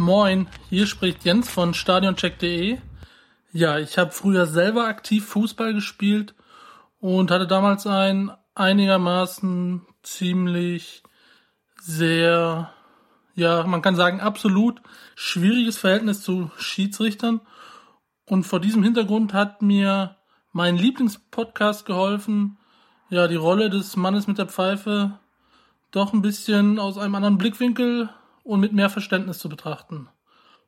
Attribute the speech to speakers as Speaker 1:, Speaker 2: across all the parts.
Speaker 1: Moin, hier spricht Jens von stadioncheck.de. Ja, ich habe früher selber aktiv Fußball gespielt und hatte damals ein einigermaßen ziemlich sehr, ja, man kann sagen, absolut schwieriges Verhältnis zu Schiedsrichtern. Und vor diesem Hintergrund hat mir mein Lieblingspodcast geholfen, ja, die Rolle des Mannes mit der Pfeife doch ein bisschen aus einem anderen Blickwinkel und mit mehr Verständnis zu betrachten.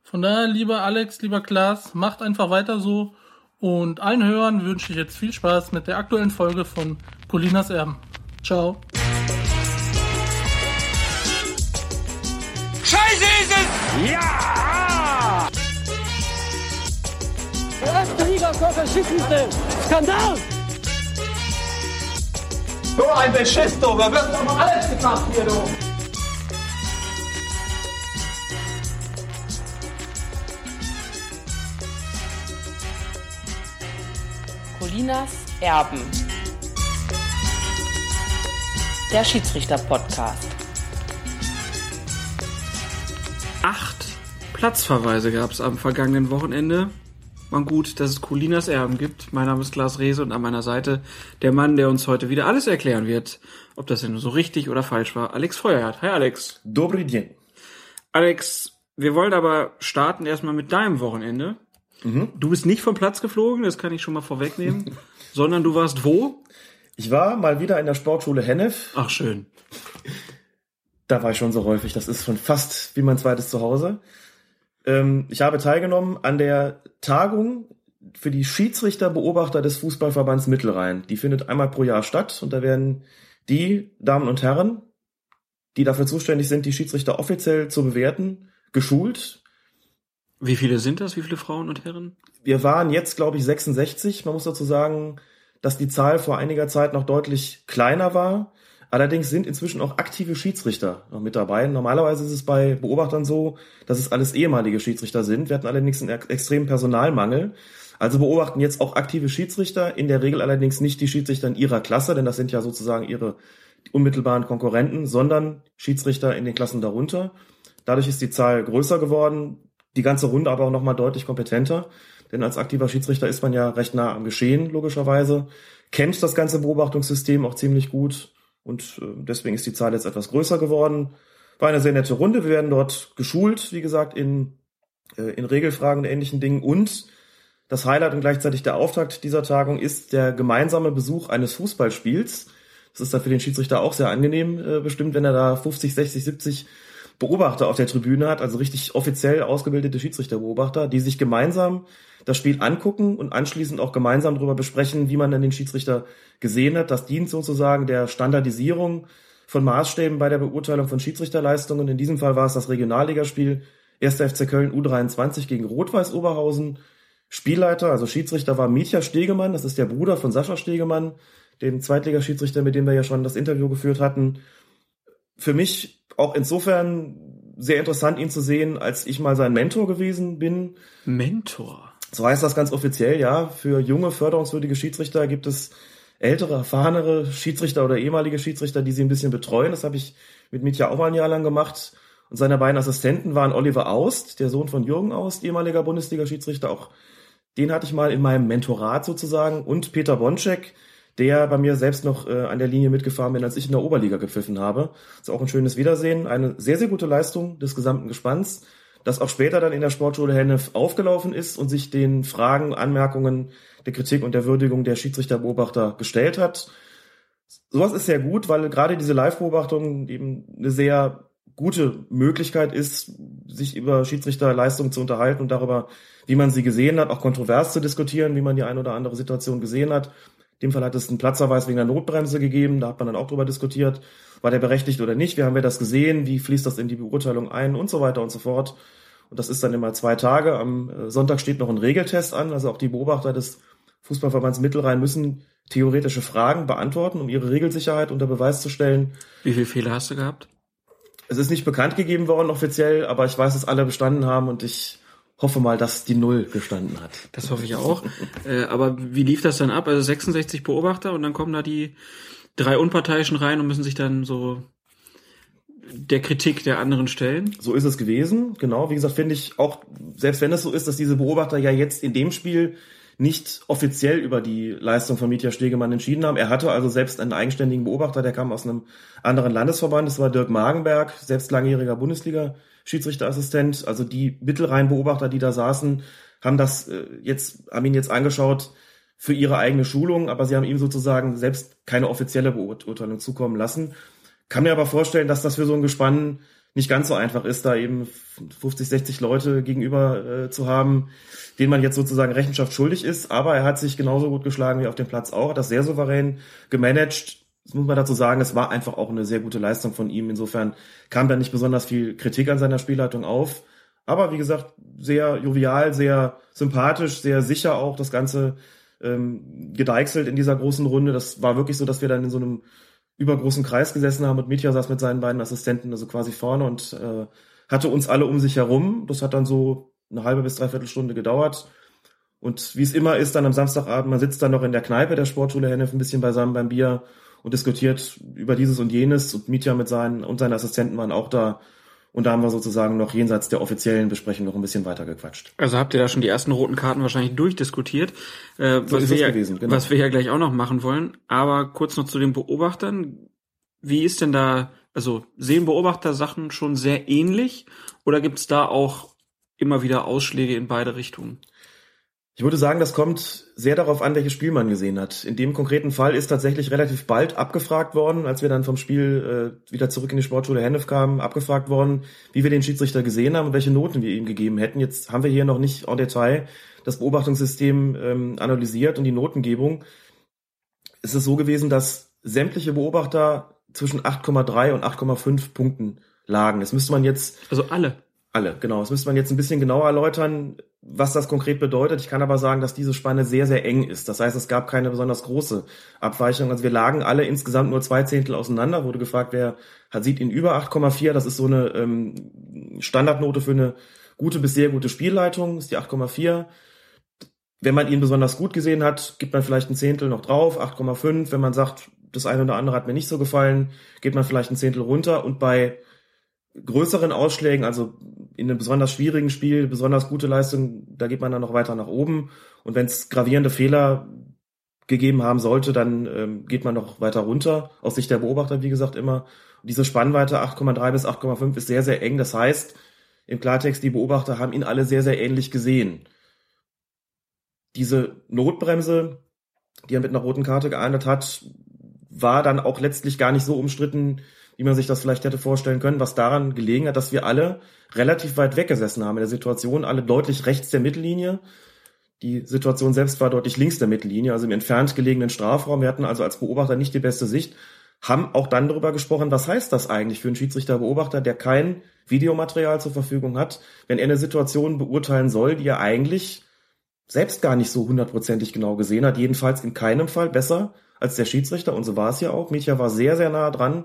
Speaker 1: Von daher, lieber Alex, lieber Klaas, macht einfach weiter so und allen Hörern wünsche ich jetzt viel Spaß mit der aktuellen Folge von Colinas Erben. Ciao.
Speaker 2: Scheiße ist es! Ja!
Speaker 3: Der erste Liga Schiedsrichter. Skandal!
Speaker 2: So ein Beschiss, du! Da wird doch mal alles gemacht hier, du!
Speaker 4: Colinas Erben. Der Schiedsrichter-Podcast.
Speaker 5: Acht Platzverweise gab es am vergangenen Wochenende. War gut, dass es Colinas Erben gibt. Mein Name ist Klaas Rehse und an meiner Seite der Mann, der uns heute wieder alles erklären wird, ob das denn so richtig oder falsch war, Alex Feuerhardt. Hi Alex.
Speaker 6: Dobry dien.
Speaker 5: Alex, wir wollen aber starten erstmal mit deinem Wochenende. Mhm. Du bist nicht vom Platz geflogen, das kann ich schon mal vorwegnehmen, sondern du warst wo?
Speaker 6: Ich war mal wieder in der Sportschule Hennef.
Speaker 5: Ach schön.
Speaker 6: Da war ich schon so häufig. Das ist schon fast wie mein zweites Zuhause. Ähm, ich habe teilgenommen an der Tagung für die Schiedsrichterbeobachter des Fußballverbands Mittelrhein. Die findet einmal pro Jahr statt und da werden die Damen und Herren, die dafür zuständig sind, die Schiedsrichter offiziell zu bewerten, geschult.
Speaker 5: Wie viele sind das? Wie viele Frauen und Herren?
Speaker 6: Wir waren jetzt, glaube ich, 66. Man muss dazu sagen, dass die Zahl vor einiger Zeit noch deutlich kleiner war. Allerdings sind inzwischen auch aktive Schiedsrichter noch mit dabei. Normalerweise ist es bei Beobachtern so, dass es alles ehemalige Schiedsrichter sind. Wir hatten allerdings einen extremen Personalmangel. Also beobachten jetzt auch aktive Schiedsrichter, in der Regel allerdings nicht die Schiedsrichter in ihrer Klasse, denn das sind ja sozusagen ihre unmittelbaren Konkurrenten, sondern Schiedsrichter in den Klassen darunter. Dadurch ist die Zahl größer geworden, die ganze Runde aber auch nochmal deutlich kompetenter. Denn als aktiver Schiedsrichter ist man ja recht nah am Geschehen, logischerweise, kennt das ganze Beobachtungssystem auch ziemlich gut und äh, deswegen ist die Zahl jetzt etwas größer geworden. War eine sehr nette Runde. Wir werden dort geschult, wie gesagt, in, äh, in Regelfragen und ähnlichen Dingen. Und das Highlight und gleichzeitig der Auftakt dieser Tagung ist der gemeinsame Besuch eines Fußballspiels. Das ist dann für den Schiedsrichter auch sehr angenehm, äh, bestimmt, wenn er da 50, 60, 70 Beobachter auf der Tribüne hat, also richtig offiziell ausgebildete Schiedsrichterbeobachter, die sich gemeinsam das Spiel angucken und anschließend auch gemeinsam darüber besprechen, wie man dann den Schiedsrichter gesehen hat. Das dient sozusagen der Standardisierung von Maßstäben bei der Beurteilung von Schiedsrichterleistungen. In diesem Fall war es das Regionalligaspiel 1. FC Köln U23 gegen Rot-Weiß Oberhausen. Spielleiter, also Schiedsrichter war Mietja Stegemann, das ist der Bruder von Sascha Stegemann, dem Zweitligaschiedsrichter, mit dem wir ja schon das Interview geführt hatten. Für mich auch insofern sehr interessant, ihn zu sehen, als ich mal sein Mentor gewesen bin.
Speaker 5: Mentor?
Speaker 6: So heißt das ganz offiziell, ja. Für junge, förderungswürdige Schiedsrichter gibt es ältere, erfahrenere Schiedsrichter oder ehemalige Schiedsrichter, die sie ein bisschen betreuen. Das habe ich mit Mitya auch mal ein Jahr lang gemacht. Und seine beiden Assistenten waren Oliver Aust, der Sohn von Jürgen Aust, ehemaliger Bundesliga-Schiedsrichter. Auch den hatte ich mal in meinem Mentorat sozusagen. Und Peter Bonczek, der bei mir selbst noch äh, an der Linie mitgefahren bin, als ich in der Oberliga gepfiffen habe. Ist auch ein schönes Wiedersehen. Eine sehr, sehr gute Leistung des gesamten Gespanns, das auch später dann in der Sportschule Hennef aufgelaufen ist und sich den Fragen, Anmerkungen der Kritik und der Würdigung der Schiedsrichterbeobachter gestellt hat. Sowas ist sehr gut, weil gerade diese Live-Beobachtung eben eine sehr gute Möglichkeit ist, sich über Schiedsrichterleistungen zu unterhalten und darüber, wie man sie gesehen hat, auch kontrovers zu diskutieren, wie man die eine oder andere Situation gesehen hat dem Fall hat es einen Platzverweis wegen der Notbremse gegeben. Da hat man dann auch drüber diskutiert, war der berechtigt oder nicht. Wie haben wir das gesehen? Wie fließt das in die Beurteilung ein? Und so weiter und so fort. Und das ist dann immer zwei Tage. Am äh, Sonntag steht noch ein Regeltest an. Also auch die Beobachter des Fußballverbands Mittelrhein müssen theoretische Fragen beantworten, um ihre Regelsicherheit unter Beweis zu stellen.
Speaker 5: Wie viele Fehler hast du gehabt?
Speaker 6: Es ist nicht bekannt gegeben worden offiziell, aber ich weiß, dass alle bestanden haben und ich hoffe mal, dass die Null gestanden hat.
Speaker 5: Das hoffe ich auch. äh, aber wie lief das dann ab? Also 66 Beobachter und dann kommen da die drei Unparteiischen rein und müssen sich dann so der Kritik der anderen Stellen.
Speaker 6: So ist es gewesen, genau. Wie gesagt, finde ich auch, selbst wenn es so ist, dass diese Beobachter ja jetzt in dem Spiel nicht offiziell über die Leistung von Mitya Stegemann entschieden haben. Er hatte also selbst einen eigenständigen Beobachter, der kam aus einem anderen Landesverband. Das war Dirk Magenberg, selbst langjähriger Bundesliga-Schiedsrichterassistent. Also die Mittelrhein-Beobachter, die da saßen, haben das äh, jetzt, haben ihn jetzt angeschaut für ihre eigene Schulung, aber sie haben ihm sozusagen selbst keine offizielle Beurteilung zukommen lassen. Kann mir aber vorstellen, dass das für so ein Gespann nicht ganz so einfach ist, da eben 50, 60 Leute gegenüber äh, zu haben, denen man jetzt sozusagen Rechenschaft schuldig ist. Aber er hat sich genauso gut geschlagen wie auf dem Platz auch, hat das sehr souverän gemanagt. Das muss man dazu sagen, es war einfach auch eine sehr gute Leistung von ihm. Insofern kam da nicht besonders viel Kritik an seiner Spielleitung auf. Aber wie gesagt, sehr jovial, sehr sympathisch, sehr sicher auch das Ganze ähm, gedeichselt in dieser großen Runde. Das war wirklich so, dass wir dann in so einem übergroßen Kreis gesessen haben und Mitya saß mit seinen beiden Assistenten also quasi vorne und äh, hatte uns alle um sich herum. Das hat dann so eine halbe bis dreiviertel Stunde gedauert. Und wie es immer ist, dann am Samstagabend, man sitzt dann noch in der Kneipe der Sportschule Hennef ein bisschen beisammen beim Bier und diskutiert über dieses und jenes. Und Mitya mit seinen und seine Assistenten waren auch da. Und da haben wir sozusagen noch jenseits der offiziellen Besprechung noch ein bisschen weiter gequatscht.
Speaker 5: Also habt ihr da schon die ersten roten Karten wahrscheinlich durchdiskutiert, äh,
Speaker 6: So
Speaker 5: was, wir
Speaker 6: es
Speaker 5: ja,
Speaker 6: gewesen, genau.
Speaker 5: was wir ja gleich auch noch machen wollen. Aber kurz noch zu den Beobachtern. Wie ist denn da, also sehen Beobachter Sachen schon sehr ähnlich oder gibt's da auch immer wieder Ausschläge in beide Richtungen?
Speaker 6: Ich würde sagen, das kommt sehr darauf an, welches Spiel man gesehen hat. In dem konkreten Fall ist tatsächlich relativ bald abgefragt worden, als wir dann vom Spiel äh, wieder zurück in die Sportschule Hennef kamen, abgefragt worden, wie wir den Schiedsrichter gesehen haben und welche Noten wir ihm gegeben hätten. Jetzt haben wir hier noch nicht en Detail das Beobachtungssystem ähm, analysiert und die Notengebung. Es ist so gewesen, dass sämtliche Beobachter zwischen 8,3 und 8,5 Punkten lagen. Das müsste man jetzt
Speaker 5: Also alle.
Speaker 6: alle, genau. Das müsste man jetzt ein bisschen genauer erläutern, was das konkret bedeutet. Ich kann aber sagen, dass diese Spanne sehr, sehr eng ist. Das heißt, es gab keine besonders große Abweichung. Also wir lagen alle insgesamt nur zwei Zehntel auseinander. Wurde gefragt, wer hat, sieht ihn über 8,4. Das ist so eine ähm, Standardnote für eine gute bis sehr gute Spielleitung, ist die 8,4. Wenn man ihn besonders gut gesehen hat, gibt man vielleicht ein Zehntel noch drauf, 8,5. Wenn man sagt, das eine oder andere hat mir nicht so gefallen, geht man vielleicht ein Zehntel runter. Und bei größeren Ausschlägen, also in einem besonders schwierigen Spiel, besonders gute Leistung, da geht man dann noch weiter nach oben. Und wenn es gravierende Fehler gegeben haben sollte, dann ähm, geht man noch weiter runter. Aus Sicht der Beobachter, wie gesagt, immer. Und diese Spannweite 8,3 bis 8,5 ist sehr, sehr eng. Das heißt, im Klartext, die Beobachter haben ihn alle sehr, sehr ähnlich gesehen. Diese Notbremse, die er mit einer roten Karte geahndet hat, war dann auch letztlich gar nicht so umstritten, wie man sich das vielleicht hätte vorstellen können, was daran gelegen hat, dass wir alle relativ weit weggesessen haben in der Situation, alle deutlich rechts der Mittellinie. Die Situation selbst war deutlich links der Mittellinie, also im entfernt gelegenen Strafraum. Wir hatten also als Beobachter nicht die beste Sicht, haben auch dann darüber gesprochen, was heißt das eigentlich für einen Schiedsrichter-Beobachter, der kein Videomaterial zur Verfügung hat, wenn er eine Situation beurteilen soll, die er eigentlich selbst gar nicht so hundertprozentig genau gesehen hat, jedenfalls in keinem Fall besser als der Schiedsrichter und so war es ja auch. Mietja war sehr, sehr nah dran.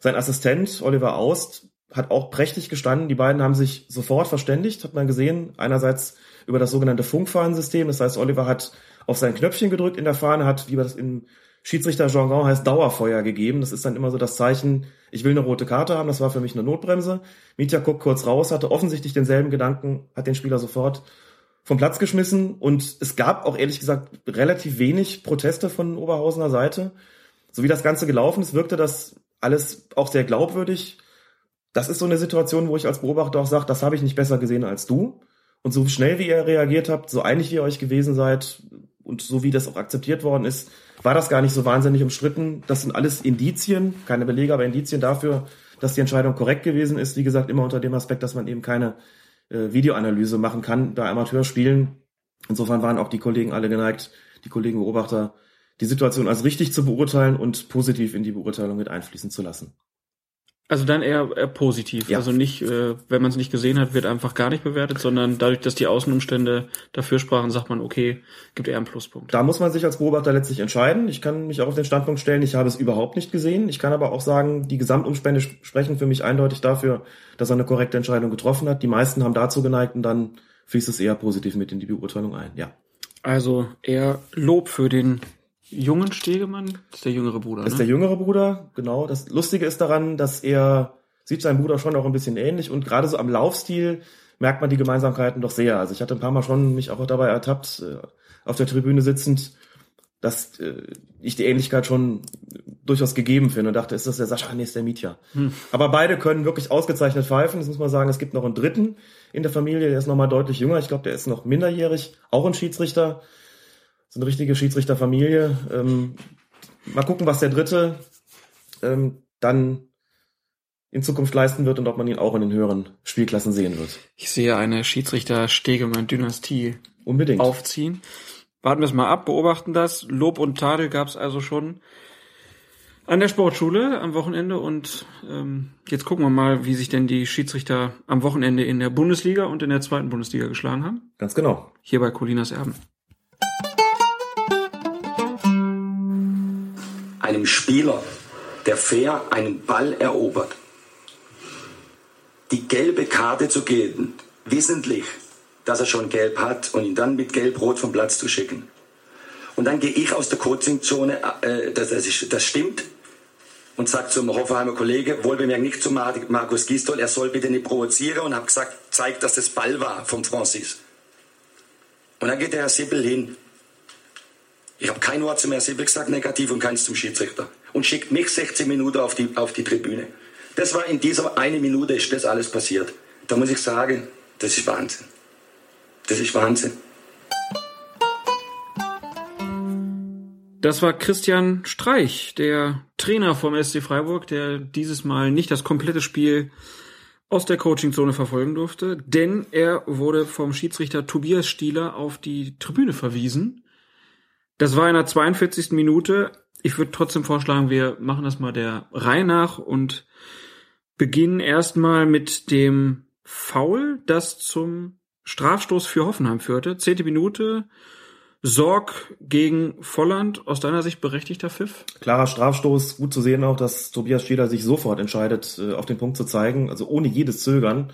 Speaker 6: Sein Assistent Oliver Aust hat auch prächtig gestanden. Die beiden haben sich sofort verständigt, hat man gesehen. Einerseits über das sogenannte Funkfahnensystem. Das heißt, Oliver hat auf sein Knöpfchen gedrückt in der Fahne, hat, wie das im Schiedsrichterjargon heißt, Dauerfeuer gegeben. Das ist dann immer so das Zeichen, ich will eine rote Karte haben. Das war für mich eine Notbremse. Mietja guckt kurz raus, hatte offensichtlich denselben Gedanken, hat den Spieler sofort vom Platz geschmissen und es gab auch ehrlich gesagt relativ wenig Proteste von Oberhausener Seite. So wie das Ganze gelaufen ist, wirkte das alles auch sehr glaubwürdig. Das ist so eine Situation, wo ich als Beobachter auch sage, das habe ich nicht besser gesehen als du. Und so schnell wie ihr reagiert habt, so einig wie ihr euch gewesen seid und so wie das auch akzeptiert worden ist, war das gar nicht so wahnsinnig umstritten. Das sind alles Indizien, keine Belege, aber Indizien dafür, dass die Entscheidung korrekt gewesen ist. Wie gesagt, immer unter dem Aspekt, dass man eben keine äh, Videoanalyse machen kann bei Amateurspielen. Insofern waren auch die Kollegen alle geneigt, die Kollegen Beobachter, die Situation als richtig zu beurteilen und positiv in die Beurteilung mit einfließen zu lassen.
Speaker 5: Also dann eher, eher positiv.
Speaker 6: Ja.
Speaker 5: Also nicht, äh, wenn man es nicht gesehen hat, wird einfach gar nicht bewertet, sondern dadurch, dass die Außenumstände dafür sprachen, sagt man, okay, gibt eher einen Pluspunkt.
Speaker 6: Da muss man sich als Beobachter letztlich entscheiden. Ich kann mich auch auf den Standpunkt stellen, ich habe es überhaupt nicht gesehen. Ich kann aber auch sagen, die Gesamtumstände sp- sprechen für mich eindeutig dafür, dass er eine korrekte Entscheidung getroffen hat. Die meisten haben dazu geneigt und dann fließt es eher positiv mit in die Beurteilung ein. Ja.
Speaker 5: Also eher Lob für den jungen Stegemann, das ist der jüngere Bruder,
Speaker 6: Das ist
Speaker 5: ne?
Speaker 6: der jüngere Bruder, genau. Das Lustige ist daran, dass er sieht sein Bruder schon auch ein bisschen ähnlich und gerade so am Laufstil merkt man die Gemeinsamkeiten doch sehr. Also ich hatte ein paar Mal schon mich auch dabei ertappt, äh, auf der Tribüne sitzend, dass äh, ich die Ähnlichkeit schon durchaus gegeben finde und dachte, ist das der Sascha? Nee, ist der Mietja. Hm. Aber beide können wirklich ausgezeichnet pfeifen. Das muss man sagen. Es gibt noch einen dritten in der Familie, der ist noch mal deutlich jünger. Ich glaube, der ist noch minderjährig, auch ein Schiedsrichter. Eine richtige Schiedsrichterfamilie. Ähm, mal gucken, was der dritte ähm, dann in Zukunft leisten wird und ob man ihn auch in den höheren Spielklassen sehen wird.
Speaker 5: Ich sehe eine Schiedsrichter-Stegemann-Dynastie
Speaker 6: Unbedingt.
Speaker 5: aufziehen. Warten wir es mal ab, beobachten das. Lob und Tadel gab es also schon an der Sportschule am Wochenende und ähm, jetzt gucken wir mal, wie sich denn die Schiedsrichter am Wochenende in der Bundesliga und in der zweiten Bundesliga geschlagen haben.
Speaker 6: Ganz genau.
Speaker 5: Hier bei Colinas Erben.
Speaker 7: Einem Spieler, der fair einen Ball erobert, die gelbe Karte zu geben, wissentlich, dass er schon gelb hat und ihn dann mit gelb-rot vom Platz zu schicken. Und dann gehe ich aus der Coachingzone, äh, das, das, ist, das stimmt, und sage zum Hoffenheimer Kollege, wohlbemerkt nicht zu Markus Gistol, er soll bitte nicht provozieren und habe gesagt, zeigt, dass das Ball war vom Francis. Und dann geht der Herr Sippel hin. Ich habe kein Wort zum Herrn gesagt, negativ und keins zum Schiedsrichter. Und schickt mich 16 Minuten auf die, auf die Tribüne. Das war in dieser eine Minute ist das alles passiert. Da muss ich sagen, das ist Wahnsinn. Das ist Wahnsinn.
Speaker 5: Das war Christian Streich, der Trainer vom SC Freiburg, der dieses Mal nicht das komplette Spiel aus der Coachingzone verfolgen durfte, denn er wurde vom Schiedsrichter Tobias Stieler auf die Tribüne verwiesen. Das war in der 42. Minute. Ich würde trotzdem vorschlagen, wir machen das mal der Reihe nach und beginnen erstmal mit dem Foul, das zum Strafstoß für Hoffenheim führte. Zehnte Minute. Sorg gegen Volland, aus deiner Sicht berechtigter Pfiff?
Speaker 6: Klarer Strafstoß, gut zu sehen auch, dass Tobias Stieler sich sofort entscheidet, äh, auf den Punkt zu zeigen, also ohne jedes Zögern.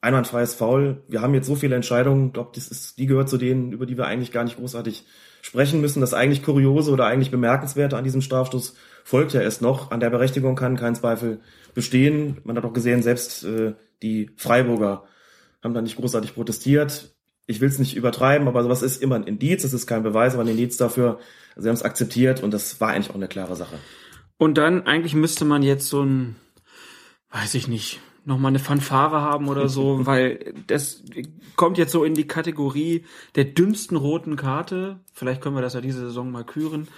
Speaker 6: Einwandfreies Foul. Wir haben jetzt so viele Entscheidungen, ich glaube, das ist, die gehört zu denen, über die wir eigentlich gar nicht großartig sprechen müssen. Das eigentlich Kuriose oder eigentlich Bemerkenswerte an diesem Strafstoß folgt ja erst noch. An der Berechtigung kann kein Zweifel bestehen. Man hat auch gesehen, selbst äh, die Freiburger haben da nicht großartig protestiert ich will es nicht übertreiben, aber sowas ist immer ein Indiz, es ist kein Beweis, aber ein Indiz dafür. Sie haben es akzeptiert und das war eigentlich auch eine klare Sache.
Speaker 5: Und dann eigentlich müsste man jetzt so ein, weiß ich nicht, nochmal eine Fanfare haben oder so, weil das kommt jetzt so in die Kategorie der dümmsten roten Karte. Vielleicht können wir das ja diese Saison mal küren.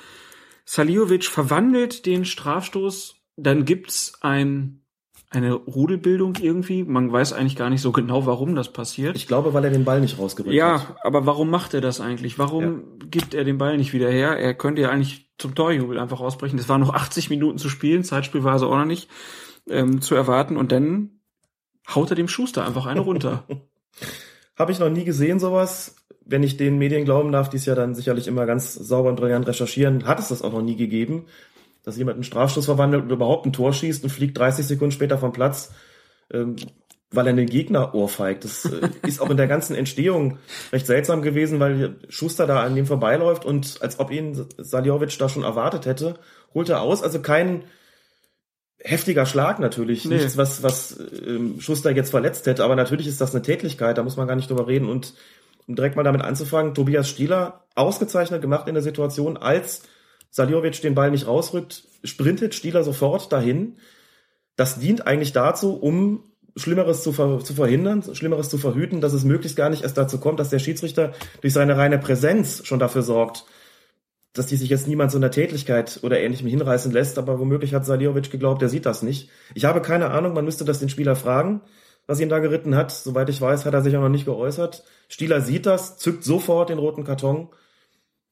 Speaker 5: Saliovic verwandelt den Strafstoß, dann gibt's ein eine Rudelbildung irgendwie. Man weiß eigentlich gar nicht so genau, warum das passiert.
Speaker 6: Ich glaube, weil er den Ball nicht rausgebracht
Speaker 5: ja,
Speaker 6: hat.
Speaker 5: Ja, aber warum macht er das eigentlich? Warum ja. gibt er den Ball nicht wieder her? Er könnte ja eigentlich zum Torjubel einfach ausbrechen. Es waren noch 80 Minuten zu spielen, Zeitspiel war also auch noch nicht ähm, zu erwarten und dann haut er dem Schuster einfach eine runter.
Speaker 6: Habe ich noch nie gesehen sowas. Wenn ich den Medien glauben darf, die es ja dann sicherlich immer ganz sauber und brillant recherchieren, hat es das auch noch nie gegeben dass jemand einen Strafstoß verwandelt oder überhaupt ein Tor schießt und fliegt 30 Sekunden später vom Platz, ähm, weil er den Gegner ohrfeigt. Das äh, ist auch in der ganzen Entstehung recht seltsam gewesen, weil Schuster da an dem vorbeiläuft und als ob ihn Saljovic da schon erwartet hätte, holt er aus. Also kein heftiger Schlag natürlich, nee. nichts, was, was ähm, Schuster jetzt verletzt hätte, aber natürlich ist das eine Tätlichkeit, da muss man gar nicht drüber reden. Und um direkt mal damit anzufangen, Tobias Stieler ausgezeichnet gemacht in der Situation, als Saljovic den Ball nicht rausrückt, sprintet Stieler sofort dahin. Das dient eigentlich dazu, um Schlimmeres zu, ver zu verhindern, Schlimmeres zu verhüten, dass es möglichst gar nicht erst dazu kommt, dass der Schiedsrichter durch seine reine Präsenz schon dafür sorgt, dass die sich jetzt niemand so einer Tätlichkeit oder ähnlichem hinreißen lässt, aber womöglich hat Saliovic geglaubt, er sieht das nicht. Ich habe keine Ahnung, man müsste das den Spieler fragen, was ihn da geritten hat. Soweit ich weiß, hat er sich auch noch nicht geäußert. Stieler sieht das, zückt sofort den roten Karton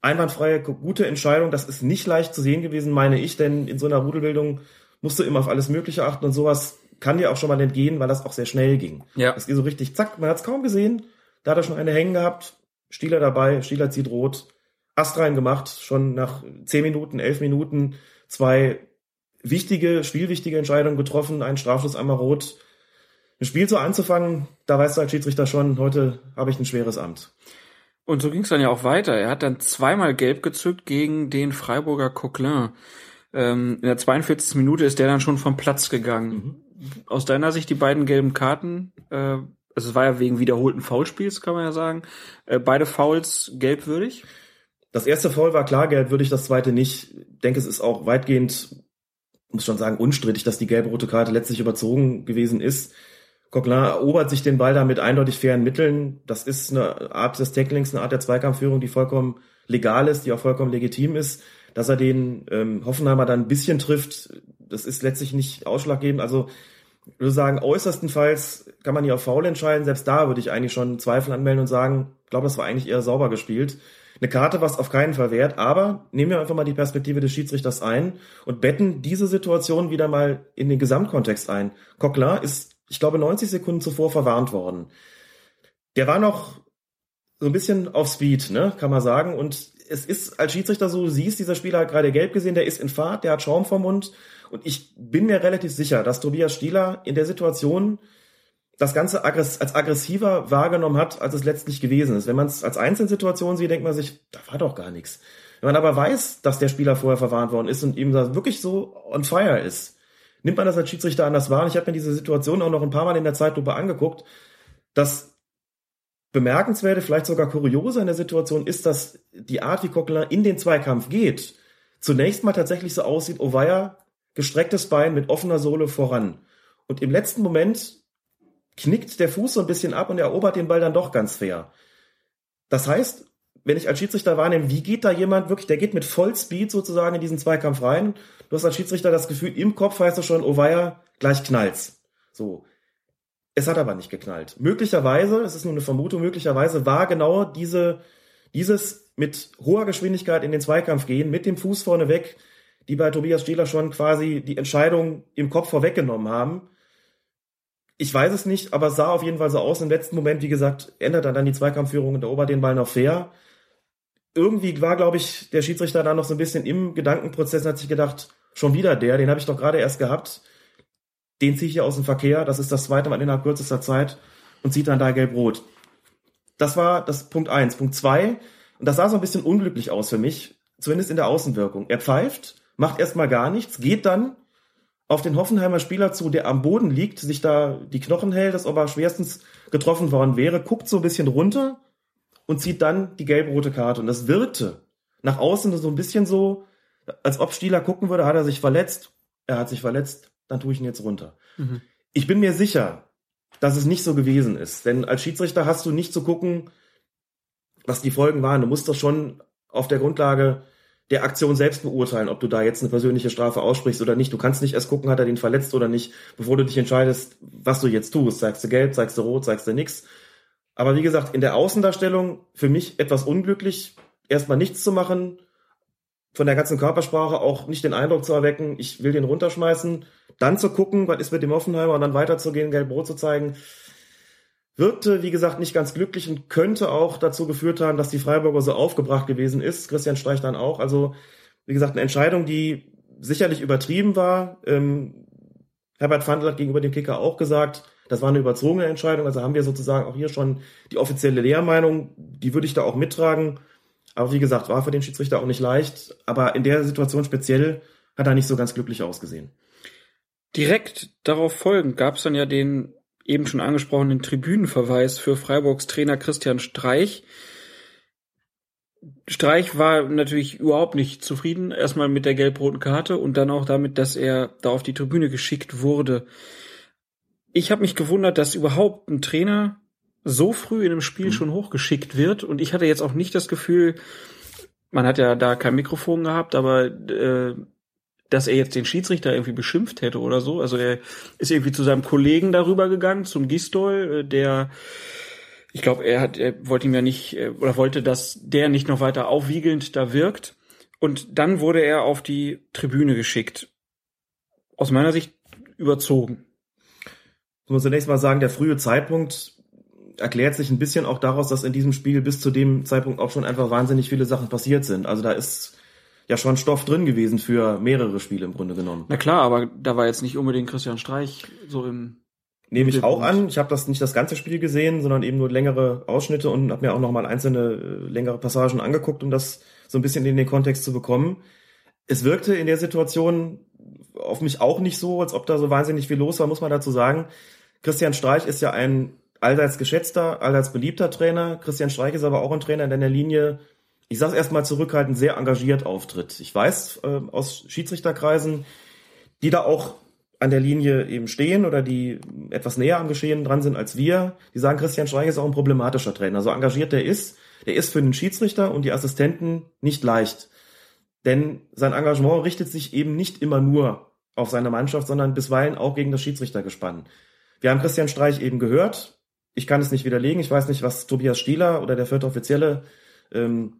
Speaker 6: einwandfreie, gute Entscheidung. Das ist nicht leicht zu sehen gewesen, meine ich, denn in so einer Rudelbildung musst du immer auf alles Mögliche achten und sowas kann dir auch schon mal entgehen, weil das auch sehr schnell ging. Ja. Das geht so richtig, zack, man hat es kaum gesehen. Da hat er schon eine hängen gehabt, Stieler dabei, Stieler zieht rot, Ast rein gemacht, schon nach zehn Minuten, elf Minuten zwei wichtige, spielwichtige Entscheidungen getroffen, ein Strafschuss, einmal rot. Ein Spiel so anzufangen, da weißt du als Schiedsrichter schon, heute habe ich ein schweres Amt.
Speaker 5: Und so ging es dann ja auch weiter. Er hat dann zweimal gelb gezückt gegen den Freiburger Coquelin. Ähm, in der 42. Minute ist der dann schon vom Platz gegangen. Mhm. aus deiner Sicht die beiden gelben Karten, äh, also es war ja wegen wiederholten Foulspiels, kann man ja sagen, äh, beide Fouls gelbwürdig?
Speaker 6: Das erste Foul war klar gelbwürdig, das zweite nicht. Ich denke, es ist auch weitgehend, muss schon sagen, unstrittig, dass die gelb-rote Karte letztlich überzogen gewesen ist. Coquelin erobert sich den Ball da mit eindeutig fairen Mitteln. Das ist eine Art des Tacklings, eine Art der Zweikampfführung, die vollkommen legal ist, die auch vollkommen legitim ist. Dass er den ähm, Hoffenheimer dann ein bisschen trifft, das ist letztlich nicht ausschlaggebend. Also ich würde sagen, äußerstenfalls kann man hier auf Foul entscheiden. Selbst da würde ich eigentlich schon Zweifel anmelden und sagen, ich glaube, das war eigentlich eher sauber gespielt. Eine Karte war es auf keinen Fall wert, aber nehmen wir einfach mal die Perspektive des Schiedsrichters ein und betten diese Situation wieder mal in den Gesamtkontext ein. Coquelin ist, ich glaube, 90 Sekunden zuvor verwarnt worden. Der war noch so ein bisschen auf Speed, ne, kann man sagen. Und es ist als Schiedsrichter so, du siehst, dieser Spieler hat gerade gelb gesehen, der ist in Fahrt, der hat Schaum vom Mund. Und ich bin mir relativ sicher, dass Tobias Stieler in der Situation das Ganze als aggressiver wahrgenommen hat, als es letztlich gewesen ist. Wenn man es als Einzelsituation sieht, denkt man sich, da war doch gar nichts. Wenn man aber weiß, dass der Spieler vorher verwarnt worden ist und ihm da wirklich so on fire ist, nimmt man das als Schiedsrichter anders wahr. Und ich habe mir diese Situation auch noch ein paar Mal in der Zeitlupe angeguckt. Das bemerkenswerte, vielleicht sogar kuriose in der Situation ist, dass die Art, wie Coquelin in den Zweikampf geht, zunächst mal tatsächlich so aussieht, oh weia, gestrecktes Bein mit offener Sohle voran. Und im letzten Moment knickt der Fuß so ein bisschen ab und erobert den Ball dann doch ganz fair. Das heißt, wenn ich als Schiedsrichter wahrnehme, wie geht da jemand wirklich, der geht mit Vollspeed sozusagen in diesen Zweikampf rein. Du hast als Schiedsrichter das Gefühl, im Kopf heißt es schon, oh weia, gleich knallt's. So. Es hat aber nicht geknallt. Möglicherweise, es ist nur eine Vermutung, möglicherweise war genau diese, dieses mit hoher Geschwindigkeit in den Zweikampf gehen, mit dem Fuß vorne weg, die bei Tobias Stieler schon quasi die Entscheidung im Kopf vorweggenommen haben. Ich weiß es nicht, aber es sah auf jeden Fall so aus. Im letzten Moment, wie gesagt, ändert er dann die Zweikampfführung und erobert den Ball noch fair. Irgendwie war, glaube ich, der Schiedsrichter da noch so ein bisschen im Gedankenprozess und hat sich gedacht, schon wieder der, den habe ich doch gerade erst gehabt. Den ziehe ich hier aus dem Verkehr. Das ist das zweite Mal innerhalb kürzester Zeit und zieht dann da gelb-rot. Das war das Punkt eins. Punkt zwei, und das sah so ein bisschen unglücklich aus für mich, zumindest in der Außenwirkung. Er pfeift, macht erstmal gar nichts, geht dann auf den Hoffenheimer Spieler zu, der am Boden liegt, sich da die Knochen hält, als ob er schwerstens getroffen worden wäre, guckt so ein bisschen runter und zieht dann die gelb-rote Karte. Und das wirkte nach außen so ein bisschen so, als ob Stieler gucken würde, hat er sich verletzt, er hat sich verletzt, dann tue ich ihn jetzt runter. Mhm. Ich bin mir sicher, dass es nicht so gewesen ist. Denn als Schiedsrichter hast du nicht zu gucken, was die Folgen waren. Du musst das schon auf der Grundlage der Aktion selbst beurteilen, ob du da jetzt eine persönliche Strafe aussprichst oder nicht. Du kannst nicht erst gucken, hat er den verletzt oder nicht, bevor du dich entscheidest, was du jetzt tust. Sagst du gelb, sagst du rot, sagst du nix. Aber wie gesagt, in der Außendarstellung für mich etwas unglücklich, erstmal nichts zu machen, von der ganzen Körpersprache auch nicht den Eindruck zu erwecken, ich will den runterschmeißen, dann zu gucken, was ist mit dem Offenheimer und dann weiterzugehen, gelb-rot zu zeigen, wirkte, wie gesagt, nicht ganz glücklich und könnte auch dazu geführt haben, dass die Freiburger so aufgebracht gewesen ist. Christian Streich dann auch. Also, wie gesagt, eine Entscheidung, die sicherlich übertrieben war. Ähm, Herbert Fandl hat gegenüber dem Kicker auch gesagt, das war eine überzogene Entscheidung. Also haben wir sozusagen auch hier schon die offizielle Lehrmeinung. Die würde ich da auch mittragen. Aber wie gesagt, war für den Schiedsrichter auch nicht leicht. Aber in der Situation speziell hat er nicht so ganz glücklich ausgesehen.
Speaker 5: Direkt darauf folgend gab es dann ja den eben schon angesprochenen Tribünenverweis für Freiburgs Trainer Christian Streich. Streich war natürlich überhaupt nicht zufrieden, erstmal mit der gelb-roten Karte und dann auch damit, dass er da auf die Tribüne geschickt wurde. Ich habe mich gewundert, dass überhaupt ein Trainer so früh in einem Spiel mhm. schon hochgeschickt wird und ich hatte jetzt auch nicht das Gefühl, man hat ja da kein Mikrofon gehabt, aber äh, dass er jetzt den Schiedsrichter irgendwie beschimpft hätte oder so. Also er ist irgendwie zu seinem Kollegen darüber gegangen, zum Gistol, äh, der ich glaube, er hat, er wollte ihm ja nicht, äh, oder wollte, dass der nicht noch weiter aufwiegelnd da wirkt. Und dann wurde er auf die Tribüne geschickt. Aus meiner Sicht überzogen.
Speaker 6: Ich muss zunächst mal sagen, der frühe Zeitpunkt erklärt sich ein bisschen auch daraus, dass in diesem Spiel bis zu dem Zeitpunkt auch schon einfach wahnsinnig viele Sachen passiert sind. Also da ist ja schon Stoff drin gewesen für mehrere Spiele im Grunde genommen.
Speaker 5: Na klar, aber da war jetzt nicht unbedingt Christian Streich so im
Speaker 6: Nehme ich auch an. Ich habe das nicht das ganze Spiel gesehen, sondern eben nur längere Ausschnitte und habe mir auch noch mal einzelne äh, längere Passagen angeguckt, um das so ein bisschen in den Kontext zu bekommen. es wirkte in der Situation auf mich auch nicht so, als ob da so wahnsinnig viel los war, muss man dazu sagen. Christian Streich ist ja ein allseits geschätzter, allseits beliebter Trainer. Christian Streich ist aber auch ein Trainer, der in der Linie, ich sag's erstmal zurückhaltend, sehr engagiert auftritt. Ich weiß äh, aus Schiedsrichterkreisen, die da auch an der Linie eben stehen oder die etwas näher am Geschehen dran sind als wir, die sagen, Christian Streich ist auch ein problematischer Trainer. So engagiert der ist, der ist für den Schiedsrichter und die Assistenten nicht leicht. Denn sein Engagement richtet sich eben nicht immer nur auf seine Mannschaft, sondern bisweilen auch gegen das Schiedsrichtergespann. Wir haben Christian Streich eben gehört. Ich kann es nicht widerlegen. Ich weiß nicht, was Tobias Stieler oder der vierte Offizielle ähm,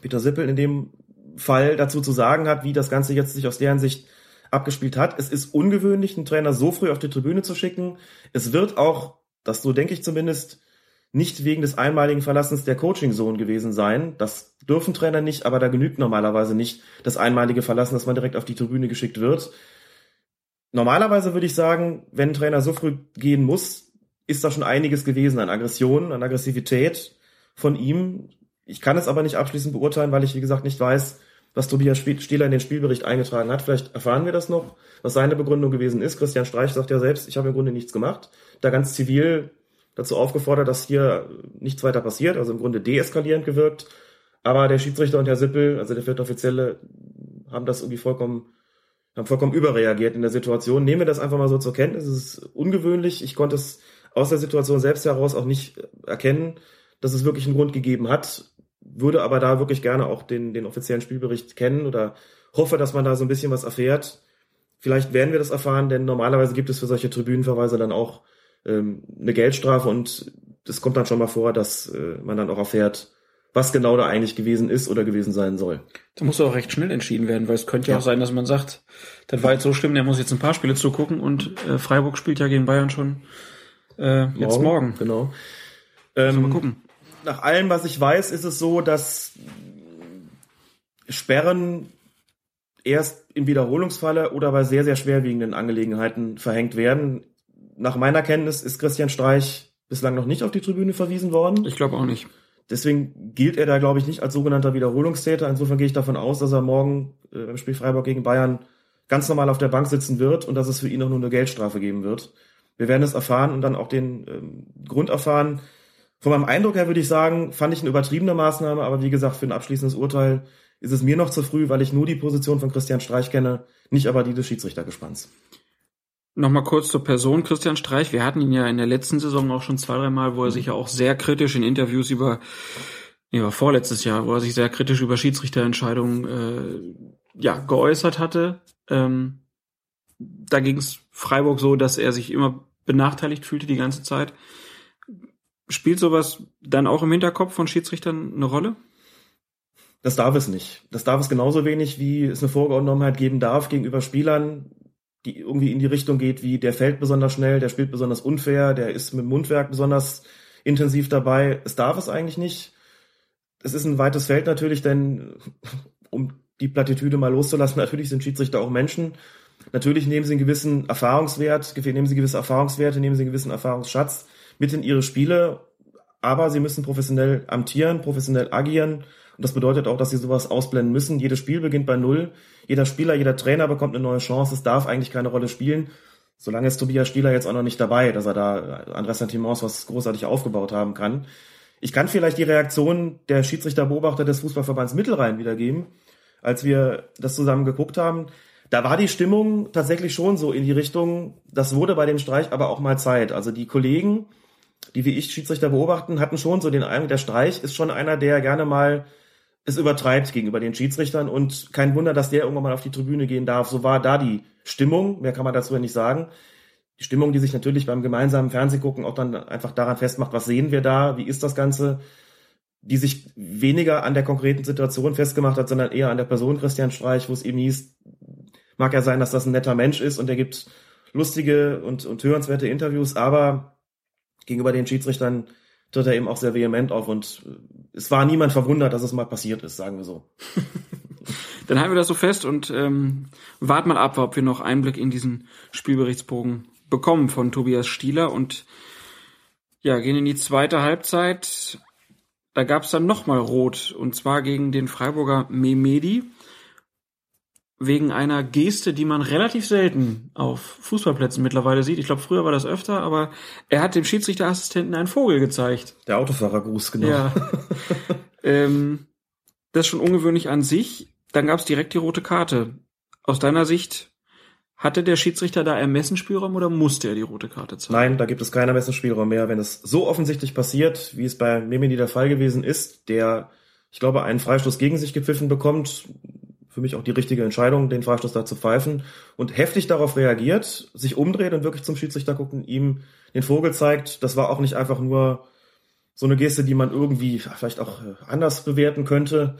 Speaker 6: Peter Sippel in dem Fall dazu zu sagen hat, wie das Ganze jetzt sich aus deren Sicht abgespielt hat. Es ist ungewöhnlich, einen Trainer so früh auf die Tribüne zu schicken. Es wird auch, das so denke ich zumindest, nicht wegen des einmaligen Verlassens der Coaching-Sohn gewesen sein. Das dürfen Trainer nicht, aber da genügt normalerweise nicht das einmalige Verlassen, dass man direkt auf die Tribüne geschickt wird. Normalerweise würde ich sagen, wenn ein Trainer so früh gehen muss, ist da schon einiges gewesen an Aggression, an Aggressivität von ihm. Ich kann es aber nicht abschließend beurteilen, weil ich, wie gesagt, nicht weiß, was Tobias Stieler in den Spielbericht eingetragen hat. Vielleicht erfahren wir das noch, was seine Begründung gewesen ist. Christian Streich sagt ja selbst, ich habe im Grunde nichts gemacht. Da ganz zivil dazu aufgefordert, dass hier nichts weiter passiert, also im Grunde deeskalierend gewirkt. Aber der Schiedsrichter und Herr Sippel, also der vierte Offizielle, haben das irgendwie vollkommen, haben vollkommen überreagiert in der Situation. Nehmen wir das einfach mal so zur Kenntnis. Es ist ungewöhnlich. Ich konnte es aus der Situation selbst heraus auch nicht erkennen, dass es wirklich einen Grund gegeben hat würde aber da wirklich gerne auch den, den offiziellen Spielbericht kennen oder hoffe, dass man da so ein bisschen was erfährt. Vielleicht werden wir das erfahren, denn normalerweise gibt es für solche Tribünenverweise dann auch ähm, eine Geldstrafe und es kommt dann schon mal vor, dass äh, man dann auch erfährt, was genau da eigentlich gewesen ist oder gewesen sein soll.
Speaker 5: Da muss auch recht schnell entschieden werden, weil es könnte ja, ja auch sein, dass man sagt, das war jetzt so schlimm, der muss jetzt ein paar Spiele zugucken und äh, Freiburg spielt ja gegen Bayern schon äh, jetzt morgen. morgen.
Speaker 6: Genau. Ähm, mal gucken nach allem, was ich weiß, ist es so, dass Sperren erst im Wiederholungsfalle oder bei sehr, sehr schwerwiegenden Angelegenheiten verhängt werden. Nach meiner Kenntnis ist Christian Streich bislang noch nicht auf die Tribüne verwiesen worden.
Speaker 5: Ich glaube auch nicht.
Speaker 6: Deswegen gilt er da, glaube ich, nicht als sogenannter Wiederholungstäter. Insofern gehe ich davon aus, dass er morgen äh, im Spiel Freiburg gegen Bayern ganz normal auf der Bank sitzen wird und dass es für ihn auch nur eine Geldstrafe geben wird. Wir werden es erfahren und dann auch den ähm, Grund erfahren. Von meinem Eindruck her würde ich sagen, fand ich eine übertriebene Maßnahme, aber wie gesagt, für ein abschließendes Urteil ist es mir noch zu früh, weil ich nur die Position von Christian Streich kenne, nicht aber die des Schiedsrichtergespanns.
Speaker 5: Nochmal kurz zur Person Christian Streich. Wir hatten ihn ja in der letzten Saison auch schon zwei, dreimal, wo er sich ja auch sehr kritisch in Interviews über, nee, war vorletztes Jahr, wo er sich sehr kritisch über Schiedsrichterentscheidungen äh, ja, geäußert hatte. Ähm, da ging es Freiburg so, dass er sich immer benachteiligt fühlte die ganze Zeit. Spielt sowas dann auch im Hinterkopf von Schiedsrichtern eine Rolle?
Speaker 6: Das darf es nicht. Das darf es genauso wenig, wie es eine Vorgenommenheit geben darf gegenüber Spielern, die irgendwie in die Richtung geht, wie der fällt besonders schnell, der spielt besonders unfair, der ist mit dem Mundwerk besonders intensiv dabei. Es darf es eigentlich nicht. Es ist ein weites Feld natürlich, denn um die Plattitüde mal loszulassen, natürlich sind Schiedsrichter auch Menschen. Natürlich nehmen sie einen gewissen Erfahrungswert, nehmen sie gewisse Erfahrungswerte, nehmen sie einen gewissen Erfahrungsschatz mit in ihre Spiele, aber sie müssen professionell amtieren, professionell agieren. Und das bedeutet auch, dass sie sowas ausblenden müssen. Jedes Spiel beginnt bei Null. Jeder Spieler, jeder Trainer bekommt eine neue Chance. Es darf eigentlich keine Rolle spielen. Solange ist Tobias Stieler jetzt auch noch nicht dabei, dass er da an Ressentiments was großartig aufgebaut haben kann. Ich kann vielleicht die Reaktion der Schiedsrichterbeobachter des Fußballverbands Mittelrhein wiedergeben. Als wir das zusammen geguckt haben, da war die Stimmung tatsächlich schon so in die Richtung, das wurde bei dem Streich aber auch mal Zeit. Also die Kollegen, die wie ich Schiedsrichter beobachten, hatten schon so den Eindruck, der Streich ist schon einer, der gerne mal es übertreibt gegenüber den Schiedsrichtern. Und kein Wunder, dass der irgendwann mal auf die Tribüne gehen darf. So war da die Stimmung, mehr kann man dazu ja nicht sagen. Die Stimmung, die sich natürlich beim gemeinsamen Fernsehgucken auch dann einfach daran festmacht, was sehen wir da, wie ist das Ganze, die sich weniger an der konkreten Situation festgemacht hat, sondern eher an der Person Christian Streich, wo es eben hieß, mag ja sein, dass das ein netter Mensch ist und er gibt lustige und, und hörenswerte Interviews, aber gegenüber den Schiedsrichtern tritt er eben auch sehr vehement auf und äh, es war niemand verwundert, dass es mal passiert ist, sagen wir so.
Speaker 5: Dann halten wir das so fest und ähm, warten mal ab, ob wir noch Einblick in diesen Spielberichtsbogen bekommen von Tobias Stieler und ja, gehen in die zweite Halbzeit. Da gab es dann nochmal Rot und zwar gegen den Freiburger Memedi. Wegen einer Geste, die man relativ selten auf Fußballplätzen mittlerweile sieht. Ich glaube, früher war das öfter, aber er hat dem Schiedsrichterassistenten einen Vogel gezeigt.
Speaker 6: Der Autofahrergruß, genau.
Speaker 5: Ja. ähm, das ist schon ungewöhnlich an sich. Dann gab es direkt die rote Karte. Aus deiner Sicht hatte der Schiedsrichter da Ermessensspielraum oder musste er die rote Karte zeigen?
Speaker 6: Nein, da gibt es keinen Ermessensspielraum mehr. Wenn es so offensichtlich passiert, wie es bei Memedi der Fall gewesen ist, der, ich glaube, einen Freistoß gegen sich gepfiffen bekommt, für mich auch die richtige Entscheidung, den Freistoß da zu pfeifen und heftig darauf reagiert, sich umdreht und wirklich zum Schiedsrichter guckt und ihm den Vogel zeigt. Das war auch nicht einfach nur so eine Geste, die man irgendwie vielleicht auch anders bewerten könnte.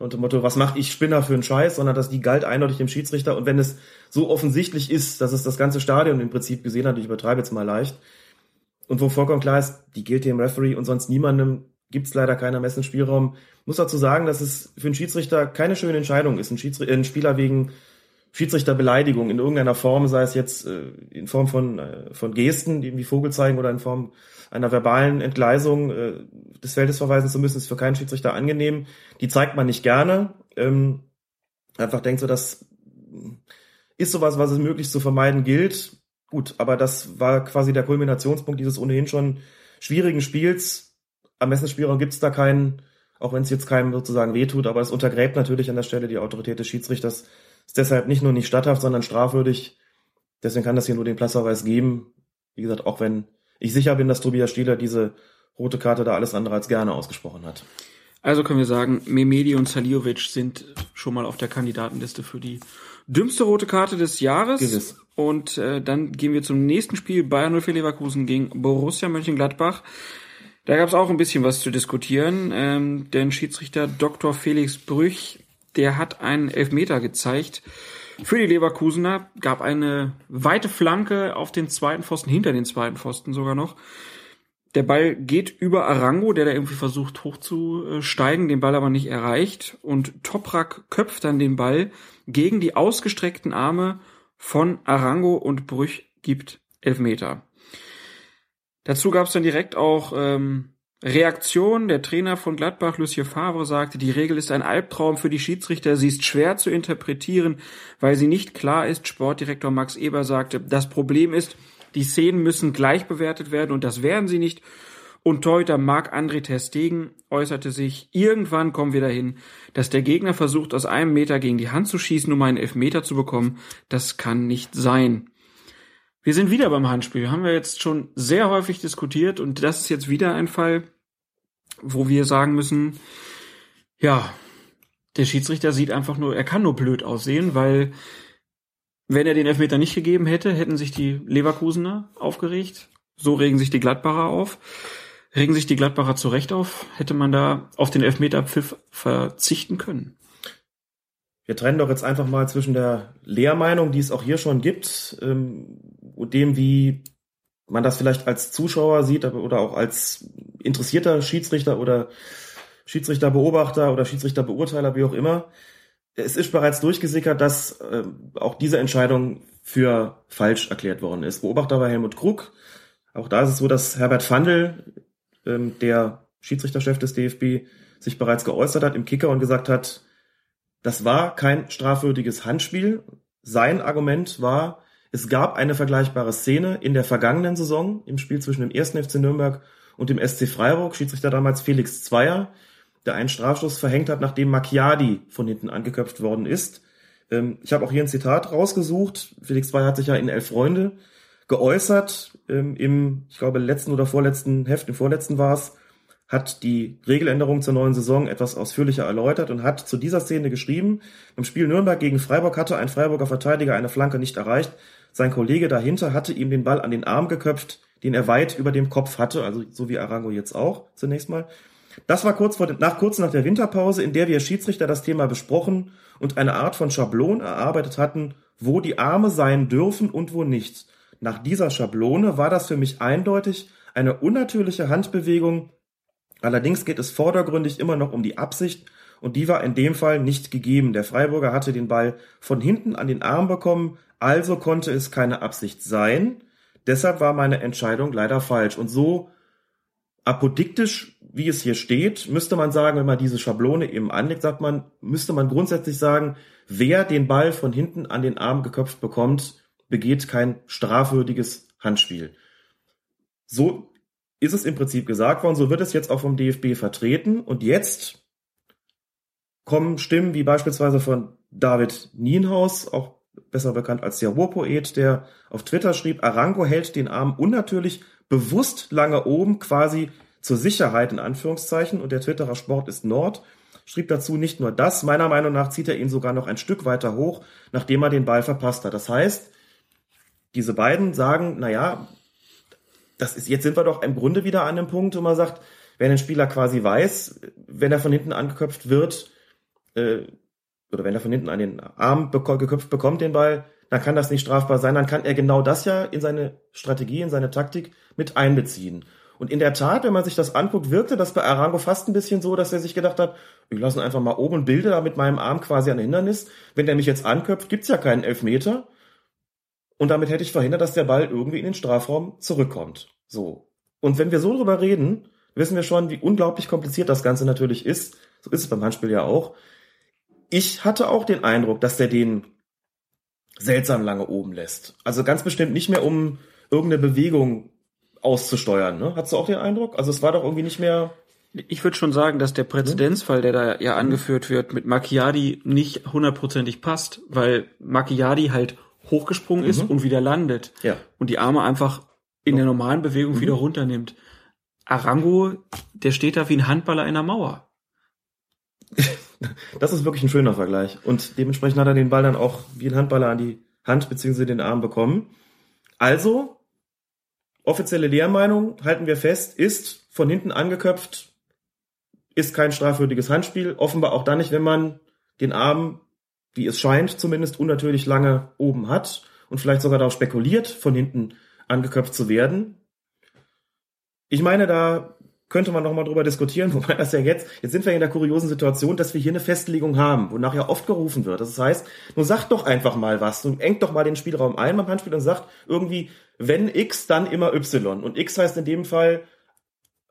Speaker 6: Und dem Motto, was mache ich Spinner für einen Scheiß, sondern dass die galt eindeutig dem Schiedsrichter. Und wenn es so offensichtlich ist, dass es das ganze Stadion im Prinzip gesehen hat, ich übertreibe jetzt mal leicht, und wo vollkommen klar ist, die gilt dem Referee und sonst niemandem, gibt es leider keinen Ermessensspielraum. Muss dazu sagen, dass es für einen Schiedsrichter keine schöne Entscheidung ist, ein, Schiedsrichter, ein Spieler wegen Schiedsrichterbeleidigung in irgendeiner Form, sei es jetzt äh, in Form von, äh, von Gesten, die irgendwie Vogel zeigen oder in Form einer verbalen Entgleisung äh, des Feldes verweisen zu müssen, ist für keinen Schiedsrichter angenehm. Die zeigt man nicht gerne. Ähm, einfach denkt so, das ist sowas, was es möglichst zu vermeiden gilt. Gut, aber das war quasi der Kulminationspunkt dieses ohnehin schon schwierigen Spiels am Messensspielraum gibt es da keinen, auch wenn es jetzt keinem sozusagen wehtut, aber es untergräbt natürlich an der Stelle die Autorität des Schiedsrichters. Ist deshalb nicht nur nicht statthaft, sondern strafwürdig. Deswegen kann das hier nur den Platzverweis geben. Wie gesagt, auch wenn ich sicher bin, dass Tobias Stieler diese rote Karte da alles andere als gerne ausgesprochen hat.
Speaker 5: Also können wir sagen, Memedi und Saliovic sind schon mal auf der Kandidatenliste für die dümmste rote Karte des Jahres.
Speaker 6: Gewiss.
Speaker 5: Und äh, dann gehen wir zum nächsten Spiel. Bayern 04 Leverkusen gegen Borussia Mönchengladbach. Da gab es auch ein bisschen was zu diskutieren, ähm, denn Schiedsrichter Dr. Felix Brüch, der hat einen Elfmeter gezeigt für die Leverkusener, gab eine weite Flanke auf den zweiten Pfosten, hinter den zweiten Pfosten sogar noch. Der Ball geht über Arango, der da irgendwie versucht hochzusteigen, den Ball aber nicht erreicht. Und Toprak köpft dann den Ball gegen die ausgestreckten Arme von Arango und Brüch gibt Elfmeter. Dazu gab es dann direkt auch ähm, Reaktion. Der Trainer von Gladbach, Lucien Favre, sagte, die Regel ist ein Albtraum für die Schiedsrichter. Sie ist schwer zu interpretieren, weil sie nicht klar ist. Sportdirektor Max Eber sagte, das Problem ist, die Szenen müssen gleich bewertet werden und das werden sie nicht. Und Teuter Marc-André Testegen äußerte sich, irgendwann kommen wir dahin, dass der Gegner versucht, aus einem Meter gegen die Hand zu schießen, um einen Elfmeter zu bekommen. Das kann nicht sein. Wir sind wieder beim Handspiel. Haben wir jetzt schon sehr häufig diskutiert und das ist jetzt wieder ein Fall, wo wir sagen müssen, ja, der Schiedsrichter sieht einfach nur, er kann nur blöd aussehen, weil wenn er den Elfmeter nicht gegeben hätte, hätten sich die Leverkusener aufgeregt. So regen sich die Gladbacher auf. Regen sich die Gladbacher zu Recht auf, hätte man da auf den Elfmeterpfiff verzichten können.
Speaker 6: Wir trennen doch jetzt einfach mal zwischen der Lehrmeinung, die es auch hier schon gibt, ähm, dem, wie man das vielleicht als Zuschauer sieht oder auch als interessierter Schiedsrichter oder Schiedsrichterbeobachter oder Schiedsrichterbeurteiler, wie auch immer. Es ist bereits durchgesickert, dass äh, auch diese Entscheidung für falsch erklärt worden ist. Beobachter war Helmut Krug. Auch da ist es so, dass Herbert Fandl, ähm, der Schiedsrichterchef des DFB, sich bereits geäußert hat im Kicker und gesagt hat, das war kein strafwürdiges Handspiel. Sein Argument war, es gab eine vergleichbare Szene in der vergangenen Saison im Spiel zwischen dem 1. FC Nürnberg und dem SC Freiburg, Schiedsrichter damals Felix Zweier, der einen Strafstoß verhängt hat, nachdem Macchiadi von hinten angeköpft worden ist. Ähm, ich habe auch hier ein Zitat rausgesucht. Felix Zweier hat sich ja in Elf Freunde geäußert, ähm, im, ich glaube, letzten oder vorletzten Heft, im vorletzten war es, hat die Regeländerung zur neuen Saison etwas ausführlicher erläutert und hat zu dieser Szene geschrieben, beim Spiel Nürnberg gegen Freiburg hatte ein Freiburger Verteidiger eine Flanke nicht erreicht, sein Kollege dahinter hatte ihm den Ball an den Arm geköpft, den er weit über dem Kopf hatte, also so wie Arango jetzt auch zunächst mal. Das war kurz vor, nach, kurz nach der Winterpause, in der wir Schiedsrichter das Thema besprochen und eine Art von Schablon erarbeitet hatten, wo die Arme sein dürfen und wo nicht. Nach dieser Schablone war das für mich eindeutig eine unnatürliche Handbewegung. Allerdings geht es vordergründig immer noch um die Absicht und die war in dem Fall nicht gegeben. Der Freiburger hatte den Ball von hinten an den Arm bekommen, also konnte es keine Absicht sein. Deshalb war meine Entscheidung leider falsch. Und so apodiktisch, wie es hier steht, müsste man sagen, wenn man diese Schablone eben anlegt, sagt man, müsste man grundsätzlich sagen, wer den Ball von hinten an den Arm geköpft bekommt, begeht kein strafwürdiges Handspiel. So ist es im Prinzip gesagt worden, so wird es jetzt auch vom DFB vertreten und jetzt kommen Stimmen wie beispielsweise von David Nienhaus, auch besser bekannt als der Ruhrpoet, der auf Twitter schrieb, Arango hält den Arm unnatürlich bewusst lange oben, quasi zur Sicherheit in Anführungszeichen und der Twitterer Sport ist Nord schrieb dazu nicht nur das, meiner Meinung nach zieht er ihn sogar noch ein Stück weiter hoch, nachdem er den Ball verpasst hat. Das heißt, diese beiden sagen, na ja, das ist, jetzt sind wir doch im Grunde wieder an dem Punkt, wo man sagt, wenn ein Spieler quasi weiß, wenn er von hinten angeköpft wird, äh, oder wenn er von hinten an den Arm geköpft bekommt, den Ball, dann kann das nicht strafbar sein, dann kann er genau das ja in seine Strategie, in seine Taktik mit einbeziehen. Und in der Tat, wenn man sich das anguckt, wirkte das bei Arango fast ein bisschen so, dass er sich gedacht hat, ich lasse einfach mal oben Bilder da mit meinem Arm quasi an Hindernis. Wenn der mich jetzt anköpft, gibt's ja keinen Elfmeter. Und damit hätte ich verhindert, dass der Ball irgendwie in den Strafraum zurückkommt. So. Und wenn wir so drüber reden, wissen wir schon, wie unglaublich kompliziert das Ganze natürlich ist. So ist es beim Handspiel ja auch. Ich hatte auch den Eindruck, dass der den seltsam lange oben lässt. Also ganz bestimmt nicht mehr um irgendeine Bewegung auszusteuern. Ne? Hattest du auch den Eindruck? Also es war doch irgendwie nicht mehr.
Speaker 5: Ich würde schon sagen, dass der Präzedenzfall, der da ja angeführt wird, mit Macchiadi nicht hundertprozentig passt, weil Macchiadi halt hochgesprungen ist
Speaker 6: Mhm.
Speaker 5: und wieder landet
Speaker 6: Ja.
Speaker 5: und die Arme einfach in der normalen Bewegung
Speaker 6: Mhm.
Speaker 5: wieder runternimmt. Arango, der steht da wie ein Handballer in der Mauer.
Speaker 6: Das ist wirklich ein schöner Vergleich. Und dementsprechend hat er den Ball dann auch wie ein Handballer an die Hand bzw. den Arm bekommen. Also, offizielle Lehrmeinung, halten wir fest, ist von hinten angeköpft, ist kein strafwürdiges Handspiel. Offenbar auch dann nicht, wenn man den Arm, wie es scheint, zumindest unnatürlich lange oben hat und vielleicht sogar darauf spekuliert, von hinten angeköpft zu werden. Ich meine, da könnte man noch mal drüber diskutieren, wobei das ja jetzt, jetzt sind wir in der kuriosen Situation, dass wir hier eine Festlegung haben, wonach ja oft gerufen wird. Das heißt, nun sagt doch einfach mal was, nun engt doch mal den Spielraum ein beim Handspiel und sagt irgendwie, wenn X, dann immer Y. Und X heißt in dem Fall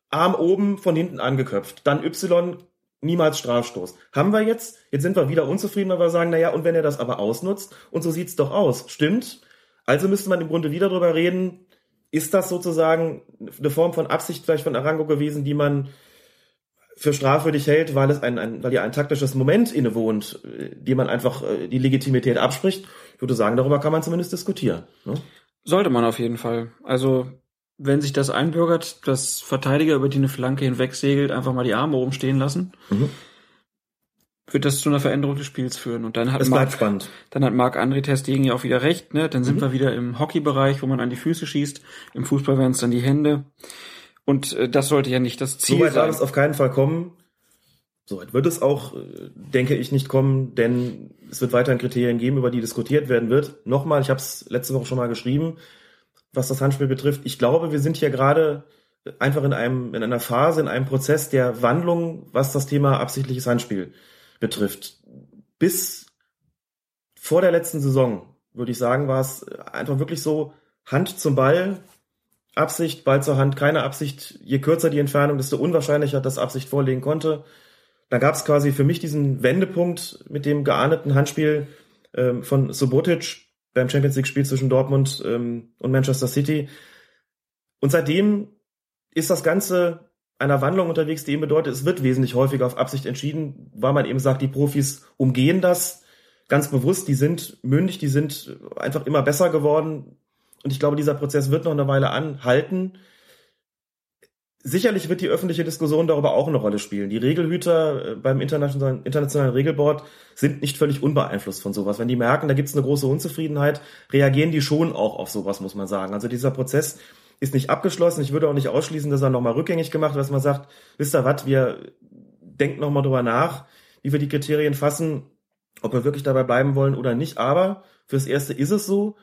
Speaker 6: Arm oben von hinten angeköpft, dann Y niemals Strafstoß. Haben wir jetzt, jetzt sind wir wieder unzufrieden, weil wir sagen, naja, und wenn er das aber ausnutzt, und so sieht's doch aus, stimmt. Also müsste man im Grunde wieder drüber reden, ist das sozusagen eine Form von Absicht vielleicht von Arango gewesen, die man für strafwürdig hält, weil es ein, ein weil ihr ein taktisches Moment innewohnt, äh, dem man einfach äh, die Legitimität abspricht? Ich würde sagen, darüber kann man zumindest diskutieren. Ne?
Speaker 5: Sollte man auf jeden Fall. Also, wenn sich das einbürgert, dass Verteidiger über die eine Flanke hinwegsegelt, einfach mal die Arme oben stehen lassen,
Speaker 6: Mhm.
Speaker 5: wird das zu einer Veränderung des Spiels führen. Und dann hat
Speaker 6: Es
Speaker 5: Marc,
Speaker 6: spannend.
Speaker 5: dann hat Marc André Testegen ja auch wieder recht, ne? Dann
Speaker 6: Mhm.
Speaker 5: sind wir wieder im Hockeybereich, wo man an die Füße schießt. Im Fußball wären es dann die Hände. Und äh, das sollte ja nicht das Ziel
Speaker 6: So weit darf
Speaker 5: sein.
Speaker 6: es auf keinen Fall kommen. So weit wird es auch, äh, denke ich, nicht kommen, denn es wird weiterhin Kriterien geben, über die diskutiert werden wird. Nochmal, ich habe es letzte Woche schon mal geschrieben, was das Handspiel betrifft. Ich glaube, wir sind hier gerade einfach in einem in einer Phase, in einem Prozess der Wandlung, was das Thema absichtliches Handspiel betrifft. Bis vor der letzten Saison, würde ich sagen, war es einfach wirklich so Hand zum Ball, Absicht, Ball zur Hand, keine Absicht. Je kürzer die Entfernung, desto unwahrscheinlicher, dass Absicht vorlegen konnte. Da gab es quasi für mich diesen Wendepunkt mit dem geahndeten Handspiel ähm, von Subotic beim Champions League-Spiel zwischen Dortmund ähm, und Manchester City. Und seitdem ist das Ganze einer Wandlung unterwegs, die eben bedeutet, es wird wesentlich häufiger auf Absicht entschieden, weil man eben sagt, die Profis umgehen das ganz bewusst, die sind mündig, die sind einfach immer besser geworden. Und ich glaube, dieser Prozess wird noch eine Weile anhalten. Sicherlich wird die öffentliche Diskussion darüber auch eine Rolle spielen. Die Regelhüter äh, beim internationalen, internationalen Regelboard sind nicht völlig unbeeinflusst von sowas. Wenn die merken, da gibt es eine große Unzufriedenheit, reagieren die schon auch auf sowas, muss man sagen. Also dieser Prozess ist nicht abgeschlossen. Ich würde auch nicht ausschließen, dass er nochmal rückgängig gemacht wird, dass man sagt, wisst ihr was, wir denken nochmal drüber nach, wie wir die Kriterien fassen, ob wir wirklich dabei bleiben wollen oder nicht. Aber fürs Erste ist es so.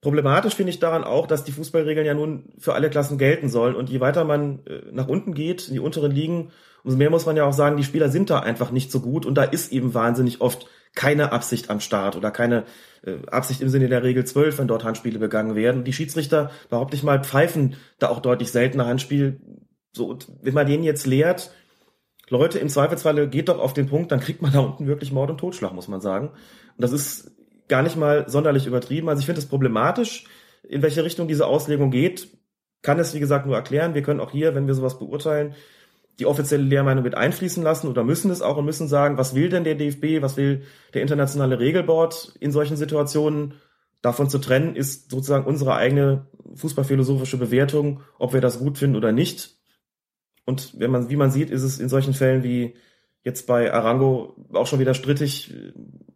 Speaker 6: Problematisch finde ich daran auch, dass die Fußballregeln ja nun für alle Klassen gelten sollen. Und je weiter man äh, nach unten geht, in die unteren Ligen, umso mehr muss man ja auch sagen, die Spieler sind da einfach nicht so gut. Und da ist eben wahnsinnig oft keine Absicht am Start oder keine äh, Absicht im Sinne der Regel 12, wenn dort Handspiele begangen werden. Die Schiedsrichter, behaupte ich mal, pfeifen da auch deutlich seltener Handspiel, So, und wenn man den jetzt lehrt, Leute, im Zweifelsfalle geht doch auf den Punkt, dann kriegt man da unten wirklich Mord und Totschlag, muss man sagen. Und das ist gar nicht mal sonderlich übertrieben. Also ich finde es problematisch, in welche Richtung diese Auslegung geht. Kann es, wie gesagt, nur erklären. Wir können auch hier, wenn wir sowas beurteilen, die offizielle Lehrmeinung mit einfließen lassen oder müssen es auch und müssen sagen, was will denn der DFB, was will der internationale Regelboard in solchen Situationen? Davon zu trennen ist sozusagen unsere eigene fußballphilosophische Bewertung, ob wir das gut finden oder nicht. Und wenn man, wie man sieht, ist es in solchen Fällen wie jetzt bei Arango auch schon wieder strittig,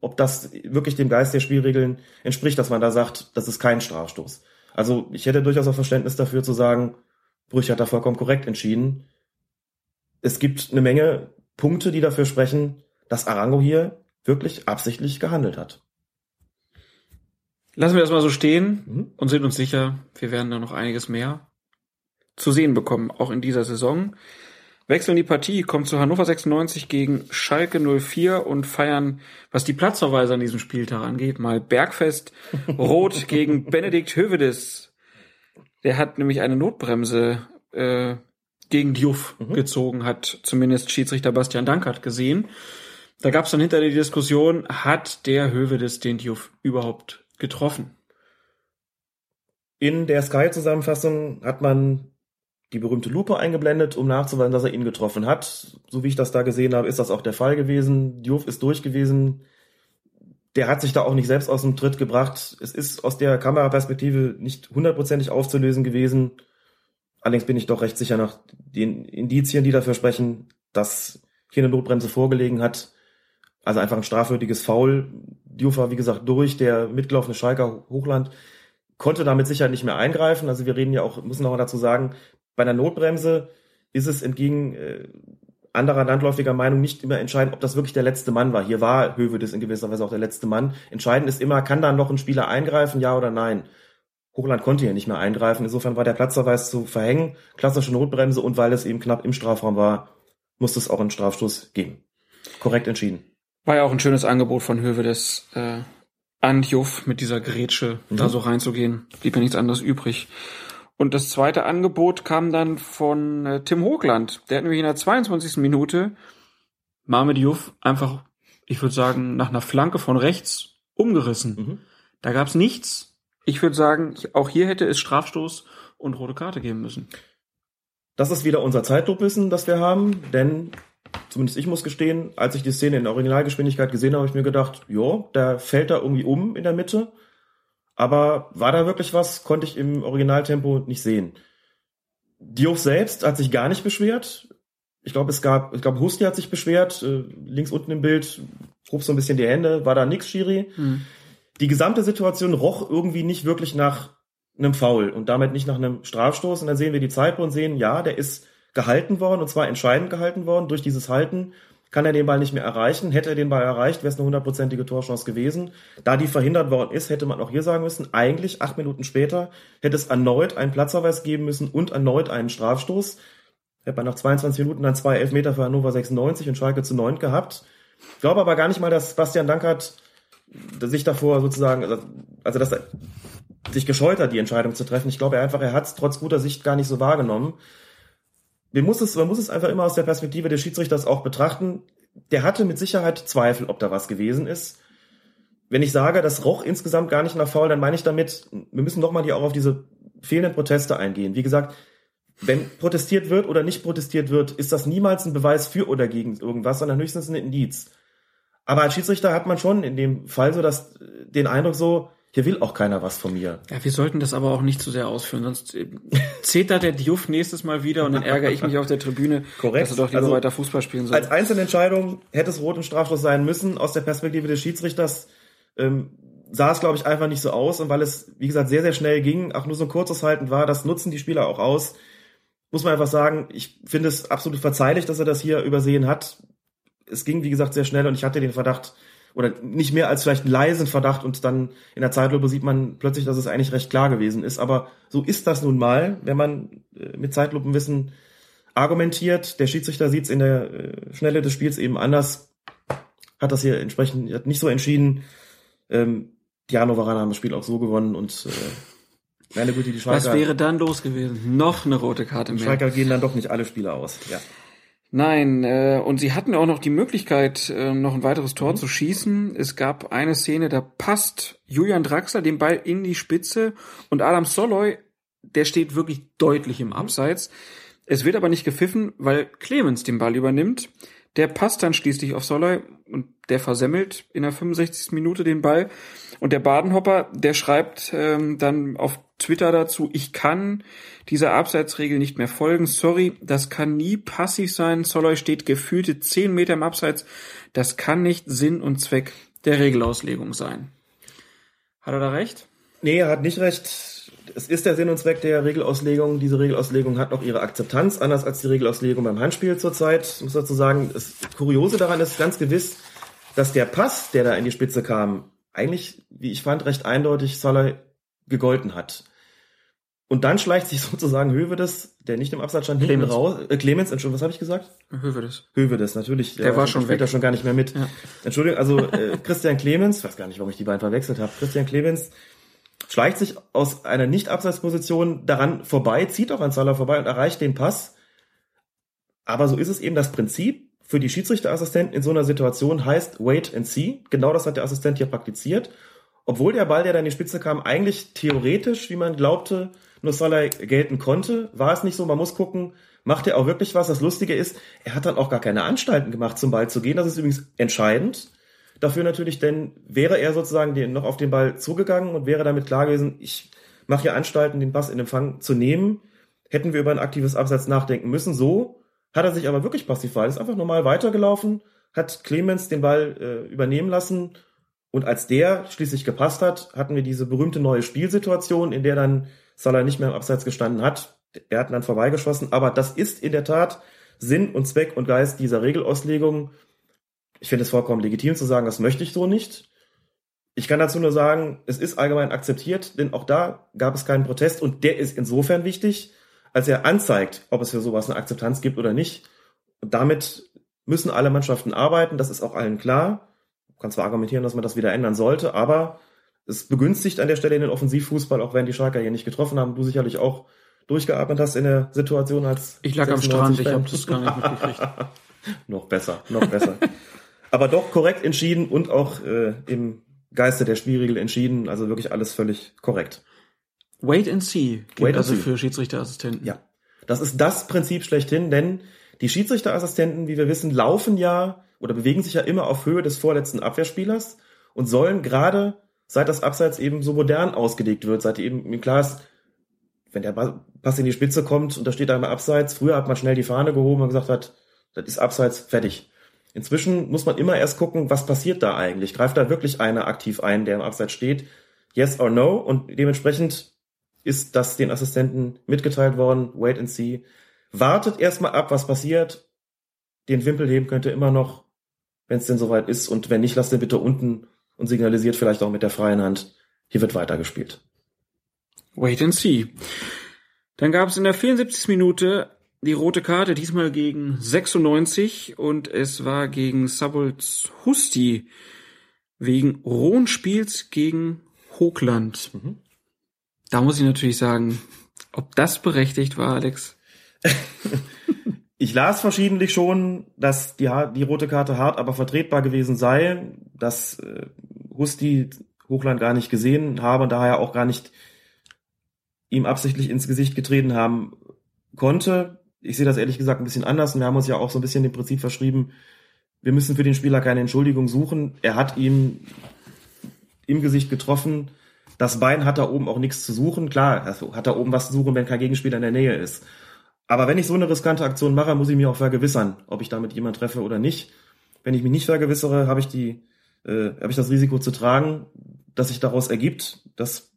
Speaker 6: ob das wirklich dem Geist der Spielregeln entspricht, dass man da sagt, das ist kein Strafstoß. Also ich hätte durchaus auch Verständnis dafür zu sagen, Brüch hat da vollkommen korrekt entschieden es gibt eine Menge Punkte, die dafür sprechen, dass Arango hier wirklich absichtlich gehandelt hat.
Speaker 5: Lassen wir das mal so stehen mhm. und sind uns sicher, wir werden da noch einiges mehr zu sehen bekommen, auch in dieser Saison. Wechseln die Partie, kommen zu Hannover 96 gegen Schalke 04 und feiern, was die Platzverweise an diesem Spieltag angeht, mal Bergfest Rot gegen Benedikt Hövedes. Der hat nämlich eine Notbremse äh, gegen Diouf mhm. gezogen hat, zumindest Schiedsrichter Bastian Dankert gesehen. Da gab es dann hinter die Diskussion, hat der Hövedes den Diouf überhaupt getroffen?
Speaker 6: In der Sky-Zusammenfassung hat man die berühmte Lupe eingeblendet, um nachzuweisen, dass er ihn getroffen hat. So wie ich das da gesehen habe, ist das auch der Fall gewesen. Diouf ist durch gewesen. Der hat sich da auch nicht selbst aus dem Tritt gebracht. Es ist aus der Kameraperspektive nicht hundertprozentig aufzulösen gewesen. Allerdings bin ich doch recht sicher nach den Indizien, die dafür sprechen, dass hier eine Notbremse vorgelegen hat. Also einfach ein strafwürdiges Foul. Diouf war, wie gesagt, durch. Der mitgelaufene Schalker Hochland konnte damit sicher nicht mehr eingreifen. Also wir reden ja auch, müssen mal dazu sagen, bei einer Notbremse ist es entgegen äh, anderer landläufiger Meinung nicht immer entscheidend, ob das wirklich der letzte Mann war. Hier war Hövedes in gewisser Weise auch der letzte Mann. Entscheidend ist immer, kann da noch ein Spieler eingreifen, ja oder nein? Hochland konnte hier nicht mehr eingreifen. Insofern war der Platzverweis zu verhängen, klassische Notbremse und weil es eben knapp im Strafraum war, musste es auch einen Strafstoß geben. Korrekt entschieden.
Speaker 5: War ja auch ein schönes Angebot von Hövedes äh, an Juff mit dieser Grätsche mhm. da so reinzugehen. Blieb ja nichts anderes übrig. Und das zweite Angebot kam dann von äh, Tim Hochland. Der hat nämlich in der 22. Minute Marmed Juff einfach, ich würde sagen, nach einer Flanke von rechts umgerissen. Mhm. Da gab's nichts, ich würde sagen, auch hier hätte es Strafstoß und rote Karte geben müssen.
Speaker 6: Das ist wieder unser Zeitdruckwissen, das wir haben, denn zumindest ich muss gestehen, als ich die Szene in Originalgeschwindigkeit gesehen habe, habe ich mir gedacht, jo, der fällt da irgendwie um in der Mitte. Aber war da wirklich was, konnte ich im Originaltempo nicht sehen. Diouf selbst hat sich gar nicht beschwert. Ich glaube, es gab, ich glaube, Husti hat sich beschwert, äh, links unten im Bild, hob so ein bisschen die Hände, war da nix, Schiri. Hm die gesamte Situation roch irgendwie nicht wirklich nach einem Foul und damit nicht nach einem Strafstoß. Und dann sehen wir die Zeitpunkt und sehen, ja, der ist gehalten worden und zwar entscheidend gehalten worden. Durch dieses Halten kann er den Ball nicht mehr erreichen. Hätte er den Ball erreicht, wäre es eine hundertprozentige Torchance gewesen. Da die verhindert worden ist, hätte man auch hier sagen müssen, eigentlich acht Minuten später hätte es erneut einen Platzverweis geben müssen und erneut einen Strafstoß. Hätte man nach 22 Minuten dann zwei Elfmeter für Hannover 96 und Schalke zu neun gehabt. Ich glaube aber gar nicht mal, dass Bastian Dankert sich davor sozusagen, also, also dass er sich gescheut hat, die Entscheidung zu treffen. Ich glaube einfach, er hat es trotz guter Sicht gar nicht so wahrgenommen. Man muss, es, man muss es einfach immer aus der Perspektive des Schiedsrichters auch betrachten. Der hatte mit Sicherheit Zweifel, ob da was gewesen ist. Wenn ich sage, das roch insgesamt gar nicht nach Foul, dann meine ich damit, wir müssen nochmal hier auch auf diese fehlenden Proteste eingehen. Wie gesagt, wenn protestiert wird oder nicht protestiert wird, ist das niemals ein Beweis für oder gegen irgendwas, sondern höchstens ein Indiz. Aber als Schiedsrichter hat man schon in dem Fall so das, den Eindruck so, hier will auch keiner was von mir.
Speaker 5: Ja, wir sollten das aber auch nicht zu sehr ausführen, sonst äh, zetert der Diouf nächstes Mal wieder und dann ärgere ich mich auf der Tribüne,
Speaker 6: Korrekt.
Speaker 5: dass er doch lieber also, weiter Fußball spielen soll.
Speaker 6: Als Einzelentscheidung hätte es rot und Strafstoß sein müssen. Aus der Perspektive des Schiedsrichters ähm, sah es, glaube ich, einfach nicht so aus. Und weil es, wie gesagt, sehr, sehr schnell ging, auch nur so ein kurzes Halten war, das nutzen die Spieler auch aus. Muss man einfach sagen, ich finde es absolut verzeihlich, dass er das hier übersehen hat es ging, wie gesagt, sehr schnell und ich hatte den Verdacht, oder nicht mehr als vielleicht einen leisen Verdacht und dann in der Zeitlupe sieht man plötzlich, dass es eigentlich recht klar gewesen ist. Aber so ist das nun mal, wenn man äh, mit Zeitlupenwissen argumentiert. Der Schiedsrichter sieht es in der äh, Schnelle des Spiels eben anders, hat das hier entsprechend hat nicht so entschieden. Ähm, die Hannoveraner haben das Spiel auch so gewonnen und äh, Meine Güte, die Schalker,
Speaker 5: Was wäre dann los gewesen? Noch eine rote Karte mehr.
Speaker 6: Schalker gehen dann doch nicht alle Spieler aus. Ja.
Speaker 5: Nein, äh, und sie hatten auch noch die Möglichkeit, äh, noch ein weiteres Tor zu schießen. Es gab eine Szene, da passt Julian Draxler den Ball in die Spitze und Adam Soloy, der steht wirklich deutlich im Abseits. Es wird aber nicht gepfiffen, weil Clemens den Ball übernimmt. Der passt dann schließlich auf Soloy und der versemmelt in der 65. Minute den Ball. Und der Badenhopper, der schreibt ähm, dann auf Twitter dazu, ich kann dieser Abseitsregel nicht mehr folgen. Sorry, das kann nie passiv sein. Soloy steht gefühlte 10 Meter im Abseits. Das kann nicht Sinn und Zweck der Regelauslegung sein. Hat er da recht?
Speaker 6: Nee, er hat nicht recht. Es ist der Sinn und Zweck der Regelauslegung. Diese Regelauslegung hat auch ihre Akzeptanz, anders als die Regelauslegung beim Handspiel zurzeit. Ich muss dazu sagen, das Kuriose daran ist ganz gewiss, dass der Pass, der da in die Spitze kam, eigentlich, wie ich fand, recht eindeutig Salah gegolten hat. Und dann schleicht sich sozusagen Hövedes, der nicht im Absatz stand, hinten
Speaker 5: Clemens.
Speaker 6: raus. Äh, Clemens, Entschuldigung, was habe ich gesagt?
Speaker 5: Hövedes.
Speaker 6: Hövedes, natürlich.
Speaker 5: Der war schon
Speaker 6: spielt
Speaker 5: weg.
Speaker 6: da schon gar nicht mehr mit.
Speaker 5: Ja.
Speaker 6: Entschuldigung, also äh, Christian Clemens, ich weiß gar nicht, warum ich die beiden verwechselt habe. Christian Clemens schleicht sich aus einer Nicht-Abseitsposition daran vorbei, zieht auch an Salah vorbei und erreicht den Pass. Aber so ist es eben das Prinzip für die Schiedsrichterassistenten in so einer Situation heißt wait and see. Genau das hat der Assistent hier praktiziert. Obwohl der Ball, der da in die Spitze kam, eigentlich theoretisch, wie man glaubte, nur Salah gelten konnte, war es nicht so. Man muss gucken, macht er auch wirklich was? Das Lustige ist, er hat dann auch gar keine Anstalten gemacht, zum Ball zu gehen. Das ist übrigens entscheidend dafür natürlich, denn wäre er sozusagen den, noch auf den Ball zugegangen und wäre damit klar gewesen, ich mache hier Anstalten, den Pass in Empfang zu nehmen, hätten wir über ein aktives Abseits nachdenken müssen. So hat er sich aber wirklich passiv verhalten, ist einfach normal weitergelaufen, hat Clemens den Ball äh, übernehmen lassen und als der schließlich gepasst hat, hatten wir diese berühmte neue Spielsituation, in der dann Salah nicht mehr im Abseits gestanden hat. Er hat dann vorbeigeschossen, aber das ist in der Tat Sinn und Zweck und Geist dieser Regelauslegung. Ich finde es vollkommen legitim zu sagen, das möchte ich so nicht. Ich kann dazu nur sagen, es ist allgemein akzeptiert, denn auch da gab es keinen Protest und der ist insofern wichtig, als er anzeigt, ob es für sowas eine Akzeptanz gibt oder nicht. Und damit müssen alle Mannschaften arbeiten, das ist auch allen klar. Man kann zwar argumentieren, dass man das wieder ändern sollte, aber es begünstigt an der Stelle den Offensivfußball, auch wenn die Schalker hier nicht getroffen haben. Du sicherlich auch durchgeatmet hast in der Situation als
Speaker 5: Ich lag am
Speaker 6: 96
Speaker 5: Strand, ich
Speaker 6: Fan.
Speaker 5: habe das gar nicht mitgekriegt.
Speaker 6: noch besser, noch besser. Aber doch korrekt entschieden und auch äh, im Geiste der Spielregel entschieden. Also wirklich alles völlig korrekt.
Speaker 5: Wait and see gilt
Speaker 6: Wait
Speaker 5: also
Speaker 6: see.
Speaker 5: für Schiedsrichterassistenten.
Speaker 6: Ja. Das ist das Prinzip schlechthin, denn die Schiedsrichterassistenten, wie wir wissen, laufen ja oder bewegen sich ja immer auf Höhe des vorletzten Abwehrspielers und sollen gerade seit das Abseits eben so modern ausgelegt wird, seit eben klar ist, wenn der Pass in die Spitze kommt und da steht einmal Abseits, früher hat man schnell die Fahne gehoben und gesagt hat, das ist Abseits, fertig. Inzwischen muss man immer erst gucken, was passiert da eigentlich? Greift da wirklich einer aktiv ein, der im Abseits steht? Yes or no? Und dementsprechend ist das den Assistenten mitgeteilt worden. Wait and see. Wartet erstmal ab, was passiert. Den Wimpel heben könnt ihr immer noch, wenn es denn soweit ist. Und wenn nicht, lasst den bitte unten und signalisiert vielleicht auch mit der freien Hand. Hier wird weitergespielt.
Speaker 5: Wait and see. Dann gab es in der 74. Minute die rote Karte, diesmal gegen 96 und es war gegen Sabolz Husti wegen rohen Spiels gegen Hochland. Da muss ich natürlich sagen, ob das berechtigt war, Alex.
Speaker 6: Ich las verschiedentlich schon, dass die, die rote Karte hart, aber vertretbar gewesen sei, dass äh, Husti Hochland gar nicht gesehen habe und daher auch gar nicht ihm absichtlich ins Gesicht getreten haben konnte. Ich sehe das ehrlich gesagt ein bisschen anders und wir haben uns ja auch so ein bisschen dem Prinzip verschrieben, wir müssen für den Spieler keine Entschuldigung suchen. Er hat ihn im Gesicht getroffen. Das Bein hat da oben auch nichts zu suchen. Klar, also hat da oben was zu suchen, wenn kein Gegenspieler in der Nähe ist. Aber wenn ich so eine riskante Aktion mache, muss ich mich auch vergewissern, ob ich damit jemand treffe oder nicht. Wenn ich mich nicht vergewissere, habe ich die, äh, habe ich das Risiko zu tragen, dass sich daraus ergibt. Das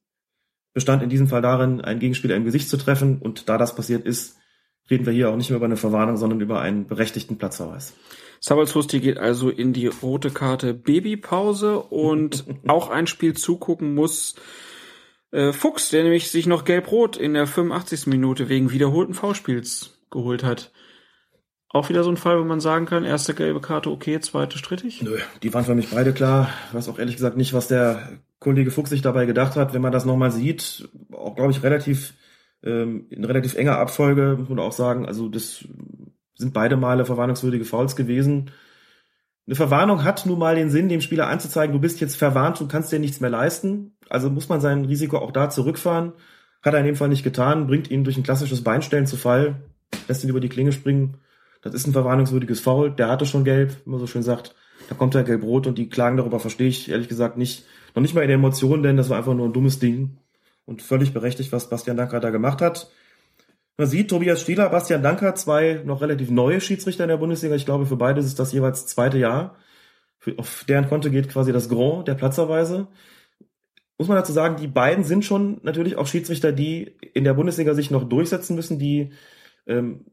Speaker 6: bestand in diesem Fall darin, einen Gegenspieler im Gesicht zu treffen. Und da das passiert ist, reden wir hier auch nicht mehr über eine Verwarnung, sondern über einen berechtigten Platzverweis.
Speaker 5: Sabolz Husti geht also in die rote Karte Babypause und auch ein Spiel zugucken muss äh, Fuchs, der nämlich sich noch gelb-rot in der 85. Minute wegen wiederholten Foulspiels geholt hat. Auch wieder so ein Fall, wo man sagen kann, erste gelbe Karte okay, zweite strittig.
Speaker 6: Nö, die waren für mich beide klar. Ich weiß auch ehrlich gesagt nicht, was der Kollege Fuchs sich dabei gedacht hat, wenn man das nochmal sieht, auch glaube ich relativ ähm, in relativ enger Abfolge, muss man auch sagen, also das sind beide Male verwarnungswürdige Fouls gewesen. Eine Verwarnung hat nun mal den Sinn, dem Spieler anzuzeigen, du bist jetzt verwarnt, du kannst dir nichts mehr leisten. Also muss man sein Risiko auch da zurückfahren. Hat er in dem Fall nicht getan, bringt ihn durch ein klassisches Beinstellen zu Fall, lässt ihn über die Klinge springen. Das ist ein verwarnungswürdiges Foul. Der hatte schon gelb, wie man so schön sagt. Da kommt er gelb-rot und die Klagen darüber verstehe ich ehrlich gesagt nicht. Noch nicht mal in der Emotion, denn das war einfach nur ein dummes Ding. Und völlig berechtigt, was Bastian Danker da gemacht hat. Man sieht, Tobias Stieler, Bastian Danker, zwei noch relativ neue Schiedsrichter in der Bundesliga. Ich glaube, für beide ist das jeweils zweite Jahr. Auf deren Konto geht quasi das Grand der Platzerweise. Muss man dazu sagen, die beiden sind schon natürlich auch Schiedsrichter, die in der Bundesliga sich noch durchsetzen müssen, die ähm,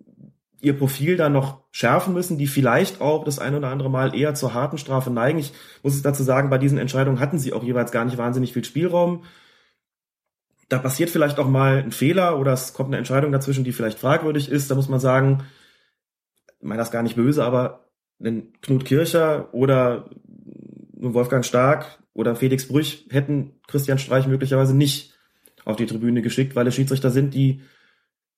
Speaker 6: ihr Profil da noch schärfen müssen, die vielleicht auch das ein oder andere Mal eher zur harten Strafe neigen. Ich muss es dazu sagen, bei diesen Entscheidungen hatten sie auch jeweils gar nicht wahnsinnig viel Spielraum da passiert vielleicht auch mal ein Fehler oder es kommt eine Entscheidung dazwischen, die vielleicht fragwürdig ist. Da muss man sagen, ich meine das gar nicht böse, aber ein Knut Kircher oder Wolfgang Stark oder Felix Brüch hätten Christian Streich möglicherweise nicht auf die Tribüne geschickt, weil es Schiedsrichter sind, die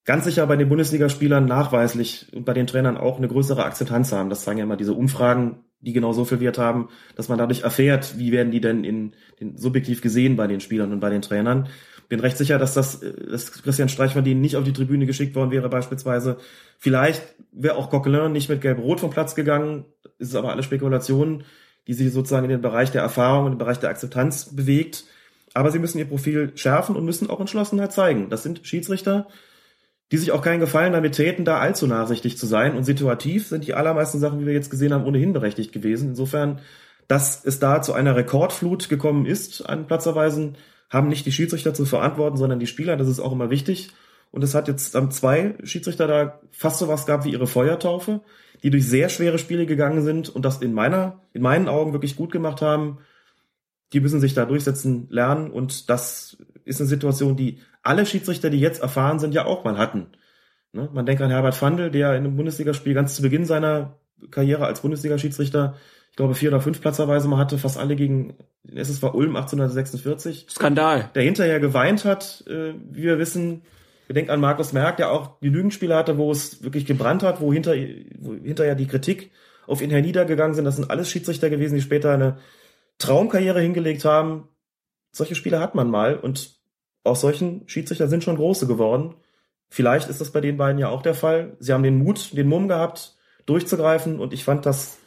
Speaker 6: ganz sicher bei den Bundesligaspielern nachweislich und bei den Trainern auch eine größere Akzeptanz haben. Das zeigen ja immer diese Umfragen, die genau so viel Wert haben, dass man dadurch erfährt, wie werden die denn in, in subjektiv gesehen bei den Spielern und bei den Trainern bin recht sicher, dass das dass Christian Streich von denen nicht auf die Tribüne geschickt worden wäre beispielsweise. Vielleicht wäre auch Coquelin nicht mit Gelb-Rot vom Platz gegangen. Ist aber alle Spekulationen, die sich sozusagen in den Bereich der Erfahrung und den Bereich der Akzeptanz bewegt. Aber sie müssen ihr Profil schärfen und müssen auch Entschlossenheit zeigen. Das sind Schiedsrichter, die sich auch keinen Gefallen damit täten, da allzu nachsichtig zu sein. Und situativ sind die allermeisten Sachen, wie wir jetzt gesehen haben, ohnehin berechtigt gewesen. Insofern, dass es da zu einer Rekordflut gekommen ist an Platzerweisen, haben nicht die Schiedsrichter zu verantworten, sondern die Spieler. Das ist auch immer wichtig. Und es hat jetzt ähm, zwei Schiedsrichter da fast so was gehabt wie ihre Feuertaufe, die durch sehr schwere Spiele gegangen sind und das in meiner, in meinen Augen wirklich gut gemacht haben. Die müssen sich da durchsetzen lernen und das ist eine Situation, die alle Schiedsrichter, die jetzt erfahren sind, ja auch mal hatten. Ne? Man denkt an Herbert Fandl, der in einem Bundesligaspiel ganz zu Beginn seiner Karriere als Bundesliga-Schiedsrichter ich glaube, vier oder fünf Platzerweise mal hatte, fast alle gegen den SSV Ulm 1846.
Speaker 5: Skandal.
Speaker 6: Der hinterher geweint hat, äh, wie wir wissen. Denken an Markus Merck, der auch die Lügenspiele hatte, wo es wirklich gebrannt hat, wo, hinter, wo hinterher die Kritik auf ihn herniedergegangen sind. Das sind alles Schiedsrichter gewesen, die später eine Traumkarriere hingelegt haben. Solche Spiele hat man mal und auch solchen Schiedsrichter sind schon große geworden. Vielleicht ist das bei den beiden ja auch der Fall. Sie haben den Mut, den Mumm gehabt, durchzugreifen und ich fand das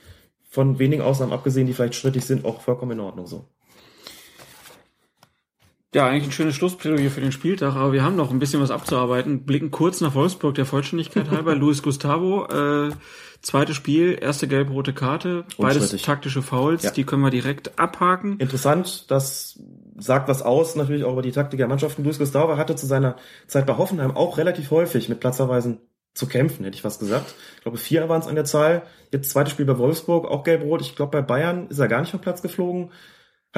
Speaker 6: von wenigen Ausnahmen abgesehen, die vielleicht strittig sind, auch vollkommen in Ordnung so.
Speaker 5: Ja, eigentlich ein schönes Schlussplädoyer für den Spieltag, aber wir haben noch ein bisschen was abzuarbeiten. Blicken kurz nach Wolfsburg, der Vollständigkeit halber. Luis Gustavo, äh, zweites Spiel, erste gelb-rote Karte, beides taktische Fouls, ja. die können wir direkt abhaken.
Speaker 6: Interessant, das sagt was aus, natürlich auch über die Taktik der Mannschaften. Luis Gustavo hatte zu seiner Zeit bei Hoffenheim auch relativ häufig mit Platzerweisen zu kämpfen, hätte ich was gesagt. Ich glaube, vier waren es an der Zahl. Jetzt zweites Spiel bei Wolfsburg, auch gelb-rot. Ich glaube, bei Bayern ist er gar nicht vom Platz geflogen.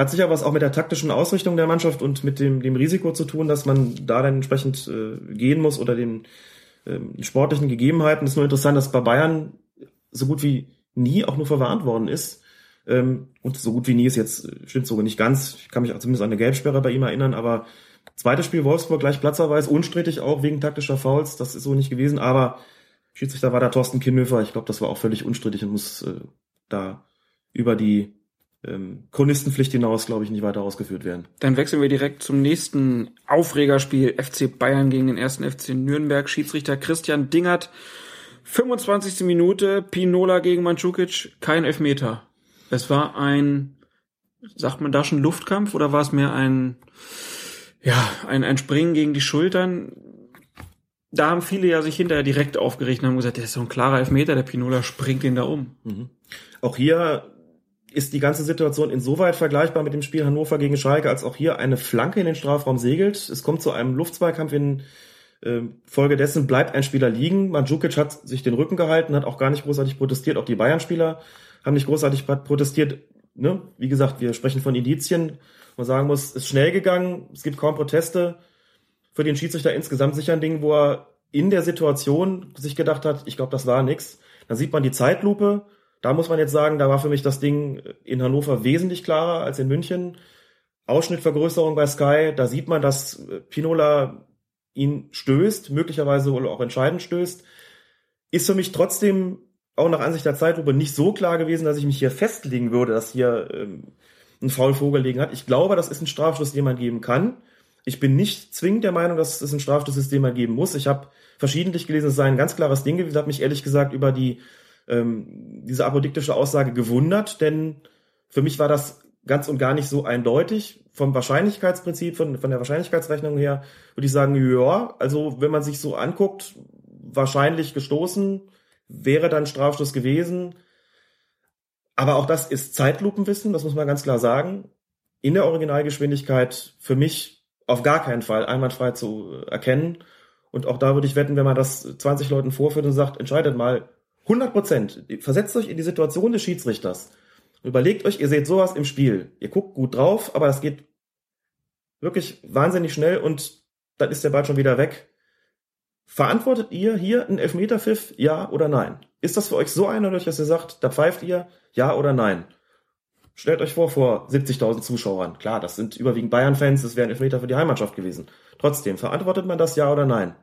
Speaker 6: Hat sicher was auch mit der taktischen Ausrichtung der Mannschaft und mit dem, dem Risiko zu tun, dass man da dann entsprechend äh, gehen muss oder den ähm, sportlichen Gegebenheiten. Es ist nur interessant, dass bei Bayern so gut wie nie auch nur verwarnt worden ist. Ähm, und so gut wie nie ist jetzt, äh, stimmt sogar nicht ganz. Ich kann mich zumindest an eine Gelbsperre bei ihm erinnern, aber Zweites Spiel Wolfsburg gleich platzerweise, unstrittig auch wegen taktischer Fouls, das ist so nicht gewesen, aber Schiedsrichter war da Thorsten Kinnhöfer, ich glaube, das war auch völlig unstrittig und muss äh, da über die ähm, Chronistenpflicht hinaus, glaube ich, nicht weiter ausgeführt werden.
Speaker 5: Dann wechseln wir direkt zum nächsten Aufregerspiel FC Bayern gegen den ersten FC Nürnberg. Schiedsrichter Christian Dingert, 25. Minute, Pinola gegen Mandzukic, kein Elfmeter. Es war ein, sagt man da schon Luftkampf oder war es mehr ein ja, ein, ein Springen gegen die Schultern. Da haben viele ja sich hinterher direkt aufgeregt und haben gesagt, der ist so ein klarer Elfmeter, der Pinola springt ihn da um.
Speaker 6: Mhm. Auch hier ist die ganze Situation insoweit vergleichbar mit dem Spiel Hannover gegen Schalke, als auch hier eine Flanke in den Strafraum segelt. Es kommt zu einem Luftzweikampf in äh, Folge dessen bleibt ein Spieler liegen. Mandzukic hat sich den Rücken gehalten, hat auch gar nicht großartig protestiert. Auch die Bayern-Spieler haben nicht großartig protestiert. Ne? Wie gesagt, wir sprechen von Indizien man sagen muss, ist schnell gegangen, es gibt kaum Proteste. Für den Schiedsrichter insgesamt sicher ein Ding, wo er in der Situation sich gedacht hat, ich glaube, das war nix. Dann sieht man die Zeitlupe. Da muss man jetzt sagen, da war für mich das Ding in Hannover wesentlich klarer als in München. Ausschnittvergrößerung bei Sky, da sieht man, dass äh, Pinola ihn stößt, möglicherweise wohl auch entscheidend stößt. Ist für mich trotzdem auch nach Ansicht der Zeitlupe nicht so klar gewesen, dass ich mich hier festlegen würde, dass hier ähm, ein Foul vorgelegen hat. Ich glaube, das ist ein Strafschluss, den man geben kann. Ich bin nicht zwingend der Meinung, dass es ein Strafschluss ist, den man geben muss. Ich habe verschiedentlich gelesen, es sei ein ganz klares Ding gewesen. Ich habe mich ehrlich gesagt über die ähm, diese apodiktische Aussage gewundert, denn für mich war das ganz und gar nicht so eindeutig. Vom Wahrscheinlichkeitsprinzip, von, von der Wahrscheinlichkeitsrechnung her, würde ich sagen, ja, also wenn man sich so anguckt, wahrscheinlich gestoßen, wäre dann Strafstoß gewesen. Aber auch das ist Zeitlupenwissen, das muss man ganz klar sagen. In der Originalgeschwindigkeit für mich auf gar keinen Fall einwandfrei zu erkennen. Und auch da würde ich wetten, wenn man das 20 Leuten vorführt und sagt, entscheidet mal 100 Prozent, versetzt euch in die Situation des Schiedsrichters. Überlegt euch, ihr seht sowas im Spiel. Ihr guckt gut drauf, aber das geht wirklich wahnsinnig schnell und dann ist der Ball schon wieder weg. Verantwortet ihr hier einen Elfmeterpfiff, ja oder nein? Ist das für euch so eindeutig, dass ihr sagt, da pfeift ihr, ja oder nein? Stellt euch vor, vor 70.000 Zuschauern. Klar, das sind überwiegend Bayern-Fans, das wären Elfmeter für die Heimatschaft gewesen. Trotzdem, verantwortet man das, ja oder nein?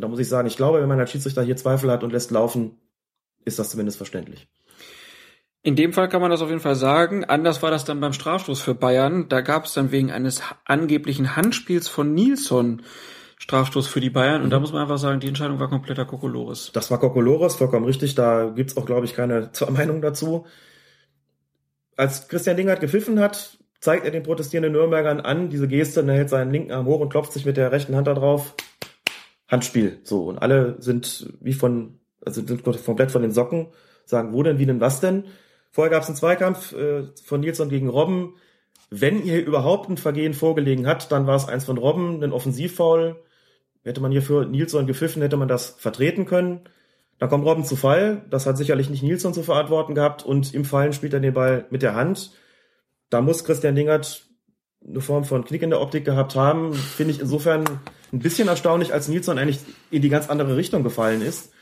Speaker 6: Und da muss ich sagen, ich glaube, wenn man als Schiedsrichter hier Zweifel hat und lässt laufen, ist das zumindest verständlich.
Speaker 5: In dem Fall kann man das auf jeden Fall sagen. Anders war das dann beim Strafstoß für Bayern. Da gab es dann wegen eines angeblichen Handspiels von Nilsson Strafstoß für die Bayern. Und mhm. da muss man einfach sagen, die Entscheidung war kompletter Kokolores.
Speaker 6: Das war Kokolores, vollkommen richtig. Da gibt's auch, glaube ich, keine zwei Meinungen dazu. Als Christian Dingert gepfiffen hat, zeigt er den protestierenden Nürnbergern an, diese Geste, und er hält seinen linken Arm hoch und klopft sich mit der rechten Hand da drauf. Handspiel. So. Und alle sind wie von, also sind komplett von den Socken, sagen, wo denn, wie denn, was denn? Vorher gab es einen Zweikampf äh, von Nilsson gegen Robben. Wenn ihr überhaupt ein Vergehen vorgelegen hat, dann war es eins von Robben, ein Offensivfoul. Hätte man hier für Nilsson gepfiffen, hätte man das vertreten können. Da kommt Robben zu Fall. Das hat sicherlich nicht Nilsson zu verantworten gehabt. Und im Fallen spielt er den Ball mit der Hand. Da muss Christian Dingert eine Form von Knick in der Optik gehabt haben. Finde ich insofern ein bisschen erstaunlich, als Nilsson eigentlich in die ganz andere Richtung gefallen ist.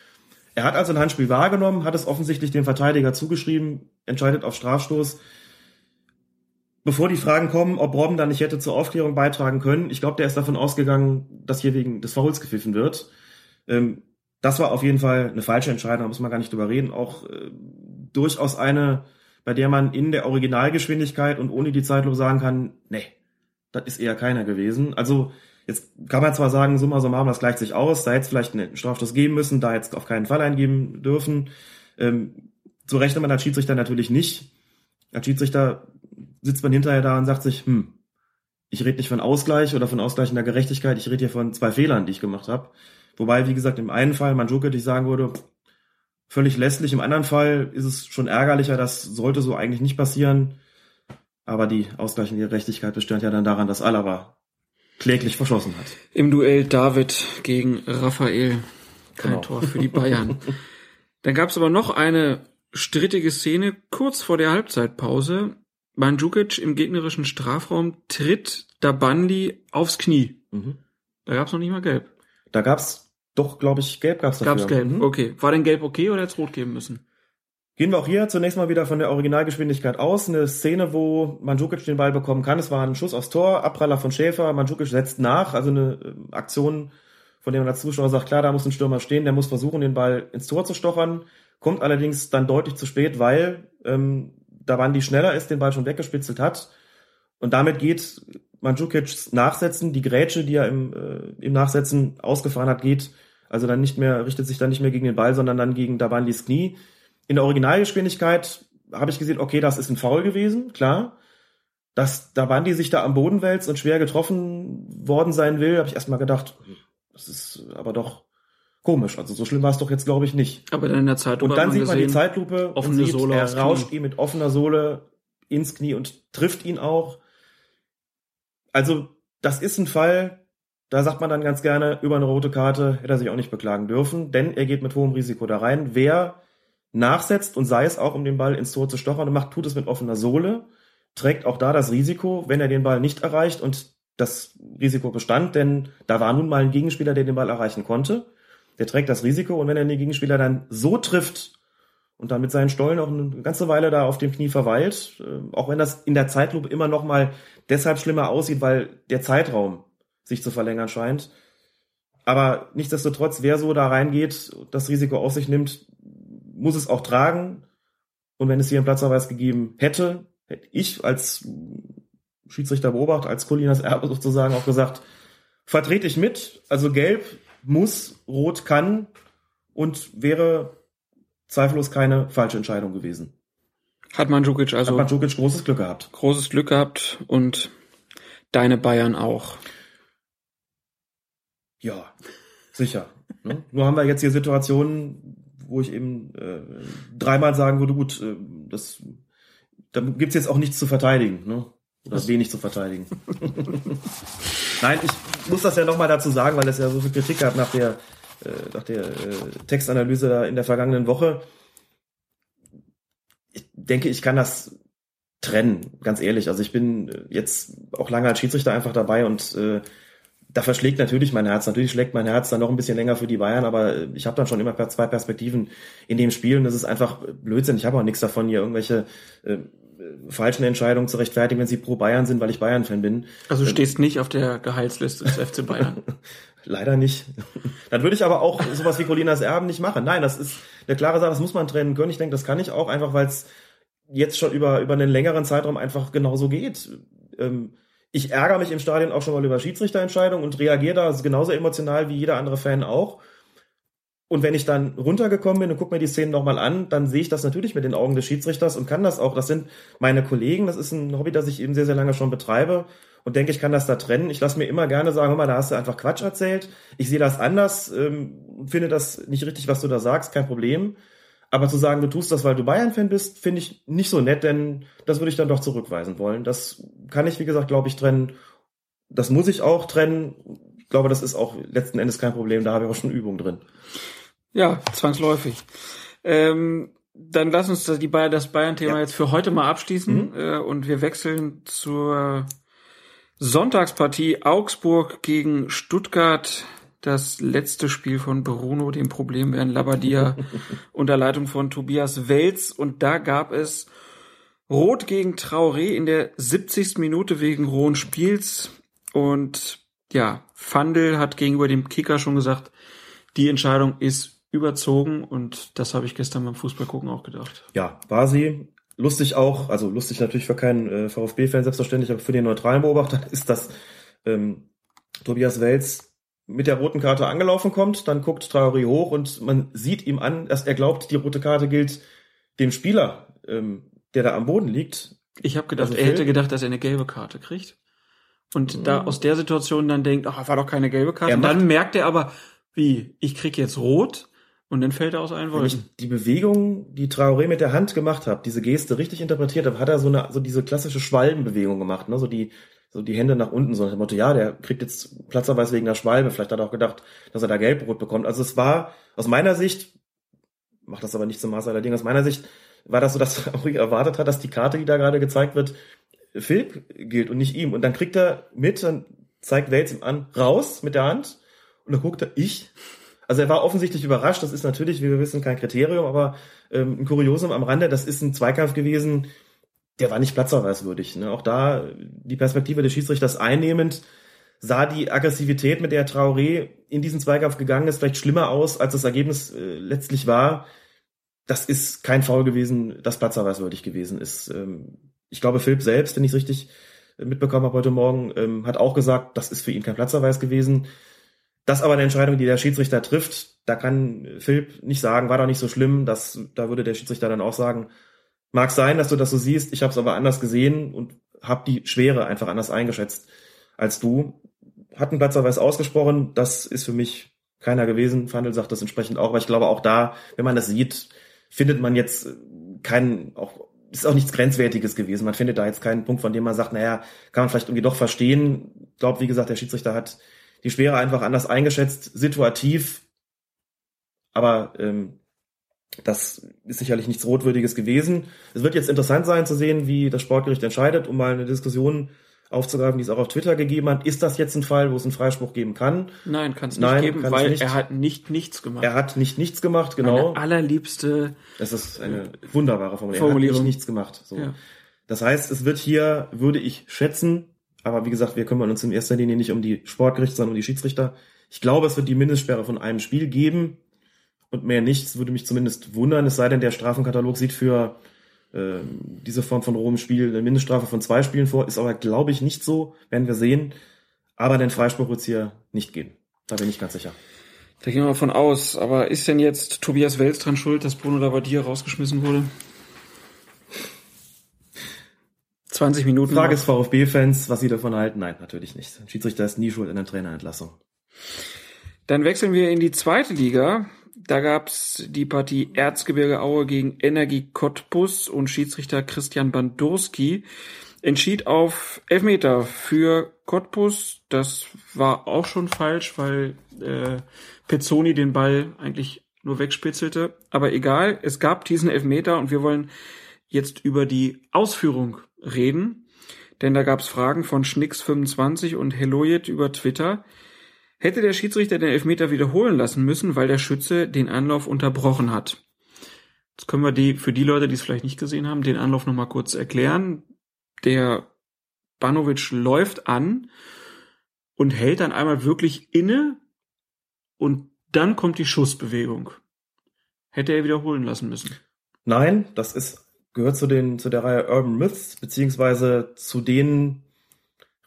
Speaker 6: Er hat also ein Handspiel wahrgenommen, hat es offensichtlich dem Verteidiger zugeschrieben, entscheidet auf Strafstoß. Bevor die Fragen kommen, ob Robben dann nicht hätte zur Aufklärung beitragen können, ich glaube, der ist davon ausgegangen, dass hier wegen des Fouls gepfiffen wird. Ähm, das war auf jeden Fall eine falsche Entscheidung, da muss man gar nicht drüber reden. Auch äh, durchaus eine, bei der man in der Originalgeschwindigkeit und ohne die Zeitlupe sagen kann, nee, das ist eher keiner gewesen. Also Jetzt kann man zwar sagen, summa summarum, das gleicht sich aus, da hätte es vielleicht einen Strafstoß geben müssen, da jetzt auf keinen Fall eingeben dürfen. Ähm, so rechnet man als Schiedsrichter natürlich nicht. Als Schiedsrichter sitzt man hinterher da und sagt sich, hm, ich rede nicht von Ausgleich oder von ausgleichender Gerechtigkeit, ich rede hier von zwei Fehlern, die ich gemacht habe. Wobei, wie gesagt, im einen Fall Mandzukic ich sagen würde, völlig lässlich. Im anderen Fall ist es schon ärgerlicher, das sollte so eigentlich nicht passieren. Aber die ausgleichende Gerechtigkeit bestand ja dann daran, dass Alaba kläglich verschossen hat.
Speaker 5: Im Duell David gegen Raphael. Kein genau. Tor für die Bayern. Dann gab es aber noch eine strittige Szene kurz vor der Halbzeitpause. Mandzukic im gegnerischen Strafraum tritt Dabandi aufs Knie. Mhm. Da gab es noch nicht mal gelb.
Speaker 6: Da gab's doch, glaube ich, gelb gab's
Speaker 5: dafür. Gab's gelb, mhm. okay. War denn gelb okay oder hätte es rot geben müssen?
Speaker 6: Gehen wir auch hier zunächst mal wieder von der Originalgeschwindigkeit aus. Eine Szene, wo Mandzukic den Ball bekommen kann. Es war ein Schuss aufs Tor, Abpraller von Schäfer. Mandzukic setzt nach. Also eine äh, Aktion, von der man als Zuschauer sagt, klar, da muss ein Stürmer stehen. Der muss versuchen, den Ball ins Tor zu stochern. Kommt allerdings dann deutlich zu spät, weil ähm, da Bandi schneller ist, den Ball schon weggespitzelt hat. Und damit geht Mandzukics Nachsetzen, die Grätsche, die er im, äh, im Nachsetzen ausgefahren hat, geht also dann nicht mehr, richtet sich dann nicht mehr gegen den Ball, sondern dann gegen Dabandis Knie. In der Originalgeschwindigkeit habe ich gesehen, okay, das ist ein Foul gewesen, klar. Dass da Bandi sich da am Boden wälzt und schwer getroffen worden sein will, habe ich erstmal gedacht, das ist aber doch komisch. Also so schlimm war es doch jetzt, glaube ich, nicht.
Speaker 5: Aber dann in der Zeitlupe.
Speaker 6: Und dann sieht man die Zeitlupe offene sieht, Sohle er rauscht ihm mit offener Sohle ins Knie und trifft ihn auch. Also, das ist ein Fall, da sagt man dann ganz gerne, über eine rote Karte hätte er sich auch nicht beklagen dürfen, denn er geht mit hohem Risiko da rein. Wer nachsetzt und sei es auch, um den Ball ins Tor zu stochern und macht, tut es mit offener Sohle, trägt auch da das Risiko, wenn er den Ball nicht erreicht und das Risiko bestand, denn da war nun mal ein Gegenspieler, der den Ball erreichen konnte. Der trägt das Risiko und wenn er den Gegenspieler dann so trifft und dann mit seinen Stollen auch eine ganze Weile da auf dem Knie verweilt, äh, auch wenn das in der Zeitlupe immer noch mal deshalb schlimmer aussieht, weil der Zeitraum sich zu verlängern scheint. Aber nichtsdestotrotz, wer so da reingeht, das Risiko auf sich nimmt, muss es auch tragen. Und wenn es hier einen Platzverweis gegeben hätte, hätte ich als Schiedsrichter beobachtet, als Colinas Erbe sozusagen auch gesagt, vertrete ich mit. Also gelb muss, rot kann und wäre zweifellos keine falsche Entscheidung gewesen.
Speaker 5: Hat Mandzukic also
Speaker 6: Hat Mandzukic großes Glück gehabt.
Speaker 5: großes Glück gehabt und deine Bayern auch.
Speaker 6: Ja, sicher. ne? Nur haben wir jetzt hier Situationen, wo ich eben äh, dreimal sagen würde, gut, äh, das da gibt's jetzt auch nichts zu verteidigen, ne? Oder wenig zu verteidigen. Nein, ich muss das ja nochmal dazu sagen, weil es ja so viel Kritik gab nach der, äh, nach der äh, Textanalyse da in der vergangenen Woche. Ich denke, ich kann das trennen, ganz ehrlich. Also ich bin äh, jetzt auch lange als Schiedsrichter einfach dabei und äh, da verschlägt natürlich mein Herz. Natürlich schlägt mein Herz dann noch ein bisschen länger für die Bayern, aber äh, ich habe dann schon immer zwei Perspektiven in dem Spiel und das ist einfach Blödsinn. Ich habe auch nichts davon, hier irgendwelche äh, äh, falschen Entscheidungen zu rechtfertigen, wenn sie pro Bayern sind, weil ich Bayern-Fan bin.
Speaker 5: Also du stehst nicht auf der Gehaltsliste des FC Bayern.
Speaker 6: Leider nicht. Dann würde ich aber auch sowas wie Colinas Erben nicht machen. Nein, das ist eine klare Sache, das muss man trennen können. Ich denke, das kann ich auch, einfach weil es jetzt schon über, über einen längeren Zeitraum einfach genauso geht. Ähm, ich ärgere mich im Stadion auch schon mal über Schiedsrichterentscheidungen und reagiere da genauso emotional wie jeder andere Fan auch. Und wenn ich dann runtergekommen bin und gucke mir die Szenen nochmal an, dann sehe ich das natürlich mit den Augen des Schiedsrichters und kann das auch. Das sind meine Kollegen, das ist ein Hobby, das ich eben sehr, sehr lange schon betreibe und denke, ich kann das da trennen. Ich lasse mir immer gerne sagen, hör mal, da hast du einfach Quatsch erzählt. Ich sehe das anders, ähm, finde das nicht richtig, was du da sagst, kein Problem. Aber zu sagen, du tust das, weil du Bayern-Fan bist, finde ich nicht so nett, denn das würde ich dann doch zurückweisen wollen. Das kann ich, wie gesagt, glaube ich, trennen. Das muss ich auch trennen. Ich glaube, das ist auch letzten Endes kein Problem. Da habe ich auch schon Übung drin.
Speaker 5: Ja, zwangsläufig. Ähm, dann lass uns das, die Bayern, das Bayern-Thema
Speaker 6: Ja.
Speaker 5: jetzt für heute mal abschließen äh, und wir wechseln zur Sonntagspartie Augsburg gegen Stuttgart. Das letzte Spiel von Bruno, dem Problembären Labadia, unter Leitung von Tobias Welz. Und da gab es Rot gegen Traoré in der 70. Minute wegen rohen Spiels. Und ja, Fandel hat gegenüber dem Kicker schon gesagt, die Entscheidung ist überzogen und das habe ich gestern beim Fußballgucken auch gedacht.
Speaker 6: Ja, war sie. Lustig auch, also lustig natürlich für keinen äh, VfB-Fan selbstverständlich, aber für den neutralen Beobachter ist, dass ähm, Tobias Welz mit der roten Karte angelaufen kommt, dann guckt Traoré hoch und man sieht ihm an, dass er glaubt, die rote Karte gilt dem Spieler, ähm, der da am Boden liegt.
Speaker 5: Ich habe gedacht,
Speaker 6: Also
Speaker 5: er hätte gedacht, dass er eine gelbe Karte kriegt. Und da aus der Situation dann denkt, ach, war doch keine gelbe Karte. Und dann merkt er aber, wie, ich krieg jetzt rot und dann fällt er aus allen
Speaker 6: Wenn ich
Speaker 5: Wolken.
Speaker 6: die Bewegung, die Traoré mit der Hand gemacht hat, diese Geste richtig interpretiert habe, hat er so eine, so diese klassische Schwalbenbewegung gemacht, ne, so die, so die Hände nach unten, so nach dem Motto, ja, der kriegt jetzt Platzerweis wegen der Schwalbe, vielleicht hat er auch gedacht, dass er da Gelbrot bekommt. Also es war, aus meiner Sicht, macht das aber nicht zum Maß aller Dinge, aus meiner Sicht war das so, dass Traoré erwartet hat, dass die Karte, die da gerade gezeigt wird, Philipp gilt und nicht ihm. Und dann kriegt er mit, dann zeigt Wels ihm an, raus mit der Hand, und dann guckt er, ich? Also er war offensichtlich überrascht. Das ist natürlich, wie wir wissen, kein Kriterium, aber ähm, ein Kuriosum am Rande. Das ist ein Zweikampf gewesen, der war nicht platzverweiswürdig. Ne? Auch da die Perspektive des Schiedsrichters einnehmend sah die Aggressivität, mit der Traoré in diesen Zweikampf gegangen ist, vielleicht schlimmer aus, als das Ergebnis äh, letztlich war. Das ist kein Foul gewesen, das platzverweiswürdig gewesen ist. Ähm, ich glaube, Philipp selbst, wenn ich es richtig äh, mitbekommen habe heute Morgen, ähm, hat auch gesagt, das ist für ihn kein Platzverweis gewesen. Das aber eine Entscheidung, die der Schiedsrichter trifft. Da kann Philipp nicht sagen, war doch nicht so schlimm. Das, da würde der Schiedsrichter dann auch sagen, mag sein, dass du das so siehst. Ich habe es aber anders gesehen und habe die Schwere einfach anders eingeschätzt als du. Hat einen Platzverweis ausgesprochen. Das ist für mich keiner gewesen. Fandel sagt das entsprechend auch. Aber ich glaube auch da, wenn man das sieht, findet man jetzt keinen, auch ist auch nichts Grenzwertiges gewesen. Man findet da jetzt keinen Punkt, von dem man sagt, naja, kann man vielleicht irgendwie doch verstehen. Ich glaube, wie gesagt, der Schiedsrichter hat die Schwere einfach anders eingeschätzt, situativ. Aber ähm, das ist sicherlich nichts Rotwürdiges gewesen. Es wird jetzt interessant sein zu sehen, wie das Sportgericht entscheidet, um mal eine Diskussion aufzugreifen, die es auch auf Twitter gegeben hat. Ist das jetzt ein Fall, wo es einen Freispruch geben kann?
Speaker 5: Nein, kann es nicht geben, weil
Speaker 6: nicht.
Speaker 5: er hat nicht nichts gemacht.
Speaker 6: Er hat nicht nichts gemacht, genau.
Speaker 5: Meine allerliebste
Speaker 6: Das ist eine wunderbare Formulierung.
Speaker 5: Formulierung.
Speaker 6: Er hat nicht nichts gemacht. So.
Speaker 5: Ja.
Speaker 6: Das heißt, es wird hier, würde ich schätzen, aber wie gesagt, wir kümmern uns in erster Linie nicht um die Sportgerichte, sondern um die Schiedsrichter. Ich glaube, es wird die Mindestsperre von einem Spiel geben und mehr nichts. Würde mich zumindest wundern, es sei denn, der Strafenkatalog sieht für äh, diese Form von rohem Spiel eine Mindeststrafe von zwei Spielen vor. Ist aber, glaube ich, nicht so, werden wir sehen. Aber den Freispruch wird es hier nicht geben. Da bin ich ganz sicher.
Speaker 5: Da gehen wir mal von aus. Aber ist denn jetzt Tobias Wels dran schuld, dass Bruno Labbadia rausgeschmissen wurde? 20 Minuten.
Speaker 6: Frage ist VfB-Fans, was sie davon halten. Nein, natürlich nicht. Ein Schiedsrichter ist nie schuld in der Trainerentlassung.
Speaker 5: Dann wechseln wir in die zweite Liga. Da gab's die Partie Erzgebirge Aue gegen Energie Cottbus und Schiedsrichter Christian Bandurski entschied auf Elfmeter für Cottbus. Das war auch schon falsch, weil äh, Pezzoni den Ball eigentlich nur wegspitzelte. Aber egal, es gab diesen Elfmeter und wir wollen jetzt über die Ausführung reden. Denn da gab's Fragen von Schnicks25 und Helojet über Twitter. Hätte der Schiedsrichter den Elfmeter wiederholen lassen müssen, weil der Schütze den Anlauf unterbrochen hat. Jetzt können wir die, für die Leute, die es vielleicht nicht gesehen haben, den Anlauf nochmal kurz erklären. Der Banovic läuft an und hält dann einmal wirklich inne und dann kommt die Schussbewegung. Hätte er wiederholen lassen müssen.
Speaker 6: Nein, das ist, gehört zu den, zu der Reihe Urban Myths, beziehungsweise zu den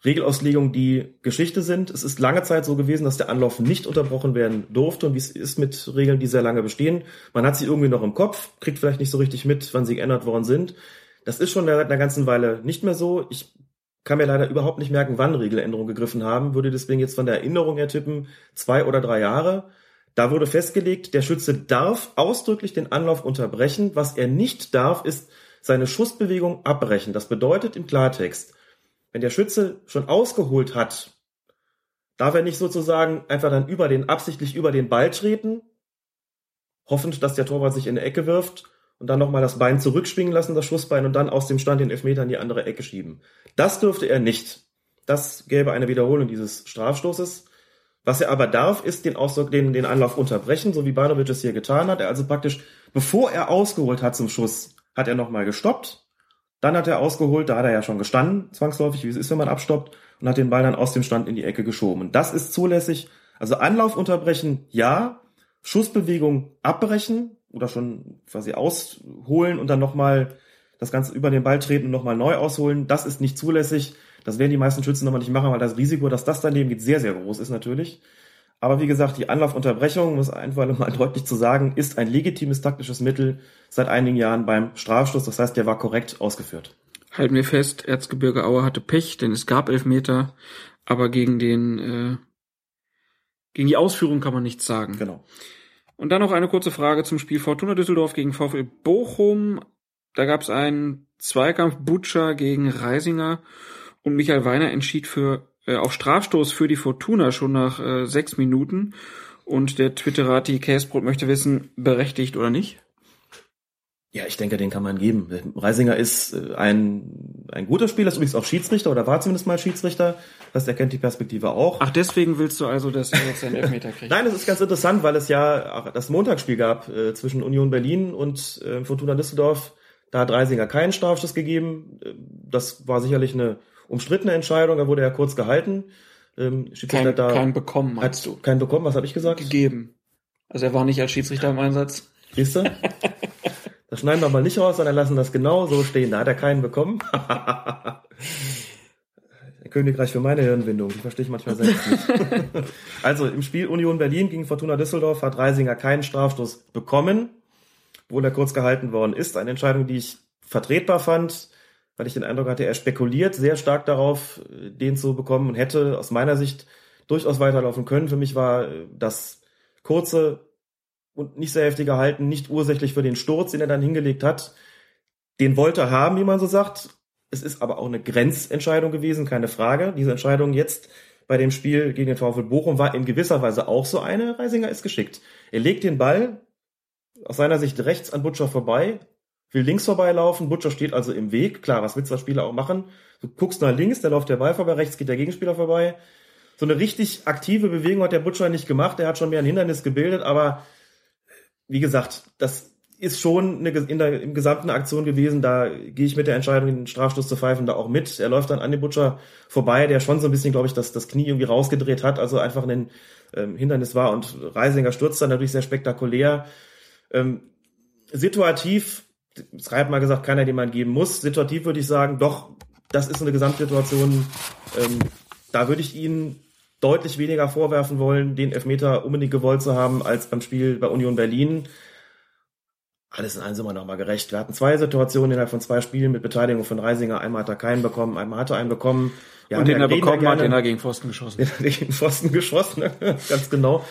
Speaker 6: Regelauslegungen, die Geschichte sind. Es ist lange Zeit so gewesen, dass der Anlauf nicht unterbrochen werden durfte und wie es ist mit Regeln, die sehr lange bestehen. Man hat sie irgendwie noch im Kopf, kriegt vielleicht nicht so richtig mit, wann sie geändert worden sind. Das ist schon seit einer ganzen Weile nicht mehr so. Ich kann mir leider überhaupt nicht merken, wann Regeländerungen gegriffen haben, würde deswegen jetzt von der Erinnerung her tippen, zwei oder drei Jahre. Da wurde festgelegt, der Schütze darf ausdrücklich den Anlauf unterbrechen. Was er nicht darf, ist seine Schussbewegung abbrechen. Das bedeutet im Klartext, wenn der Schütze schon ausgeholt hat, darf er nicht sozusagen einfach dann über den, absichtlich über den Ball treten, hoffend, dass der Torwart sich in die Ecke wirft und dann nochmal das Bein zurückschwingen lassen, das Schussbein, und dann aus dem Stand den Elfmeter in die andere Ecke schieben. Das dürfte er nicht. Das gäbe eine Wiederholung dieses Strafstoßes. Was er aber darf, ist den, Ausdruck, den, den Anlauf unterbrechen, so wie Banovic es hier getan hat. Er also praktisch, bevor er ausgeholt hat zum Schuss, hat er nochmal gestoppt. Dann hat er ausgeholt, da hat er ja schon gestanden, zwangsläufig, wie es ist, wenn man abstoppt, und hat den Ball dann aus dem Stand in die Ecke geschoben. Und das ist zulässig. Also Anlauf unterbrechen, ja. Schussbewegung abbrechen oder schon quasi ausholen und dann nochmal das Ganze über den Ball treten und nochmal neu ausholen, das ist nicht zulässig. Das werden die meisten Schützen nochmal nicht machen, weil das Risiko, dass das daneben geht, sehr, sehr groß ist natürlich. Aber wie gesagt, die Anlaufunterbrechung, es einfach mal deutlich zu sagen, ist ein legitimes taktisches Mittel seit einigen Jahren beim Strafstoß. Das heißt, der war korrekt ausgeführt.
Speaker 5: Halten wir fest, Erzgebirge Aue hatte Pech, denn es gab Elfmeter, aber gegen den äh, gegen die Ausführung kann man nichts sagen.
Speaker 6: Genau.
Speaker 5: Und dann noch eine kurze Frage zum Spiel Fortuna Düsseldorf gegen VfL Bochum. Da gab es einen Zweikampf Butcher gegen Reisinger und Michael Weiner entschied für äh, auf Strafstoß für die Fortuna schon nach äh, sechs Minuten. Und der Twitterati Käsbrot möchte wissen, berechtigt oder nicht?
Speaker 6: Ja, ich denke, den kann man geben. Reisinger ist äh, ein, ein guter Spieler, ist übrigens auch Schiedsrichter oder war zumindest mal Schiedsrichter. Das heißt, er kennt die Perspektive auch.
Speaker 5: Ach, deswegen willst du also, dass er jetzt einen Elfmeter kriegt?
Speaker 6: Nein, das ist ganz interessant, weil es ja auch das Montagsspiel gab äh, zwischen Union Berlin und äh, Fortuna Düsseldorf. Da hat Reisinger keinen Strafstoß gegeben. Äh, Das war sicherlich eine umstrittene Entscheidung, da wurde er kurz gehalten. Ähm,
Speaker 5: Kein,
Speaker 6: da
Speaker 5: kein bekommen,
Speaker 6: hat
Speaker 5: meinst du?
Speaker 6: keinen bekommen, was habe ich gesagt?
Speaker 5: Gegeben. Also er war nicht als Schiedsrichter im Einsatz.
Speaker 6: Siehst du? Das schneiden wir mal nicht raus, sondern lassen das genau so stehen. Da hat er keinen bekommen. Königreich für meine Hirnwindung, die verstehe ich manchmal selbst nicht. also im Spiel Union Berlin gegen Fortuna Düsseldorf hat Reisinger keinen Strafstoß bekommen, obwohl er kurz gehalten worden ist. Eine Entscheidung, die ich vertretbar fand, weil ich den Eindruck hatte, er spekuliert sehr stark darauf, den zu bekommen und hätte aus meiner Sicht durchaus weiterlaufen können. Für mich war das kurze und nicht sehr heftige Halten nicht ursächlich für den Sturz, den er dann hingelegt hat. Den wollte er haben, wie man so sagt. Es ist aber auch eine Grenzentscheidung gewesen, keine Frage. Diese Entscheidung jetzt bei dem Spiel gegen den VfL Bochum war in gewisser Weise auch so eine. Reisinger ist geschickt. Er legt den Ball aus seiner Sicht rechts an Butcher vorbei, will links vorbeilaufen, Butcher steht also im Weg. Klar, was will zwei Spieler auch machen? Du guckst nach links, da läuft der Ball vorbei, rechts geht der Gegenspieler vorbei. So eine richtig aktive Bewegung hat der Butcher nicht gemacht. Er hat schon mehr ein Hindernis gebildet, aber wie gesagt, das ist schon eine, in der im gesamten Aktion gewesen. Da gehe ich mit der Entscheidung, den Strafstoß zu pfeifen, da auch mit. Er läuft dann an dem Butcher vorbei, der schon so ein bisschen, glaube ich, das, das Knie irgendwie rausgedreht hat, also einfach ein ähm, Hindernis war und Reisinger stürzt dann natürlich sehr spektakulär. Ähm, situativ, es reibt mal gesagt, keiner, den man geben muss. Situativ würde ich sagen, doch, das ist eine Gesamtsituation. Ähm, da würde ich ihn deutlich weniger vorwerfen wollen, den Elfmeter unbedingt gewollt zu haben, als beim Spiel bei Union Berlin alles in allem sind wir nochmal gerecht. Wir hatten zwei Situationen innerhalb von zwei Spielen mit Beteiligung von Reisinger. Einmal hat er keinen bekommen, einmal hat er einen bekommen.
Speaker 5: Ja, und den er bekommen hat, den er gegen Pfosten geschossen. Den
Speaker 6: er gegen Pfosten geschossen, ganz genau.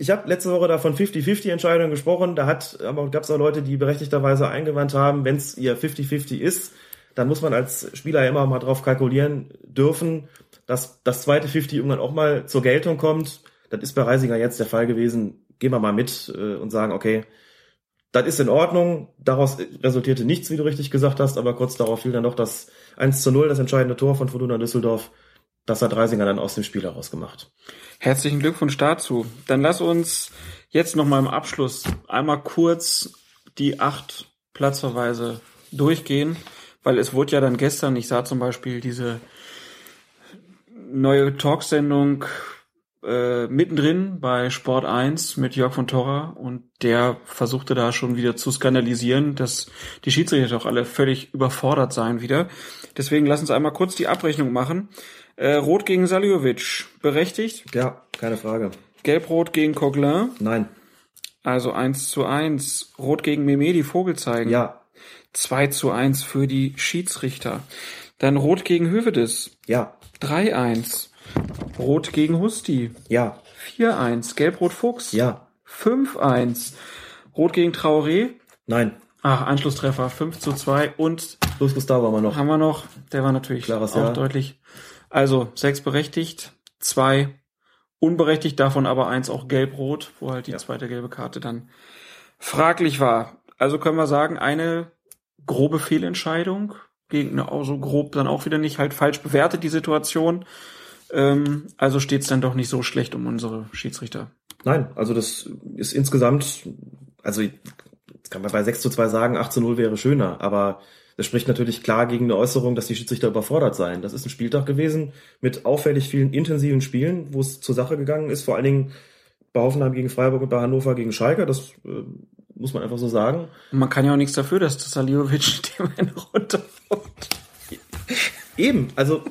Speaker 6: Ich habe letzte Woche da von 50-50-Entscheidungen gesprochen. Da hat, aber gab es auch Leute, die berechtigterweise eingewandt haben, wenn es ihr 50-50 ist, dann muss man als Spieler immer mal drauf kalkulieren dürfen, dass das zweite 50 irgendwann auch mal zur Geltung kommt. Das ist bei Reisinger jetzt der Fall gewesen. Gehen wir mal mit äh, und sagen, okay, das ist in Ordnung. Daraus resultierte nichts, wie du richtig gesagt hast, aber kurz darauf fiel dann doch das 1 zu 0, das entscheidende Tor von Fortuna Düsseldorf. Das hat Reisinger dann aus dem Spiel herausgemacht.
Speaker 5: Herzlichen Glückwunsch dazu. Dann lass uns jetzt noch mal im Abschluss einmal kurz die acht Platzverweise durchgehen, weil es wurde ja dann gestern, ich sah zum Beispiel diese neue Talksendung äh, mittendrin bei Sport 1 mit Jörg von Torra und der versuchte da schon wieder zu skandalisieren, dass die Schiedsrichter doch alle völlig überfordert seien wieder. Deswegen lass uns einmal kurz die Abrechnung machen. Äh, Rot gegen Saljovic, berechtigt?
Speaker 6: Ja, keine Frage.
Speaker 5: Gelb-Rot gegen Coquelin?
Speaker 6: Nein.
Speaker 5: Also 1 zu 1. Rot gegen Memedi, Vogelzeigen?
Speaker 6: Ja.
Speaker 5: 2 zu 1 für die Schiedsrichter. Dann Rot gegen Hövedes?
Speaker 6: Ja.
Speaker 5: 3-1. Rot gegen Husti.
Speaker 6: Ja.
Speaker 5: 4-1. Gelb-Rot Fuchs.
Speaker 6: Ja.
Speaker 5: 5-1. Rot gegen Traoré.
Speaker 6: Nein.
Speaker 5: Ach, Anschlusstreffer 5 zu 2 und
Speaker 6: Luis Gustavo haben wir noch.
Speaker 5: Haben wir noch. Der war natürlich
Speaker 6: Klares
Speaker 5: auch
Speaker 6: Ja.
Speaker 5: deutlich. Also sechs berechtigt, zwei unberechtigt, davon aber eins auch gelb-rot, wo halt die zweite gelbe Karte dann fraglich war. Also können wir sagen, eine grobe Fehlentscheidung gegen eine auch so grob dann auch wieder nicht halt falsch bewertet die Situation. Ähm, also steht's dann doch nicht so schlecht um unsere Schiedsrichter.
Speaker 6: Nein, also das ist insgesamt, also jetzt kann man bei 6 zu 2 sagen, 8 zu 0 wäre schöner, aber das spricht natürlich klar gegen eine Äußerung, dass die Schiedsrichter überfordert seien. Das ist ein Spieltag gewesen mit auffällig vielen intensiven Spielen, wo es zur Sache gegangen ist, vor allen Dingen bei Hoffenheim gegen Freiburg und bei Hannover gegen Schalke, das äh, muss man einfach so sagen.
Speaker 5: Und man kann ja auch nichts dafür, dass das Saliovic dem eine runterfällt.
Speaker 6: Eben, also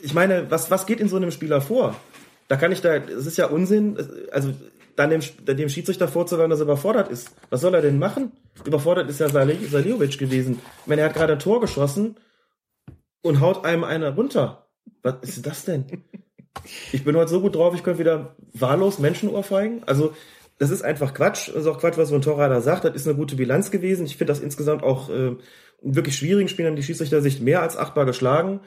Speaker 6: ich meine, was, was geht in so einem Spieler vor? Da kann ich da, es ist ja Unsinn, also dann dem, dem Schiedsrichter vorzuwerfen, dass er überfordert ist. Was soll er denn machen? Überfordert ist ja Sali- Saliovic gewesen. Ich meine, er hat gerade ein Tor geschossen und haut einem einer runter. Was ist das denn? Ich bin heute so gut drauf, ich könnte wieder wahllos Menschen ohrfeigen. Also, das ist einfach Quatsch. Das ist auch Quatsch, was so ein Torradar sagt. Das ist eine gute Bilanz gewesen. Ich finde das insgesamt auch äh, wirklich schwierigen Spielen haben die Schiedsrichter sich mehr als achtbar geschlagen.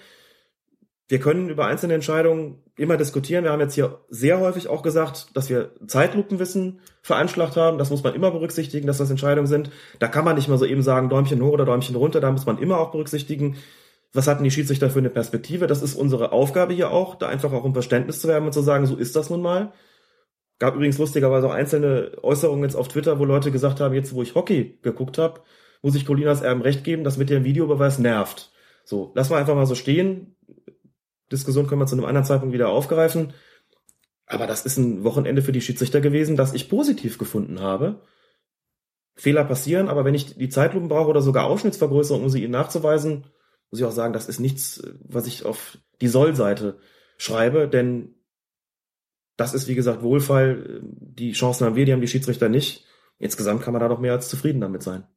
Speaker 6: Wir können über einzelne Entscheidungen immer diskutieren. Wir haben jetzt hier sehr häufig auch gesagt, dass wir Zeitlupenwissen veranschlagt haben. Das muss man immer berücksichtigen, dass das Entscheidungen sind. Da kann man nicht mal so eben sagen, Däumchen hoch oder Däumchen runter. Da muss man immer auch berücksichtigen, was hatten die Schiedsrichter für eine Perspektive. Das ist unsere Aufgabe hier auch, da einfach auch um Verständnis zu werben und zu sagen, so ist das nun mal. Gab übrigens lustigerweise auch einzelne Äußerungen jetzt auf Twitter, wo Leute gesagt haben, jetzt wo ich Hockey geguckt habe, muss ich Colinas Erben recht geben, das mit dem Videobeweis nervt. So, lass mal einfach mal so stehen. Diskussion können wir zu einem anderen Zeitpunkt wieder aufgreifen. Aber das ist ein Wochenende für die Schiedsrichter gewesen, das ich positiv gefunden habe. Fehler passieren, aber wenn ich die Zeitlupen brauche oder sogar Ausschnittsvergrößerung, um sie ihnen nachzuweisen, muss ich auch sagen, das ist nichts, was ich auf die Soll-Seite schreibe, denn das ist, wie gesagt, Wohlfall. Die Chancen haben wir, die haben die Schiedsrichter nicht. Insgesamt kann man da doch mehr als zufrieden damit sein.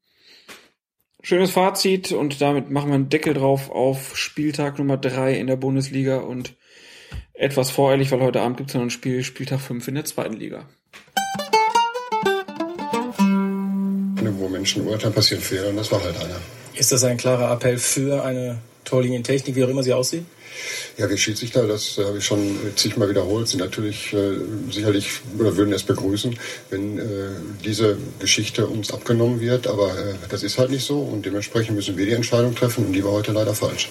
Speaker 5: Schönes Fazit und damit machen wir einen Deckel drauf auf Spieltag Nummer drei in der Bundesliga und etwas voreilig, weil heute Abend gibt es noch ein Spiel, Spieltag fünf in der zweiten Liga.
Speaker 8: Wo Menschen urteilen, passieren Fehler und das war halt einer.
Speaker 9: Ist das ein klarer Appell für eine
Speaker 8: Torlinientechnik, wie auch immer sie aussehen?
Speaker 9: Ja, wir Schiedsrichter, das äh, habe ich schon zigmal wiederholt, sind natürlich äh, sicherlich oder würden es begrüßen, wenn äh, diese Geschichte uns abgenommen wird. Aber äh, das ist halt nicht so und dementsprechend müssen wir die Entscheidung treffen und die war heute leider falsch.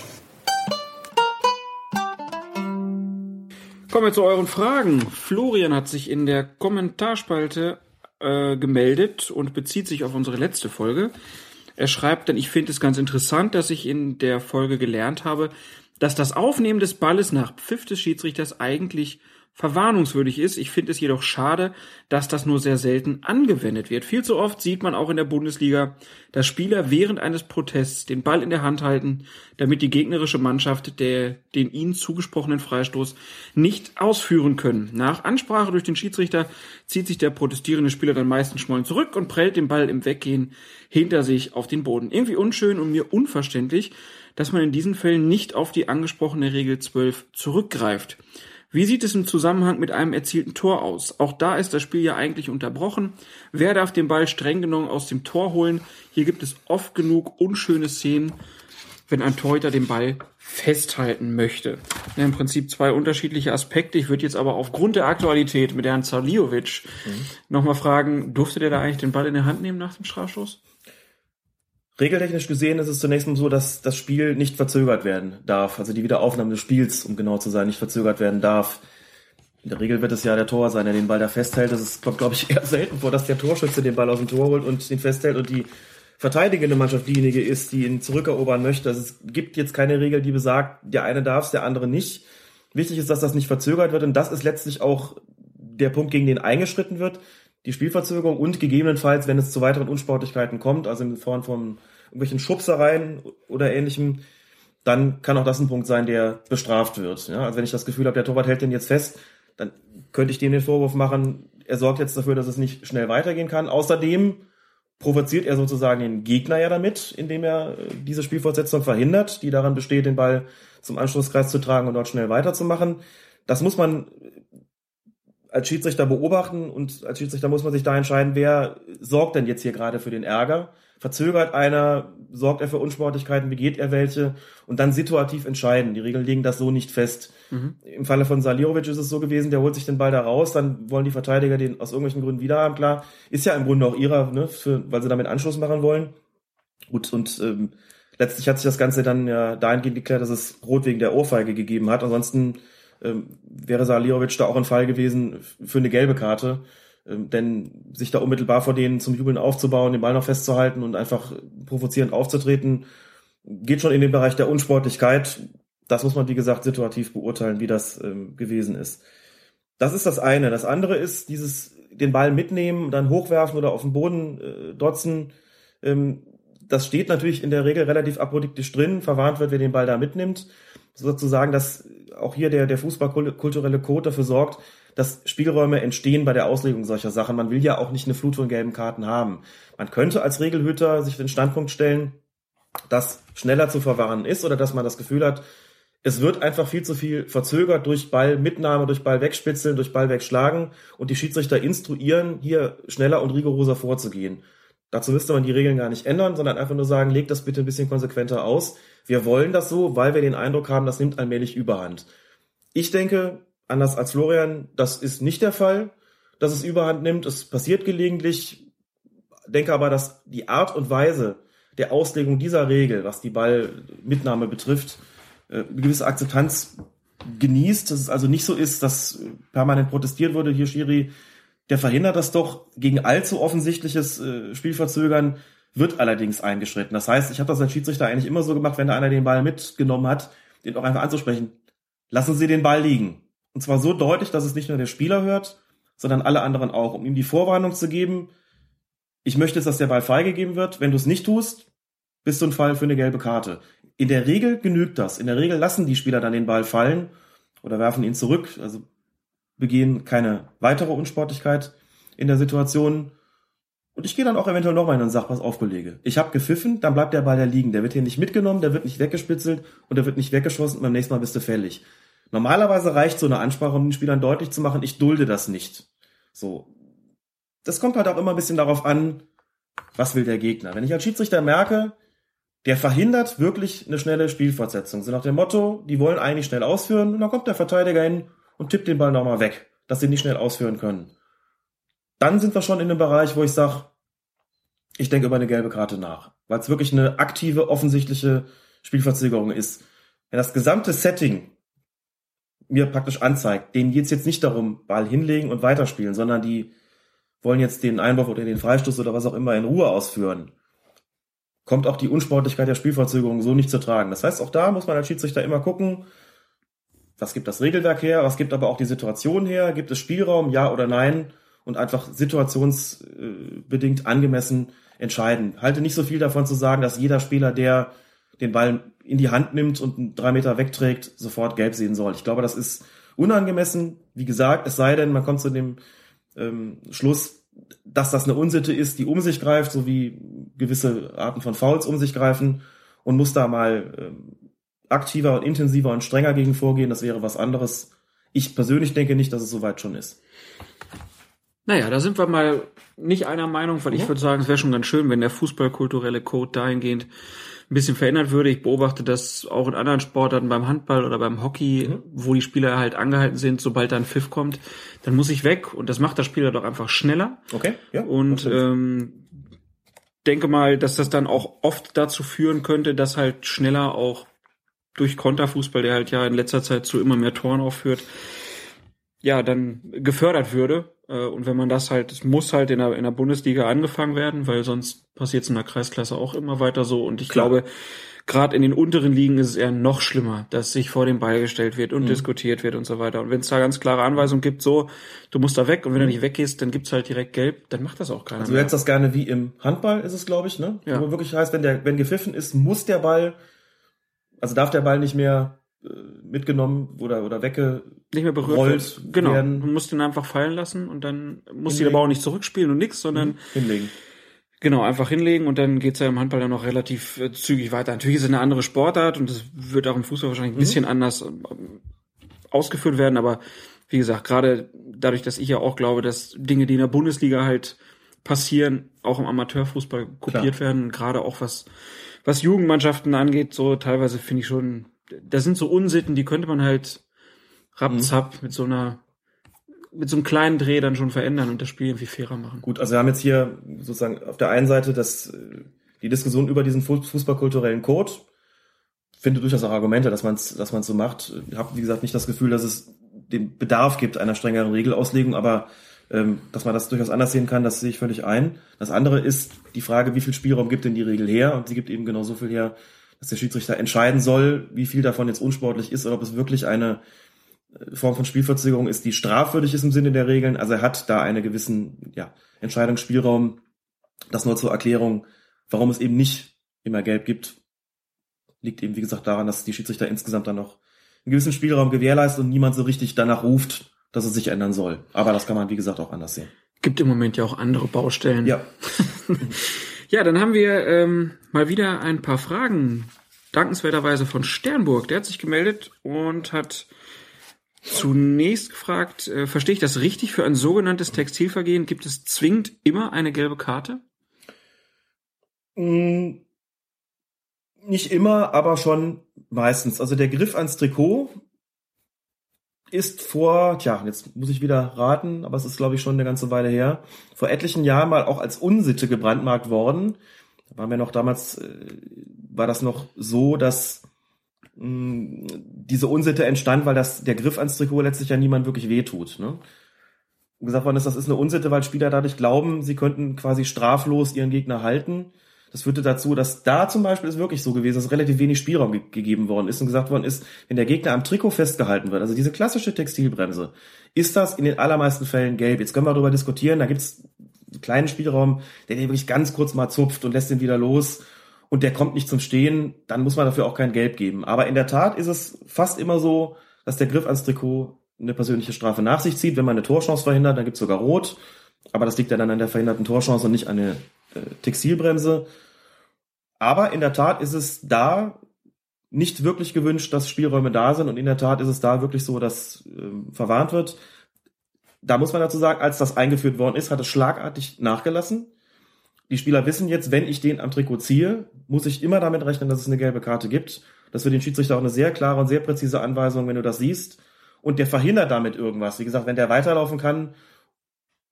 Speaker 5: Kommen wir zu euren Fragen. Florian hat sich in der Kommentarspalte äh, gemeldet und bezieht sich auf unsere letzte Folge. Er schreibt, denn ich finde es ganz interessant, dass ich in der Folge gelernt habe, dass das Aufnehmen des Balles nach Pfiff des Schiedsrichters eigentlich verwarnungswürdig ist. Ich finde es jedoch schade, dass das nur sehr selten angewendet wird. Viel zu oft sieht man auch in der Bundesliga, dass Spieler während eines Protests den Ball in der Hand halten, damit die gegnerische Mannschaft der, den ihnen zugesprochenen Freistoß nicht ausführen können. Nach Ansprache durch den Schiedsrichter zieht sich der protestierende Spieler dann meistens schmollen zurück und prellt den Ball im Weggehen hinter sich auf den Boden. Irgendwie unschön und mir unverständlich, dass man in diesen Fällen nicht auf die angesprochene Regel 12 zurückgreift. Wie sieht es im Zusammenhang mit einem erzielten Tor aus? Auch da ist das Spiel ja eigentlich unterbrochen. Wer darf den Ball streng genommen aus dem Tor holen? Hier gibt es oft genug unschöne Szenen, wenn ein Torhüter den Ball festhalten möchte. Ja, Im Prinzip zwei unterschiedliche Aspekte. Ich würde jetzt aber aufgrund der Aktualität mit Herrn Zaliovic mhm. nochmal fragen, durfte der da eigentlich den Ball in der Hand nehmen nach dem Strafstoß?
Speaker 6: Regeltechnisch gesehen ist es zunächst mal so, dass das Spiel nicht verzögert werden darf. Also die Wiederaufnahme des Spiels, um genau zu sein, nicht verzögert werden darf. In der Regel wird es ja der Tor sein, der den Ball da festhält. Es kommt, glaube ich, eher selten vor, dass der Torschütze den Ball aus dem Tor holt und den festhält und die verteidigende Mannschaft diejenige ist, die ihn zurückerobern möchte. Also es gibt jetzt keine Regel, die besagt, der eine darf es, der andere nicht. Wichtig ist, dass das nicht verzögert wird und das ist letztlich auch der Punkt, gegen den eingeschritten wird. Die Spielverzögerung und gegebenenfalls, wenn es zu weiteren Unsportlichkeiten kommt, also in Form von irgendwelchen Schubsereien oder ähnlichem, dann kann auch das ein Punkt sein, der bestraft wird. Ja, also wenn ich das Gefühl habe, der Torwart hält den jetzt fest, dann könnte ich dem den Vorwurf machen, er sorgt jetzt dafür, dass es nicht schnell weitergehen kann. Außerdem provoziert er sozusagen den Gegner ja damit, indem er äh, diese Spielfortsetzung verhindert, die daran besteht, den Ball zum Anschlusskreis zu tragen und dort schnell weiterzumachen. Das muss man als Schiedsrichter beobachten und als Schiedsrichter muss man sich da entscheiden, wer sorgt denn jetzt hier gerade für den Ärger verzögert einer, sorgt er für Unsportlichkeiten, begeht er welche und dann situativ entscheiden. Die Regeln legen das so nicht fest. Mhm. Im Falle von Salirovic ist es so gewesen, der holt sich den Ball da raus, dann wollen die Verteidiger den aus irgendwelchen Gründen wieder haben. Klar, ist ja im Grunde auch ihrer, ne, für, weil sie damit Anschluss machen wollen. Gut, und ähm, letztlich hat sich das Ganze dann ja dahingehend geklärt, dass es Rot wegen der Ohrfeige gegeben hat. Ansonsten ähm, wäre Salirovic da auch ein Fall gewesen für eine gelbe Karte. Ähm, denn sich da unmittelbar vor denen zum Jubeln aufzubauen, den Ball noch festzuhalten und einfach provozierend aufzutreten, geht schon in den Bereich der Unsportlichkeit. Das muss man, wie gesagt, situativ beurteilen, wie das ähm, gewesen ist. Das ist das eine. Das andere ist dieses den Ball mitnehmen, dann hochwerfen oder auf den Boden äh, dotzen. Ähm, das steht natürlich in der Regel relativ apodiktisch drin. Verwarnt wird, wer den Ball da mitnimmt. Sozusagen, dass auch hier der, der fußballkulturelle Code dafür sorgt, dass Spielräume entstehen bei der Auslegung solcher Sachen. Man will ja auch nicht eine Flut von gelben Karten haben. Man könnte als Regelhüter sich den Standpunkt stellen, dass schneller zu verwahren ist oder dass man das Gefühl hat, es wird einfach viel zu viel verzögert durch Ballmitnahme, durch Ball wegspitzeln, durch Ball wegschlagen und die Schiedsrichter instruieren, hier schneller und rigoroser vorzugehen. Dazu müsste man die Regeln gar nicht ändern, sondern einfach nur sagen, legt das bitte ein bisschen konsequenter aus. Wir wollen das so, weil wir den Eindruck haben, das nimmt allmählich Überhand. Ich denke, anders als Florian, das ist nicht der Fall, dass es überhand nimmt. Es passiert gelegentlich. Denke aber, dass die Art und Weise der Auslegung dieser Regel, was die Ballmitnahme betrifft, äh, eine gewisse Akzeptanz genießt, dass es also nicht so ist, dass permanent protestiert wurde, hier Schiri, der verhindert das doch gegen allzu offensichtliches äh, Spielverzögern, wird allerdings eingeschritten. Das heißt, ich habe das als Schiedsrichter eigentlich immer so gemacht, wenn da einer den Ball mitgenommen hat, den auch einfach anzusprechen, lassen Sie den Ball liegen. Und zwar so deutlich, dass es nicht nur der Spieler hört, sondern alle anderen auch, um ihm die Vorwarnung zu geben, ich möchte jetzt, dass der Ball freigegeben wird. Wenn du es nicht tust, bist du ein Fall für eine gelbe Karte. In der Regel genügt das. In der Regel lassen die Spieler dann den Ball fallen oder werfen ihn zurück, also begehen keine weitere Unsportlichkeit in der Situation. Und ich gehe dann auch eventuell nochmal in und sag, pass auf, Kollege. Ich habe gepfiffen, dann bleibt der Ball da liegen. Der wird hier nicht mitgenommen, der wird nicht weggespitzelt und der wird nicht weggeschossen und beim nächsten Mal bist du fällig. Normalerweise reicht so eine Ansprache, um den Spielern deutlich zu machen, ich dulde das nicht. So. Das kommt halt auch immer ein bisschen darauf an, was will der Gegner. Wenn ich als Schiedsrichter merke, der verhindert wirklich eine schnelle Spielfortsetzung. So nach dem Motto, die wollen eigentlich schnell ausführen und dann kommt der Verteidiger hin und tippt den Ball nochmal weg, dass sie nicht schnell ausführen können. Dann sind wir schon in einem Bereich, wo ich sage, ich denke über eine gelbe Karte nach, weil es wirklich eine aktive, offensichtliche Spielverzögerung ist. Wenn das gesamte Setting mir praktisch anzeigt, denen geht es jetzt nicht darum, Ball hinlegen und weiterspielen, sondern die wollen jetzt den Einwurf oder den Freistoß oder was auch immer in Ruhe ausführen, kommt auch die Unsportlichkeit der Spielverzögerung so nicht zu tragen. Das heißt, auch da muss man als Schiedsrichter immer gucken, was gibt das Regelwerk her, was gibt aber auch die Situation her, gibt es Spielraum, ja oder nein und einfach situationsbedingt angemessen entscheiden. Halte nicht so viel davon zu sagen, dass jeder Spieler, der den Ball in die Hand nimmt und drei Meter wegträgt, sofort gelb sehen soll. Ich glaube, das ist unangemessen. Wie gesagt, es sei denn, man kommt zu dem ähm, Schluss, dass das eine Unsitte ist, die um sich greift, so wie gewisse Arten von Fouls um sich greifen und muss da mal ähm, aktiver und intensiver und strenger gegen vorgehen. Das wäre was anderes. Ich persönlich denke nicht, dass es soweit schon ist.
Speaker 5: Naja, da sind wir mal nicht einer Meinung, weil ich würde sagen, es wäre schon ganz schön, wenn der fußballkulturelle Code dahingehend ein bisschen verändert würde. Ich beobachte das auch in anderen Sportarten beim Handball oder beim Hockey, mhm. wo die Spieler halt angehalten sind, sobald da ein Pfiff kommt, dann muss ich weg und das macht der Spieler doch einfach schneller.
Speaker 6: Okay. Ja,
Speaker 5: und ähm, denke mal, dass das dann auch oft dazu führen könnte, dass halt schneller auch durch Konterfußball, der halt ja in letzter Zeit zu immer mehr Toren aufführt, ja, dann gefördert würde. Äh, und wenn man das halt, es muss halt in der, in der Bundesliga angefangen werden, weil sonst passiert es in der Kreisklasse auch immer weiter so. Und ich Klar. glaube, gerade in den unteren Ligen ist es eher noch schlimmer, dass sich vor den Ball gestellt wird und mhm. diskutiert wird und so weiter. Und wenn es da ganz klare Anweisungen gibt, so, du musst da weg und wenn mhm. du nicht weggehst, dann gibt's halt direkt gelb, dann macht das auch keiner.
Speaker 6: Also du hättest das gerne wie im Handball, ist es, glaube ich, ne? Ja. Wo wirklich heißt, wenn der, wenn gepfiffen ist, muss der Ball, also darf der Ball nicht mehr äh, mitgenommen oder, oder wegge
Speaker 5: nicht mehr berührt wird. Genau. Werden. Man muss den einfach fallen lassen und dann muss die aber auch nicht zurückspielen und nix, sondern mhm.
Speaker 6: hinlegen.
Speaker 5: Genau, einfach hinlegen und dann geht's ja im Handball dann noch relativ äh, zügig weiter. Natürlich ist es eine andere Sportart und es wird auch im Fußball wahrscheinlich ein mhm. bisschen anders äh, ausgeführt werden, aber wie gesagt, gerade dadurch, dass ich ja auch glaube, dass Dinge, die in der Bundesliga halt passieren, auch im Amateurfußball kopiert Klar. werden, gerade auch was was Jugendmannschaften angeht, so teilweise finde ich schon, das sind so Unsitten, die könnte man halt rapzapp mhm. mit so einer mit so einem kleinen Dreh dann schon verändern und das Spiel irgendwie fairer machen.
Speaker 6: Gut, also wir haben jetzt hier sozusagen auf der einen Seite das, die Diskussion über diesen fußballkulturellen Code. Finde durchaus auch Argumente, dass man es dass man's so macht. Ich habe, wie gesagt, nicht das Gefühl, dass es den Bedarf gibt einer strengeren Regelauslegung, aber dass man das durchaus anders sehen kann, das sehe ich völlig ein. Das andere ist die Frage, wie viel Spielraum gibt denn die Regel her? Und sie gibt eben genau so viel her, dass der Schiedsrichter entscheiden soll, wie viel davon jetzt unsportlich ist oder ob es wirklich eine Form von Spielverzögerung ist, die strafwürdig ist im Sinne der Regeln. Also er hat da einen gewissen ja, Entscheidungsspielraum. Das nur zur Erklärung, warum es eben nicht immer gelb gibt, liegt eben, wie gesagt, daran, dass die Schiedsrichter insgesamt dann noch einen gewissen Spielraum gewährleisten und niemand so richtig danach ruft, dass es sich ändern soll. Aber das kann man, wie gesagt, auch anders sehen.
Speaker 5: Gibt im Moment ja auch andere Baustellen.
Speaker 6: Ja.
Speaker 5: ja, dann haben wir ähm, mal wieder ein paar Fragen. Dankenswerterweise von Sternburg. Der hat sich gemeldet und hat Zunächst gefragt, äh, verstehe ich das richtig? Für ein sogenanntes Textilvergehen gibt es zwingend immer eine gelbe Karte?
Speaker 6: Mm, nicht immer, aber schon meistens. Also der Griff ans Trikot ist vor, tja, jetzt muss ich wieder raten, aber es ist glaube ich schon eine ganze Weile her, vor etlichen Jahren mal auch als Unsitte gebrandmarkt worden. Da waren wir noch damals, äh, war das noch so, dass diese Unsitte entstand, weil das der Griff ans Trikot letztlich ja niemand wirklich wehtut. Ne? Und gesagt worden ist, das ist eine Unsitte, weil Spieler dadurch glauben, sie könnten quasi straflos ihren Gegner halten. Das führte dazu, dass da zum Beispiel ist wirklich so gewesen, dass relativ wenig Spielraum ge gegeben worden ist und gesagt worden ist, wenn der Gegner am Trikot festgehalten wird, also diese klassische Textilbremse, ist das in den allermeisten Fällen gelb. Jetzt können wir darüber diskutieren, da gibt's einen kleinen Spielraum, der den wirklich ganz kurz mal zupft und lässt ihn wieder los und der kommt nicht zum Stehen, dann muss man dafür auch kein Gelb geben. Aber in der Tat ist es fast immer so, dass der Griff ans Trikot eine persönliche Strafe nach sich zieht. Wenn man eine Torchance verhindert, dann gibt's sogar Rot. Aber das liegt ja dann an der verhinderten Torchance und nicht an der äh, Textilbremse. Aber in der Tat ist es da nicht wirklich gewünscht, dass Spielräume da sind. Und in der Tat ist es da wirklich so, dass äh, verwarnt wird. Da muss man dazu sagen, als das eingeführt worden ist, hat es schlagartig nachgelassen die Spieler wissen jetzt, wenn ich den am Trikot ziehe, muss ich immer damit rechnen, dass es eine gelbe Karte gibt. Das für den Schiedsrichter auch eine sehr klare und sehr präzise Anweisung, wenn du das siehst. Und der verhindert damit irgendwas. Wie gesagt, wenn der weiterlaufen kann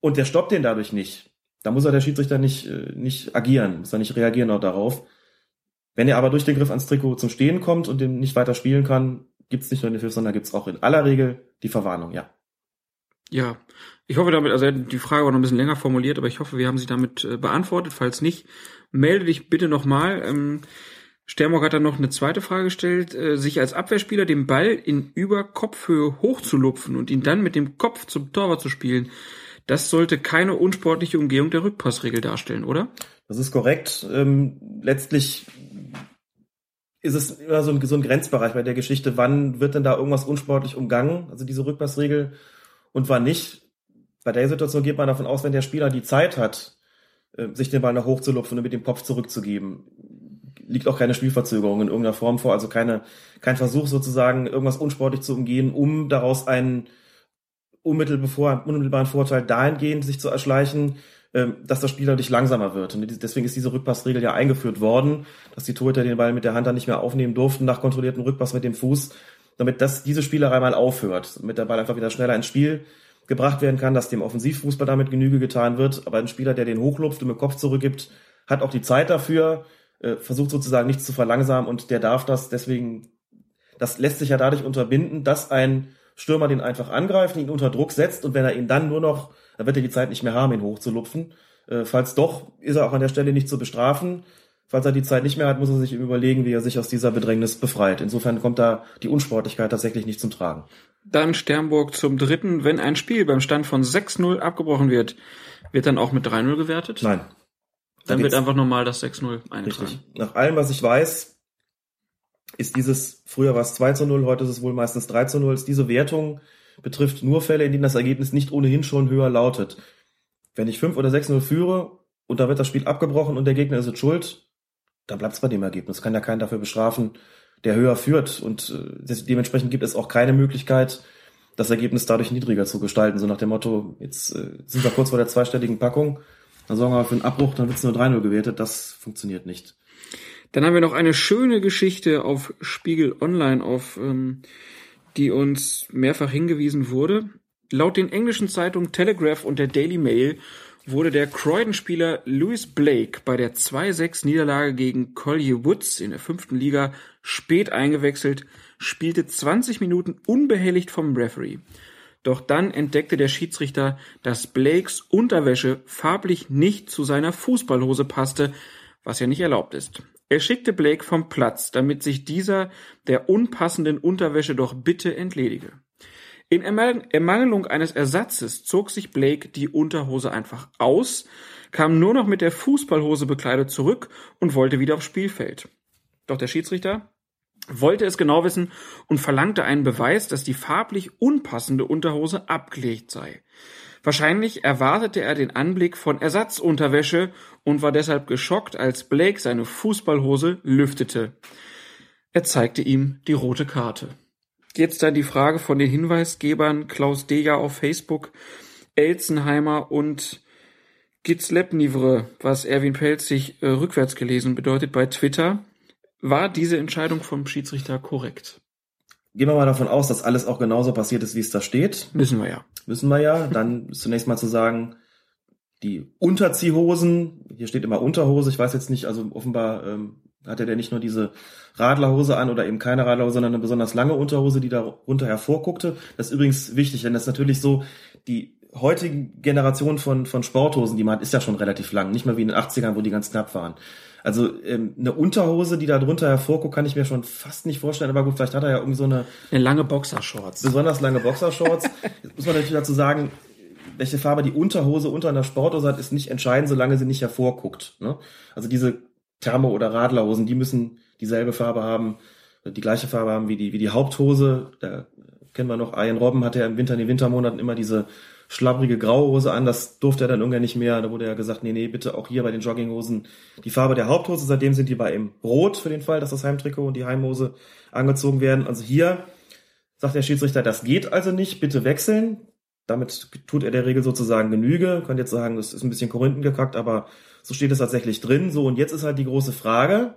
Speaker 6: und der stoppt den dadurch nicht, dann muss er der Schiedsrichter nicht, äh, nicht agieren, muss er nicht reagieren auch darauf. Wenn er aber durch den Griff ans Trikot zum Stehen kommt und den nicht weiter spielen kann, gibt's nicht nur den Pfiff, sondern gibt's auch in aller Regel die Verwarnung, ja.
Speaker 5: Ja, ich hoffe damit, also die Frage war noch ein bisschen länger formuliert, aber ich hoffe, wir haben sie damit äh, beantwortet. Falls nicht, melde dich bitte nochmal. Ähm, Stermock hat dann noch eine zweite Frage gestellt, äh, sich als Abwehrspieler den Ball in Überkopfhöhe hochzulupfen und ihn dann mit dem Kopf zum Torwart zu spielen. Das sollte keine unsportliche Umgehung der Rückpassregel darstellen, oder?
Speaker 6: Das ist korrekt. Ähm, letztlich ist es immer so ein, so ein Grenzbereich bei der Geschichte. Wann wird denn da irgendwas unsportlich umgangen? Also diese Rückpassregel und wann nicht? Bei der Situation geht man davon aus, wenn der Spieler die Zeit hat, äh, sich den Ball nach hochzulupfen und mit dem Kopf zurückzugeben, liegt auch keine Spielverzögerung in irgendeiner Form vor, also keine, kein Versuch sozusagen, irgendwas unsportlich zu umgehen, um daraus einen unmittelbaren Vorteil dahingehend sich zu erschleichen, ähm, dass das Spiel dadurch langsamer wird. Und deswegen ist diese Rückpassregel ja eingeführt worden, dass die Torhüter den Ball mit der Hand dann nicht mehr aufnehmen durften nach kontrollierten Rückpass mit dem Fuß, damit das, diese Spielerei mal aufhört, damit der Ball einfach wieder schneller ins Spiel gebracht werden kann, dass dem Offensivfußball damit Genüge getan wird. Aber ein Spieler, der den hochlupft und mit Kopf zurückgibt, hat auch die Zeit dafür, äh, versucht sozusagen nichts zu verlangsamen und der darf das. Deswegen, das lässt sich ja dadurch unterbinden, dass ein Stürmer den einfach angreift, ihn unter Druck setzt und wenn er ihn dann nur noch, dann wird er die Zeit nicht mehr haben, ihn hochzulupfen. Äh, falls doch, ist er auch an der Stelle nicht zu bestrafen. Falls er die Zeit nicht mehr hat, muss er sich überlegen, wie er sich aus dieser Bedrängnis befreit. Insofern kommt da die Unsportlichkeit tatsächlich nicht zum Tragen.
Speaker 5: Dann Sternburg zum dritten. Wenn ein Spiel beim Stand von 6-0 abgebrochen wird, wird dann auch mit 3-0 gewertet?
Speaker 6: Nein.
Speaker 5: Dann, dann wird einfach normal das 6-0 eingetragen. Richtig.
Speaker 6: Nach allem, was ich weiß, ist dieses, früher war es 2 zu 0, heute ist es wohl meistens 3 zu 0, ist diese Wertung betrifft nur Fälle, in denen das Ergebnis nicht ohnehin schon höher lautet. Wenn ich 5 oder 6-0 führe und da wird das Spiel abgebrochen und der Gegner ist jetzt schuld, dann bleibt es bei dem Ergebnis. Kann ja keinen dafür bestrafen, der höher führt. Und äh, dementsprechend gibt es auch keine Möglichkeit, das Ergebnis dadurch niedriger zu gestalten. So nach dem Motto, jetzt äh, sind wir kurz vor der zweistelligen Packung, dann sorgen wir für einen Abbruch, dann wird es nur 3-0 gewertet. Das funktioniert nicht.
Speaker 5: Dann haben wir noch eine schöne Geschichte auf Spiegel Online, auf ähm, die uns mehrfach hingewiesen wurde. Laut den englischen Zeitungen Telegraph und der Daily Mail wurde der Croydon-Spieler Louis Blake bei der 2-6-Niederlage gegen Collier Woods in der fünften Liga spät eingewechselt, spielte 20 Minuten unbehelligt vom Referee. Doch dann entdeckte der Schiedsrichter, dass Blakes Unterwäsche farblich nicht zu seiner Fußballhose passte, was ja nicht erlaubt ist. Er schickte Blake vom Platz, damit sich dieser der unpassenden Unterwäsche doch bitte entledige. In Ermangelung eines Ersatzes zog sich Blake die Unterhose einfach aus, kam nur noch mit der Fußballhose bekleidet zurück und wollte wieder aufs Spielfeld. Doch der Schiedsrichter wollte es genau wissen und verlangte einen Beweis, dass die farblich unpassende Unterhose abgelegt sei. Wahrscheinlich erwartete er den Anblick von Ersatzunterwäsche und war deshalb geschockt, als Blake seine Fußballhose lüftete. Er zeigte ihm die rote Karte. Jetzt dann die Frage von den Hinweisgebern Klaus Deger auf Facebook, Elzenheimer und Gitzlepnivre, was Erwin Pelz sich äh, rückwärts gelesen bedeutet bei Twitter. War diese Entscheidung vom Schiedsrichter korrekt?
Speaker 6: Gehen wir mal davon aus, dass alles auch genauso passiert ist, wie es da steht.
Speaker 5: Müssen wir ja.
Speaker 6: Müssen wir ja. Dann zunächst mal zu sagen, die Unterziehhosen, hier steht immer Unterhose, ich weiß jetzt nicht, also offenbar ähm, hatte der nicht nur diese Radlerhose an oder eben keine Radlerhose, sondern eine besonders lange Unterhose, die darunter hervorguckte. Das ist übrigens wichtig, denn das ist natürlich so, die heutige Generation von, von Sporthosen, die man hat, ist ja schon relativ lang. Nicht mehr wie in den 80ern, wo die ganz knapp waren. Also ähm, eine Unterhose, die da drunter hervorguckt, kann ich mir schon fast nicht vorstellen. Aber gut, vielleicht hat er ja irgendwie so eine...
Speaker 5: Eine lange Boxershorts.
Speaker 6: Besonders lange Boxershorts. Jetzt muss man natürlich dazu sagen, welche Farbe die Unterhose unter einer Sporthose hat, ist nicht entscheidend, solange sie nicht hervorguckt. Ne? Also diese Thermo- oder Radlerhosen, die müssen dieselbe Farbe haben, die gleiche Farbe haben wie die, wie die Haupthose. Da kennen wir noch, Ian Robben hatte ja im Winter, in den Wintermonaten immer diese schlabbrige graue Hose an. Das durfte er dann irgendwann nicht mehr. Da wurde ja gesagt, nee, nee, bitte auch hier bei den Jogginghosen die Farbe der Haupthose. Seitdem sind die bei ihm rot für den Fall, dass das Heimtrikot und die Heimhose angezogen werden. Also hier sagt der Schiedsrichter, das geht also nicht, bitte wechseln. Damit tut er der Regel sozusagen Genüge. Könnt jetzt sagen, das ist ein bisschen Korinthen gekackt, aber So steht es tatsächlich drin. So, und jetzt ist halt die große Frage.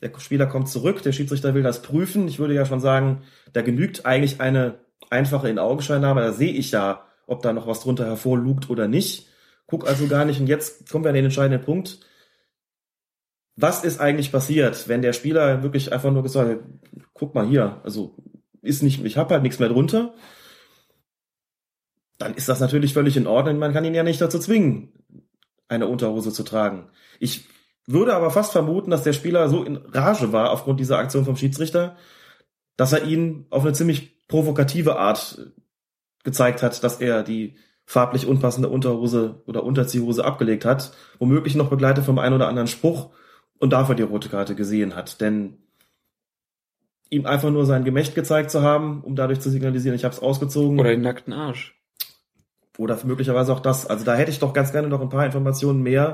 Speaker 6: Der Spieler kommt zurück, der Schiedsrichter will das prüfen. Ich würde ja schon sagen, da genügt eigentlich eine einfache In-Augenscheinnahme. Da sehe ich ja, ob da noch was drunter hervorlugt oder nicht. Guck also gar nicht. Und jetzt kommen wir an den entscheidenden Punkt. Was ist eigentlich passiert, wenn der Spieler wirklich einfach nur gesagt hat, guck mal hier, also ist nicht, ich habe halt nichts mehr drunter, dann ist das natürlich völlig in Ordnung. Man kann ihn ja nicht dazu zwingen, eine Unterhose zu tragen. Ich würde aber fast vermuten, dass der Spieler so in Rage war aufgrund dieser Aktion vom Schiedsrichter, dass er ihn auf eine ziemlich provokative Art gezeigt hat, dass er die farblich unpassende Unterhose oder Unterziehhose abgelegt hat, womöglich noch begleitet vom einen oder anderen Spruch und dafür die rote Karte gesehen hat. Denn ihm einfach nur sein Gemächt gezeigt zu haben, um dadurch zu signalisieren, ich habe es ausgezogen.
Speaker 5: Oder den nackten Arsch.
Speaker 6: Oder möglicherweise auch das. Also da hätte ich doch ganz gerne noch ein paar Informationen mehr,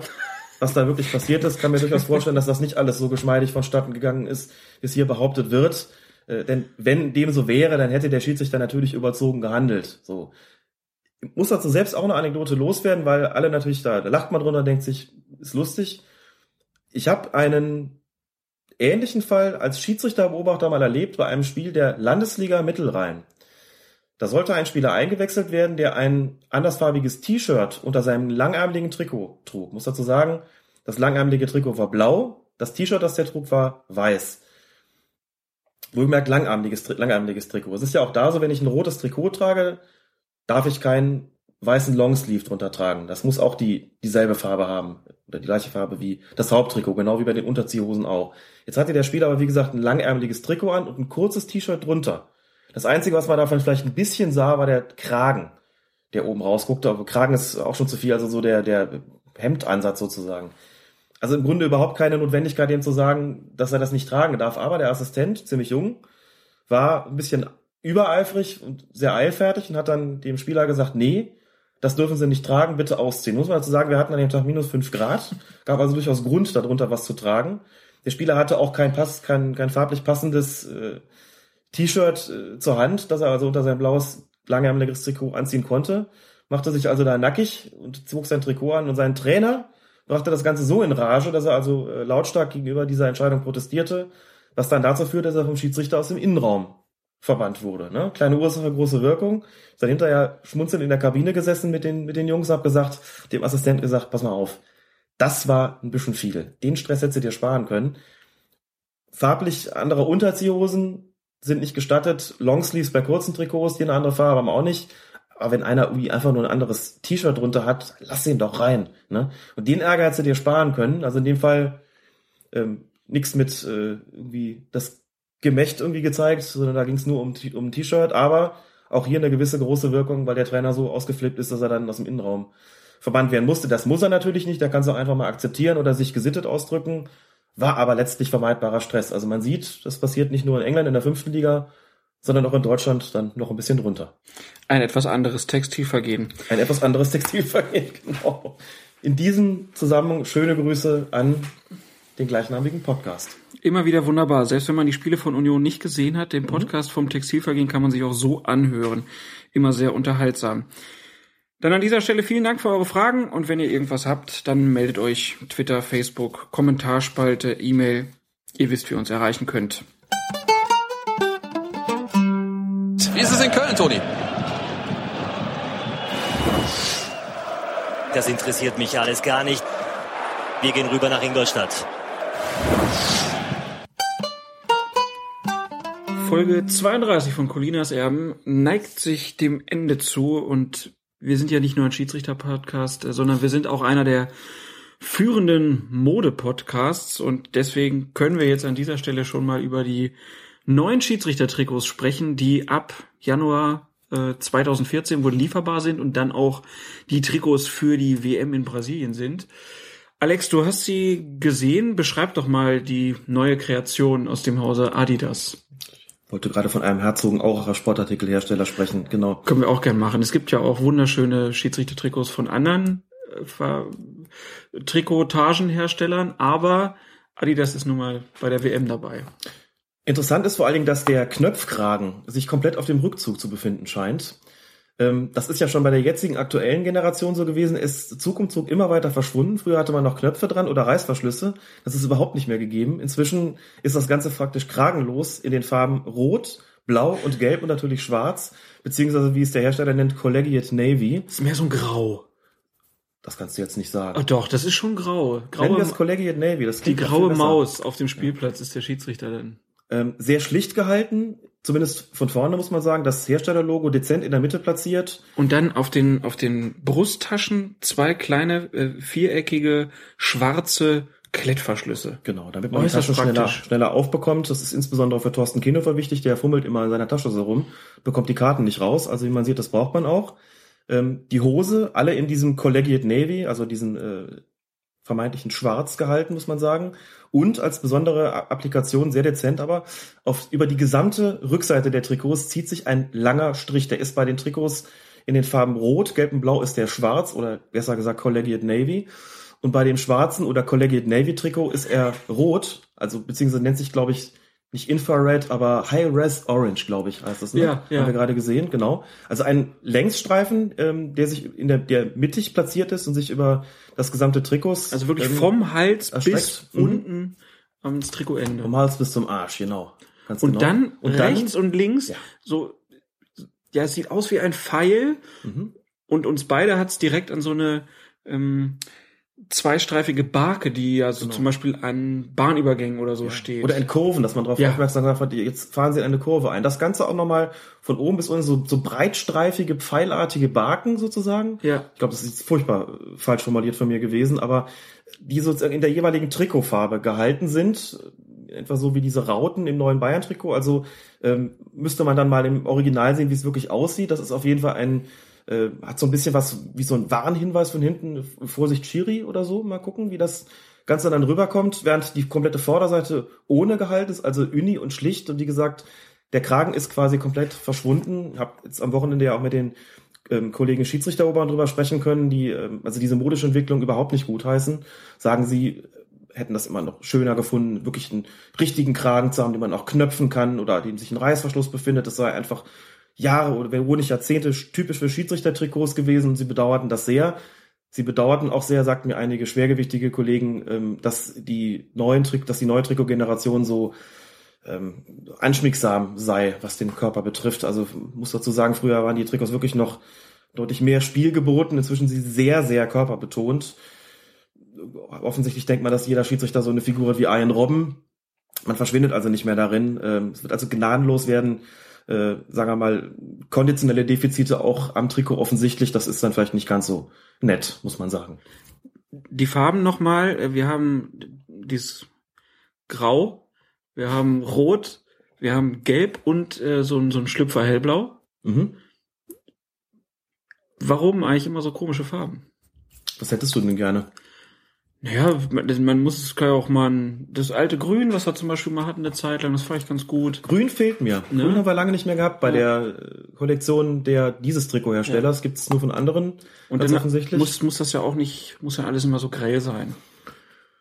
Speaker 6: was da wirklich passiert ist. Kann mir durchaus vorstellen, dass das nicht alles so geschmeidig vonstatten gegangen ist, wie es hier behauptet wird. Äh, denn wenn dem so wäre, dann hätte der Schiedsrichter natürlich überzogen gehandelt. So. Ich muss dazu selbst auch eine Anekdote loswerden, weil alle natürlich da, da lacht man drunter, denkt sich, ist lustig. Ich habe einen ähnlichen Fall als Schiedsrichterbeobachter mal erlebt bei einem Spiel der Landesliga Mittelrhein. Da sollte ein Spieler eingewechselt werden, der ein andersfarbiges T-Shirt unter seinem langärmeligen Trikot trug. Muss dazu sagen, das langärmelige Trikot war blau, das T-Shirt, das der trug, war weiß. Wohlgemerkt langärmeliges, langärmeliges Trikot. Es ist ja auch da so, wenn ich ein rotes Trikot trage, darf ich keinen weißen Longsleeve drunter tragen. Das muss auch die, dieselbe Farbe haben. Oder die gleiche Farbe wie das Haupttrikot, genau wie bei den Unterziehhosen auch. Jetzt hatte der Spieler aber, wie gesagt, ein langärmeliges Trikot an und ein kurzes T-Shirt drunter. Das Einzige, was man davon vielleicht ein bisschen sah, war der Kragen, der oben rausguckte. Aber Kragen ist auch schon zu viel, also so der, der Hemdansatz sozusagen. Also im Grunde überhaupt keine Notwendigkeit, ihm zu sagen, dass er das nicht tragen darf. Aber der Assistent, ziemlich jung, war ein bisschen übereifrig und sehr eilfertig und hat dann dem Spieler gesagt, nee, das dürfen sie nicht tragen, bitte ausziehen. Muss man dazu sagen, wir hatten an dem Tag minus fünf Grad, gab also durchaus Grund, darunter was zu tragen. Der Spieler hatte auch kein, Pass, kein, kein farblich passendes äh, T-Shirt äh, zur Hand, das er also unter sein blaues, langärmeliges Trikot anziehen konnte. Machte sich also da nackig und zog sein Trikot an und sein Trainer brachte das Ganze so in Rage, dass er also äh, lautstark gegenüber dieser Entscheidung protestierte, was dann dazu führte, dass er vom Schiedsrichter aus dem Innenraum verbannt wurde. Ne? Kleine Ursache, große Wirkung. Ist dann hinterher schmunzelnd in der Kabine gesessen mit den, mit den Jungs, hab gesagt, dem Assistenten gesagt, pass mal auf, das war ein bisschen viel. Den Stress hättest du dir sparen können. Farblich andere Unterziehhosen sind nicht gestattet. Longsleeves bei kurzen Trikots, die eine andere Farbe haben auch nicht. Aber wenn einer irgendwie einfach nur ein anderes T-Shirt drunter hat, lass ihn doch rein. Ne? Und den Ärger hättest du dir sparen können. Also in dem Fall ähm, nichts mit äh, irgendwie das Gemächt irgendwie gezeigt, sondern da ging es nur um, um ein T-Shirt, aber auch hier eine gewisse große Wirkung, weil der Trainer so ausgeflippt ist, dass er dann aus dem Innenraum verbannt werden musste. Das muss er natürlich nicht, der kann es auch einfach mal akzeptieren oder sich gesittet ausdrücken, war aber letztlich vermeidbarer Stress. Also man sieht, das passiert nicht nur in England in der fünften Liga, sondern auch in Deutschland dann noch ein bisschen drunter.
Speaker 5: Ein etwas anderes Textilvergehen.
Speaker 6: Ein etwas anderes Textilvergehen, genau. In diesem Zusammenhang schöne Grüße an den gleichnamigen Podcast.
Speaker 5: Immer wieder wunderbar. Selbst wenn man die Spiele von Union nicht gesehen hat, den Podcast vom Textilvergehen kann man sich auch so anhören. Immer sehr unterhaltsam. Dann an dieser Stelle vielen Dank für eure Fragen und wenn ihr irgendwas habt, dann meldet euch Twitter, Facebook, Kommentarspalte, E-Mail. Ihr wisst, wie ihr uns erreichen könnt.
Speaker 10: Wie ist es in Köln, Toni?
Speaker 11: Das interessiert mich alles gar nicht. Wir gehen rüber nach Ingolstadt.
Speaker 5: Folge 32 von Colinas Erben neigt sich dem Ende zu und wir sind ja nicht nur ein Schiedsrichter-Podcast, sondern wir sind auch einer der führenden Mode-Podcasts und deswegen können wir jetzt an dieser Stelle schon mal über die neuen Schiedsrichter-Trikots sprechen, die ab Januar äh, 2014 wohl lieferbar sind und dann auch die Trikots für die WM in Brasilien sind. Alex, du hast sie gesehen. Beschreib doch mal die neue Kreation aus dem Hause Adidas
Speaker 6: wollte gerade von einem Herzogenauracher Sportartikelhersteller sprechen, genau.
Speaker 5: Können wir auch gern machen. Es gibt ja auch wunderschöne Schiedsrichter-Trikots von anderen äh, Trikotagenherstellern, aber Adidas ist nun mal bei der WM dabei.
Speaker 6: Interessant ist vor allen Dingen, dass der Knöpfkragen sich komplett auf dem Rückzug zu befinden scheint. Ähm, das ist ja schon bei der jetzigen aktuellen Generation so gewesen, ist Zug um Zug immer weiter verschwunden. Früher hatte man noch Knöpfe dran oder Reißverschlüsse. Das ist überhaupt nicht mehr gegeben. Inzwischen ist das Ganze praktisch kragenlos in den Farben Rot, Blau und Gelb und natürlich Schwarz, beziehungsweise wie es der Hersteller nennt, Collegiate Navy.
Speaker 5: Das ist mehr so ein Grau.
Speaker 6: Das kannst du jetzt nicht sagen.
Speaker 5: Ach doch, das ist schon grau. graue
Speaker 6: Nennen wir es Collegiate Navy. Das
Speaker 5: die graue
Speaker 6: besser.
Speaker 5: Maus auf dem Spielplatz ist der Schiedsrichter dann.
Speaker 6: Ähm, sehr schlicht gehalten, zumindest von vorne muss man sagen. Das Herstellerlogo dezent in der Mitte platziert.
Speaker 5: Und dann auf den, auf den Brusttaschen zwei kleine, äh, viereckige, schwarze Klettverschlüsse.
Speaker 6: Genau, damit man die
Speaker 5: Äußerst
Speaker 6: Taschen schneller,
Speaker 5: praktisch.
Speaker 6: schneller aufbekommt. Das ist insbesondere für Thorsten Kinhofer wichtig. Der fummelt immer in seiner Tasche so rum, bekommt die Karten nicht raus. Also wie man sieht, das braucht man auch. Ähm, die Hose, alle in diesem Collegiate Navy, also diesen äh, vermeintlichen Schwarz gehalten, muss man sagen. Und als besondere Applikation, sehr dezent, aber auf, über die gesamte Rückseite der Trikots zieht sich ein langer Strich. Der ist bei den Trikots in den Farben Rot, Gelb und Blau ist der Schwarz oder besser gesagt Collegiate Navy. Und bei dem schwarzen oder Collegiate Navy Trikot ist er rot, also beziehungsweise nennt sich, glaube ich, nicht Infrared, aber High Res Orange, glaube ich, heißt das. Ne?
Speaker 5: Ja, ja.
Speaker 6: Haben wir gerade gesehen, genau. Also ein Längsstreifen, ähm, der sich in der, der mittig platziert ist und sich über das gesamte Trikots.
Speaker 5: Also wirklich
Speaker 6: ähm,
Speaker 5: vom Hals
Speaker 6: erstreckt.
Speaker 5: bis
Speaker 6: Mhm.
Speaker 5: unten ans Trikotende.
Speaker 6: Vom Hals bis zum Arsch, genau. Ganz
Speaker 5: Und
Speaker 6: genau.
Speaker 5: dann
Speaker 6: und
Speaker 5: rechts
Speaker 6: dann,
Speaker 5: und links
Speaker 6: Ja.
Speaker 5: so, ja, es sieht aus wie ein Pfeil
Speaker 6: Mhm.
Speaker 5: und uns beide hat's direkt an so eine ähm, zweistreifige Barke, die ja so zum Beispiel an Bahnübergängen oder so steht.
Speaker 6: Genau. Oder in Kurven, dass man darauf
Speaker 5: Ja.
Speaker 6: aufmerksam gemacht hat, jetzt fahren sie in eine Kurve ein. Das Ganze auch nochmal von oben bis unten so, so breitstreifige, pfeilartige Barken sozusagen.
Speaker 5: Ja.
Speaker 6: Ich glaube, das ist furchtbar äh, falsch formuliert von mir gewesen, aber die sozusagen in der jeweiligen Trikotfarbe gehalten sind, etwa so wie diese Rauten im neuen Bayern-Trikot. Also ähm, müsste man dann mal im Original sehen, wie es wirklich aussieht. Das ist auf jeden Fall ein, äh, hat so ein bisschen was wie so ein Warnhinweis von hinten, Vorsicht Chiri oder so. Mal gucken, wie das Ganze dann rüberkommt, während die komplette Vorderseite ohne gehalten ist, also uni und schlicht. Und wie gesagt, der Kragen ist quasi komplett verschwunden. Ich habe jetzt am Wochenende ja auch mit den ähm, Kollegen Schiedsrichterobern drüber sprechen können, die ähm, also diese modische Entwicklung überhaupt nicht gutheißen. Sagen sie, äh, hätten das immer noch schöner gefunden, wirklich einen richtigen Kragen zu haben, den man auch knöpfen kann oder dem sich ein Reißverschluss befindet. Das sei einfach Jahre oder wenn nicht Jahrzehnte typisch für Schiedsrichtertrikots gewesen und sie bedauerten das sehr. Sie bedauerten auch sehr, sagten mir einige schwergewichtige Kollegen, ähm, dass die neuen Trick, dass die neue Trikotgeneration so ähm, anschmiegsam sei, was den Körper betrifft. Also muss dazu sagen, früher waren die Trikots wirklich noch deutlich mehr Spiel geboten. Inzwischen sind sie sehr, sehr körperbetont. Offensichtlich denkt man, dass jeder Schiedsrichter so eine Figur hat wie Ian Robben. Man verschwindet also nicht mehr darin. Ähm, es wird also gnadenlos werden, äh, sagen wir mal, konditionelle Defizite auch am Trikot offensichtlich. Das ist dann vielleicht nicht ganz so nett, muss man sagen.
Speaker 5: Die Farben nochmal, äh, wir haben dieses Grau, wir haben Rot, wir haben Gelb und äh, so, ein- so ein Schlüpfer Hellblau.
Speaker 6: Mhm.
Speaker 5: Warum eigentlich immer so komische Farben?
Speaker 6: Was hättest du denn gerne?
Speaker 5: Naja, man, muss es kann ja auch mal ein, das alte Grün, was wir zum Beispiel mal hatten eine Zeit lang, das fand ich ganz gut.
Speaker 6: Grün fehlt mir.
Speaker 5: Ne?
Speaker 6: Grün haben wir lange nicht mehr gehabt. Bei
Speaker 5: Ja.
Speaker 6: der äh, Kollektion der dieses Trikotherstellers gibt es nur von anderen.
Speaker 5: Und
Speaker 6: ganz
Speaker 5: dann
Speaker 6: offensichtlich.
Speaker 5: muss, muss das ja auch nicht, muss ja alles immer so grell sein.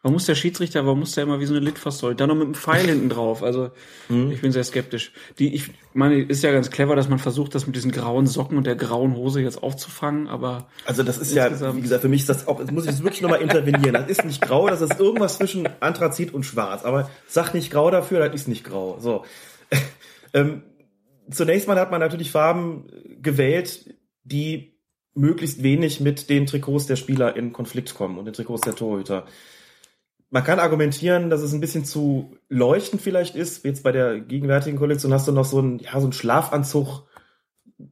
Speaker 5: Warum muss der Schiedsrichter, warum muss der immer wie so eine Litfaßsäule? Dann noch mit einem Pfeil hinten drauf. Also
Speaker 6: Mhm.
Speaker 5: ich bin sehr skeptisch. Die, ich meine, ist ja ganz clever, dass man versucht, das mit diesen grauen Socken und der grauen Hose jetzt aufzufangen, aber
Speaker 6: Also das ist ja, wie gesagt, für mich ist das auch, jetzt muss ich jetzt wirklich nochmal intervenieren. Das ist nicht grau, das ist irgendwas zwischen Anthrazit und Schwarz. Aber sag nicht grau dafür, das ist nicht grau. So. ähm, zunächst mal hat man natürlich Farben gewählt, die möglichst wenig mit den Trikots der Spieler in Konflikt kommen und den Trikots der Torhüter. Man kann argumentieren, dass es ein bisschen zu leuchtend vielleicht ist. Jetzt bei der gegenwärtigen Kollektion hast du noch so einen, ja, so einen Schlafanzug,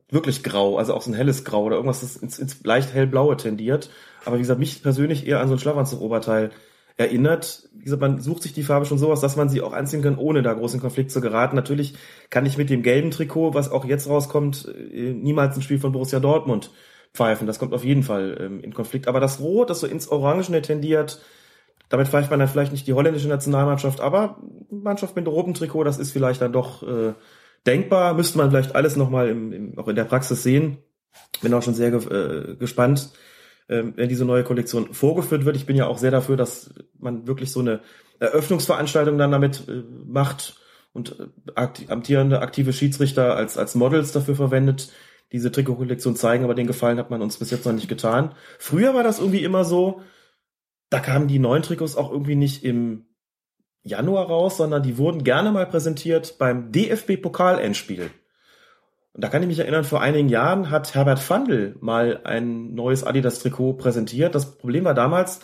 Speaker 6: wirklich grau, also auch so ein helles Grau oder irgendwas, das ins, ins leicht hellblaue tendiert. Aber wie gesagt, mich persönlich eher an so ein Schlafanzug-Oberteil erinnert. Wie gesagt, man sucht sich die Farbe schon so aus, dass man sie auch anziehen kann, ohne da groß in Konflikt zu geraten. Natürlich kann ich mit dem gelben Trikot, was auch jetzt rauskommt, äh, niemals ein Spiel von Borussia Dortmund pfeifen. Das kommt auf jeden Fall ähm, in Konflikt. Aber das Rot, das so ins Orangene tendiert, damit pfeift man dann vielleicht nicht die holländische Nationalmannschaft, aber Mannschaft mit rotem Trikot, das ist vielleicht dann doch äh, denkbar. Müsste man vielleicht alles nochmal im, im, auch in der Praxis sehen. Bin auch schon sehr ge äh, gespannt, ähm, wenn diese neue Kollektion vorgeführt wird. Ich bin ja auch sehr dafür, dass man wirklich so eine Eröffnungsveranstaltung dann damit äh, macht und äh, akti amtierende aktive Schiedsrichter als, als Models dafür verwendet. diese Trikotkollektion zeigen, aber den Gefallen hat man uns bis jetzt noch nicht getan. Früher war das irgendwie immer so, da kamen die neuen Trikots auch irgendwie nicht im Januar raus, sondern die wurden gerne mal präsentiert beim DFB-Pokal-Endspiel. Und da kann ich mich erinnern, vor einigen Jahren hat Herbert Fandl mal ein neues Adidas-Trikot präsentiert. Das Problem war damals,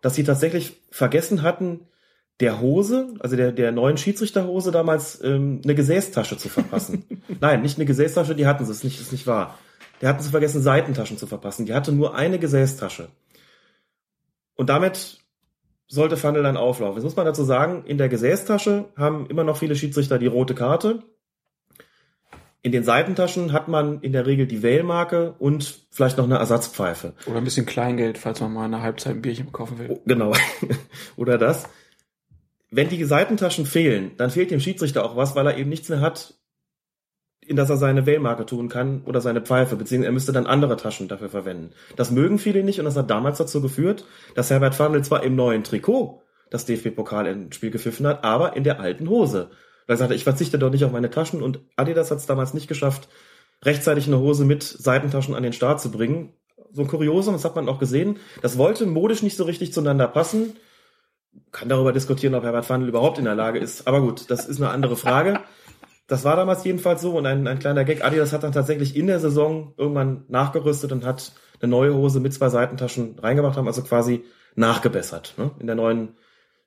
Speaker 6: dass sie tatsächlich vergessen hatten, der Hose, also der, der neuen Schiedsrichterhose damals ähm, eine Gesäßtasche zu verpassen. Nein, nicht eine Gesäßtasche, die hatten sie, ist nicht, ist nicht wahr. Der hatten sie vergessen, Seitentaschen zu verpassen. Die hatte nur eine Gesäßtasche. Und damit sollte Fandel dann auflaufen. Jetzt muss man dazu sagen, in der Gesäßtasche haben immer noch viele Schiedsrichter die rote Karte. In den Seitentaschen hat man in der Regel die Wählmarke und vielleicht noch eine Ersatzpfeife.
Speaker 5: Oder ein bisschen Kleingeld, falls man mal eine Halbzeit ein Bierchen kaufen will.
Speaker 6: Oh, genau. Oder das. Wenn die Seitentaschen fehlen, dann fehlt dem Schiedsrichter auch was, weil er eben nichts mehr hat, in das er seine Wählmarke tun kann oder seine Pfeife, beziehungsweise er müsste dann andere Taschen dafür verwenden. Das mögen viele nicht und das hat damals dazu geführt, dass Herbert Fandl zwar im neuen Trikot das DFB-Pokal im Spiel gepfiffen hat, aber in der alten Hose. Weil er sagte, ich verzichte doch nicht auf meine Taschen und Adidas hat es damals nicht geschafft, rechtzeitig eine Hose mit Seitentaschen an den Start zu bringen. So ein Kuriosum, das hat man auch gesehen. Das wollte modisch nicht so richtig zueinander passen. Kann darüber diskutieren, ob Herbert Fandl überhaupt in der Lage ist. Aber gut, das ist eine andere Frage. Das war damals jedenfalls so und ein, ein kleiner Gag. Adidas hat dann tatsächlich in der Saison irgendwann nachgerüstet und hat eine neue Hose mit zwei Seitentaschen reingebracht, haben also quasi nachgebessert. Ne? In der neuen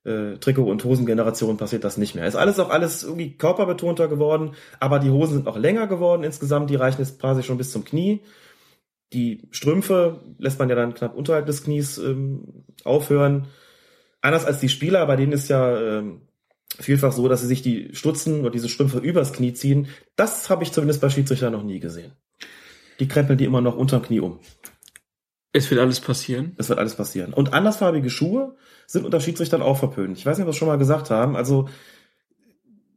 Speaker 6: äh, Trikot- und Hosengeneration passiert das nicht mehr. Ist alles auch alles irgendwie körperbetonter geworden, aber die Hosen sind auch länger geworden insgesamt. Die reichen jetzt quasi schon bis zum Knie. Die Strümpfe lässt man ja dann knapp unterhalb des Knies ähm, aufhören. Anders als die Spieler, bei denen ist ja ähm, vielfach so, dass sie sich die Stutzen oder diese Strümpfe übers Knie ziehen. Das habe ich zumindest bei Schiedsrichtern noch nie gesehen. Die krempeln die immer noch unterm Knie um.
Speaker 5: Es wird alles passieren.
Speaker 6: Es wird alles passieren. Und andersfarbige Schuhe sind unter Schiedsrichtern auch verpönt. Ich weiß nicht, ob wir es schon mal gesagt haben. Also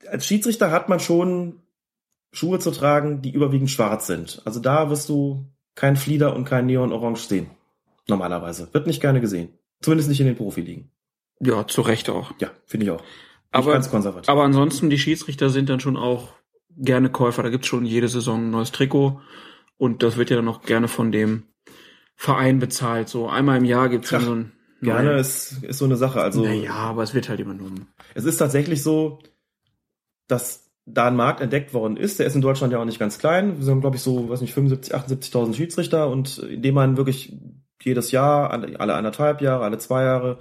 Speaker 6: als Schiedsrichter hat man schon Schuhe zu tragen, die überwiegend schwarz sind. Also da wirst du kein Flieder und kein Neon-Orange sehen. Normalerweise. Wird nicht gerne gesehen. Zumindest nicht in den Profiligen.
Speaker 5: Ja, zu Recht auch.
Speaker 6: Ja, finde ich auch.
Speaker 5: Aber, ganz konservativ. aber ansonsten, die Schiedsrichter sind dann schon auch gerne Käufer. Da gibt's schon jede Saison ein neues Trikot. Und das wird ja dann auch gerne von dem Verein bezahlt. So einmal im Jahr gibt's dann so ein
Speaker 6: Gerne ist, ist so eine Sache. Also,
Speaker 5: naja, aber es wird halt übernommen.
Speaker 6: Es ist tatsächlich so, dass da ein Markt entdeckt worden ist. Der ist in Deutschland ja auch nicht ganz klein. Wir sind, glaube ich, so, weiß nicht, 75, 78.000 Schiedsrichter und indem man wirklich jedes Jahr, alle anderthalb Jahre, alle zwei Jahre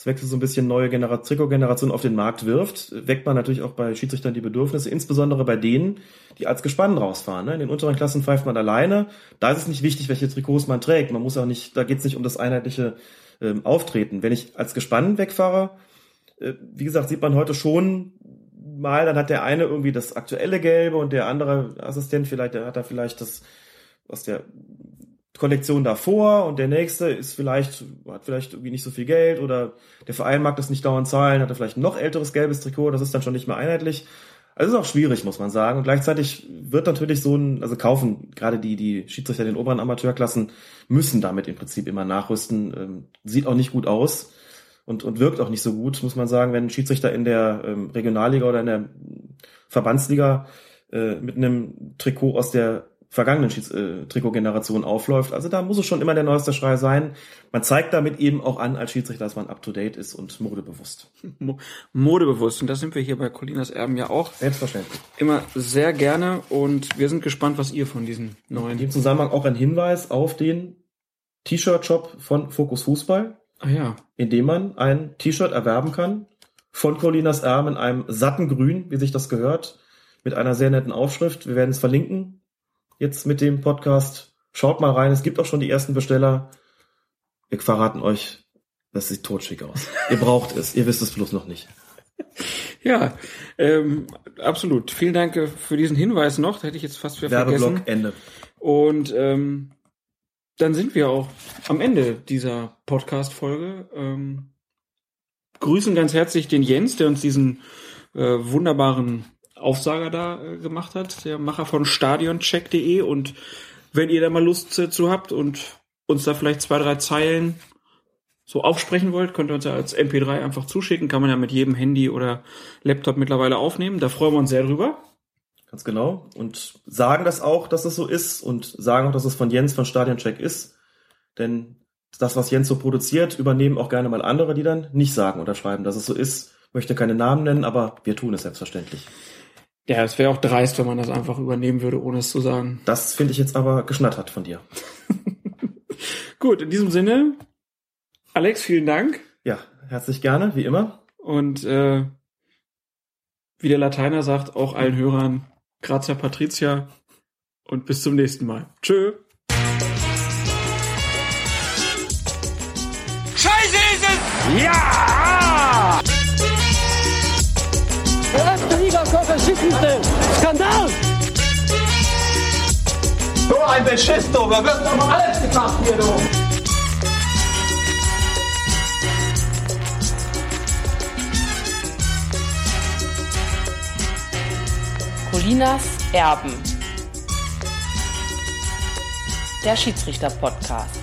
Speaker 6: es wechselt so ein bisschen neue Genera Trikotgeneration auf den Markt wirft, weckt man natürlich auch bei Schiedsrichtern die Bedürfnisse, insbesondere bei denen, die als Gespann rausfahren. Ne? In den unteren Klassen pfeift man alleine. Da ist es nicht wichtig, welche Trikots man trägt. Man muss auch nicht, da geht es nicht um das einheitliche ähm, Auftreten. Wenn ich als Gespann wegfahre, äh, wie gesagt, sieht man heute schon mal, dann hat der eine irgendwie das aktuelle Gelbe und der andere Assistent vielleicht, der hat da vielleicht das aus der Kollektion davor und der nächste ist vielleicht, hat vielleicht irgendwie nicht so viel Geld oder der Verein mag das nicht dauernd zahlen, hat er vielleicht ein noch älteres gelbes Trikot, das ist dann schon nicht mehr einheitlich. Also ist auch schwierig, muss man sagen. Und gleichzeitig wird natürlich so ein, also kaufen gerade die, die Schiedsrichter den oberen Amateurklassen müssen damit im Prinzip immer nachrüsten. Ähm, sieht auch nicht gut aus und, und wirkt auch nicht so gut, muss man sagen, wenn ein Schiedsrichter in der ähm, Regionalliga oder in der Verbandsliga äh, mit einem Trikot aus der vergangenen äh, Trikotgeneration aufläuft. Also da muss es schon immer der neueste Schrei sein. Man zeigt damit eben auch an als Schiedsrichter, dass man up-to-date ist und modebewusst.
Speaker 5: Modebewusst. Und das sind wir hier bei Colinas Erben ja auch.
Speaker 6: Selbstverständlich.
Speaker 5: Immer sehr gerne und wir sind gespannt, was ihr von diesen neuen...
Speaker 6: In dem Zusammenhang auch ein Hinweis auf den T-Shirt-Shop von Focus Fußball.
Speaker 5: Ah ja.
Speaker 6: In dem man ein T-Shirt erwerben kann von Colinas Erben in einem satten Grün, wie sich das gehört, mit einer sehr netten Aufschrift. Wir werden es verlinken jetzt mit dem Podcast. Schaut mal rein, es gibt auch schon die ersten Besteller. Wir verraten euch, das sieht totschick aus. ihr braucht es, ihr wisst es bloß noch nicht.
Speaker 5: Ja, ähm, absolut. Vielen Dank äh, für diesen Hinweis noch. Da hätte ich jetzt fast wieder
Speaker 6: vergessen. Ende.
Speaker 5: Und ähm, dann sind wir auch am Ende dieser Podcast-Folge. Ähm, grüßen ganz herzlich den Jens, der uns diesen äh, wunderbaren Aufsager da äh, gemacht hat, der Macher von stadioncheck.de. Und wenn ihr da mal Lust zu habt und uns da vielleicht zwei, drei Zeilen so aufsprechen wollt, könnt ihr uns ja als MP3 einfach zuschicken. Kann man ja mit jedem Handy oder Laptop mittlerweile aufnehmen. Da freuen wir uns sehr drüber.
Speaker 6: Ganz genau. Und sagen das auch, dass es so ist und sagen auch, dass es von Jens von Stadioncheck ist. Denn das, was Jens so produziert, übernehmen auch gerne mal andere, die dann nicht sagen oder schreiben, dass es so ist. Möchte keine Namen nennen, aber wir tun es selbstverständlich.
Speaker 5: Ja, es wäre auch dreist, wenn man das einfach übernehmen würde, ohne es zu sagen.
Speaker 6: Das finde ich jetzt aber geschnattert von dir.
Speaker 5: Gut, in diesem Sinne, Alex, vielen Dank.
Speaker 6: Ja, herzlich gerne, wie immer.
Speaker 5: Und äh, wie der Lateiner sagt, auch allen Hörern, Grazia Patricia und bis zum nächsten Mal. Tschö.
Speaker 2: Scheiße ist es! Ja!
Speaker 3: Koferschiedsrichter. Skandal!
Speaker 2: So ein Beschiss, du! Da wird doch mal alles gemacht hier, du!
Speaker 4: Colinas Erben. Der Schiedsrichter-Podcast.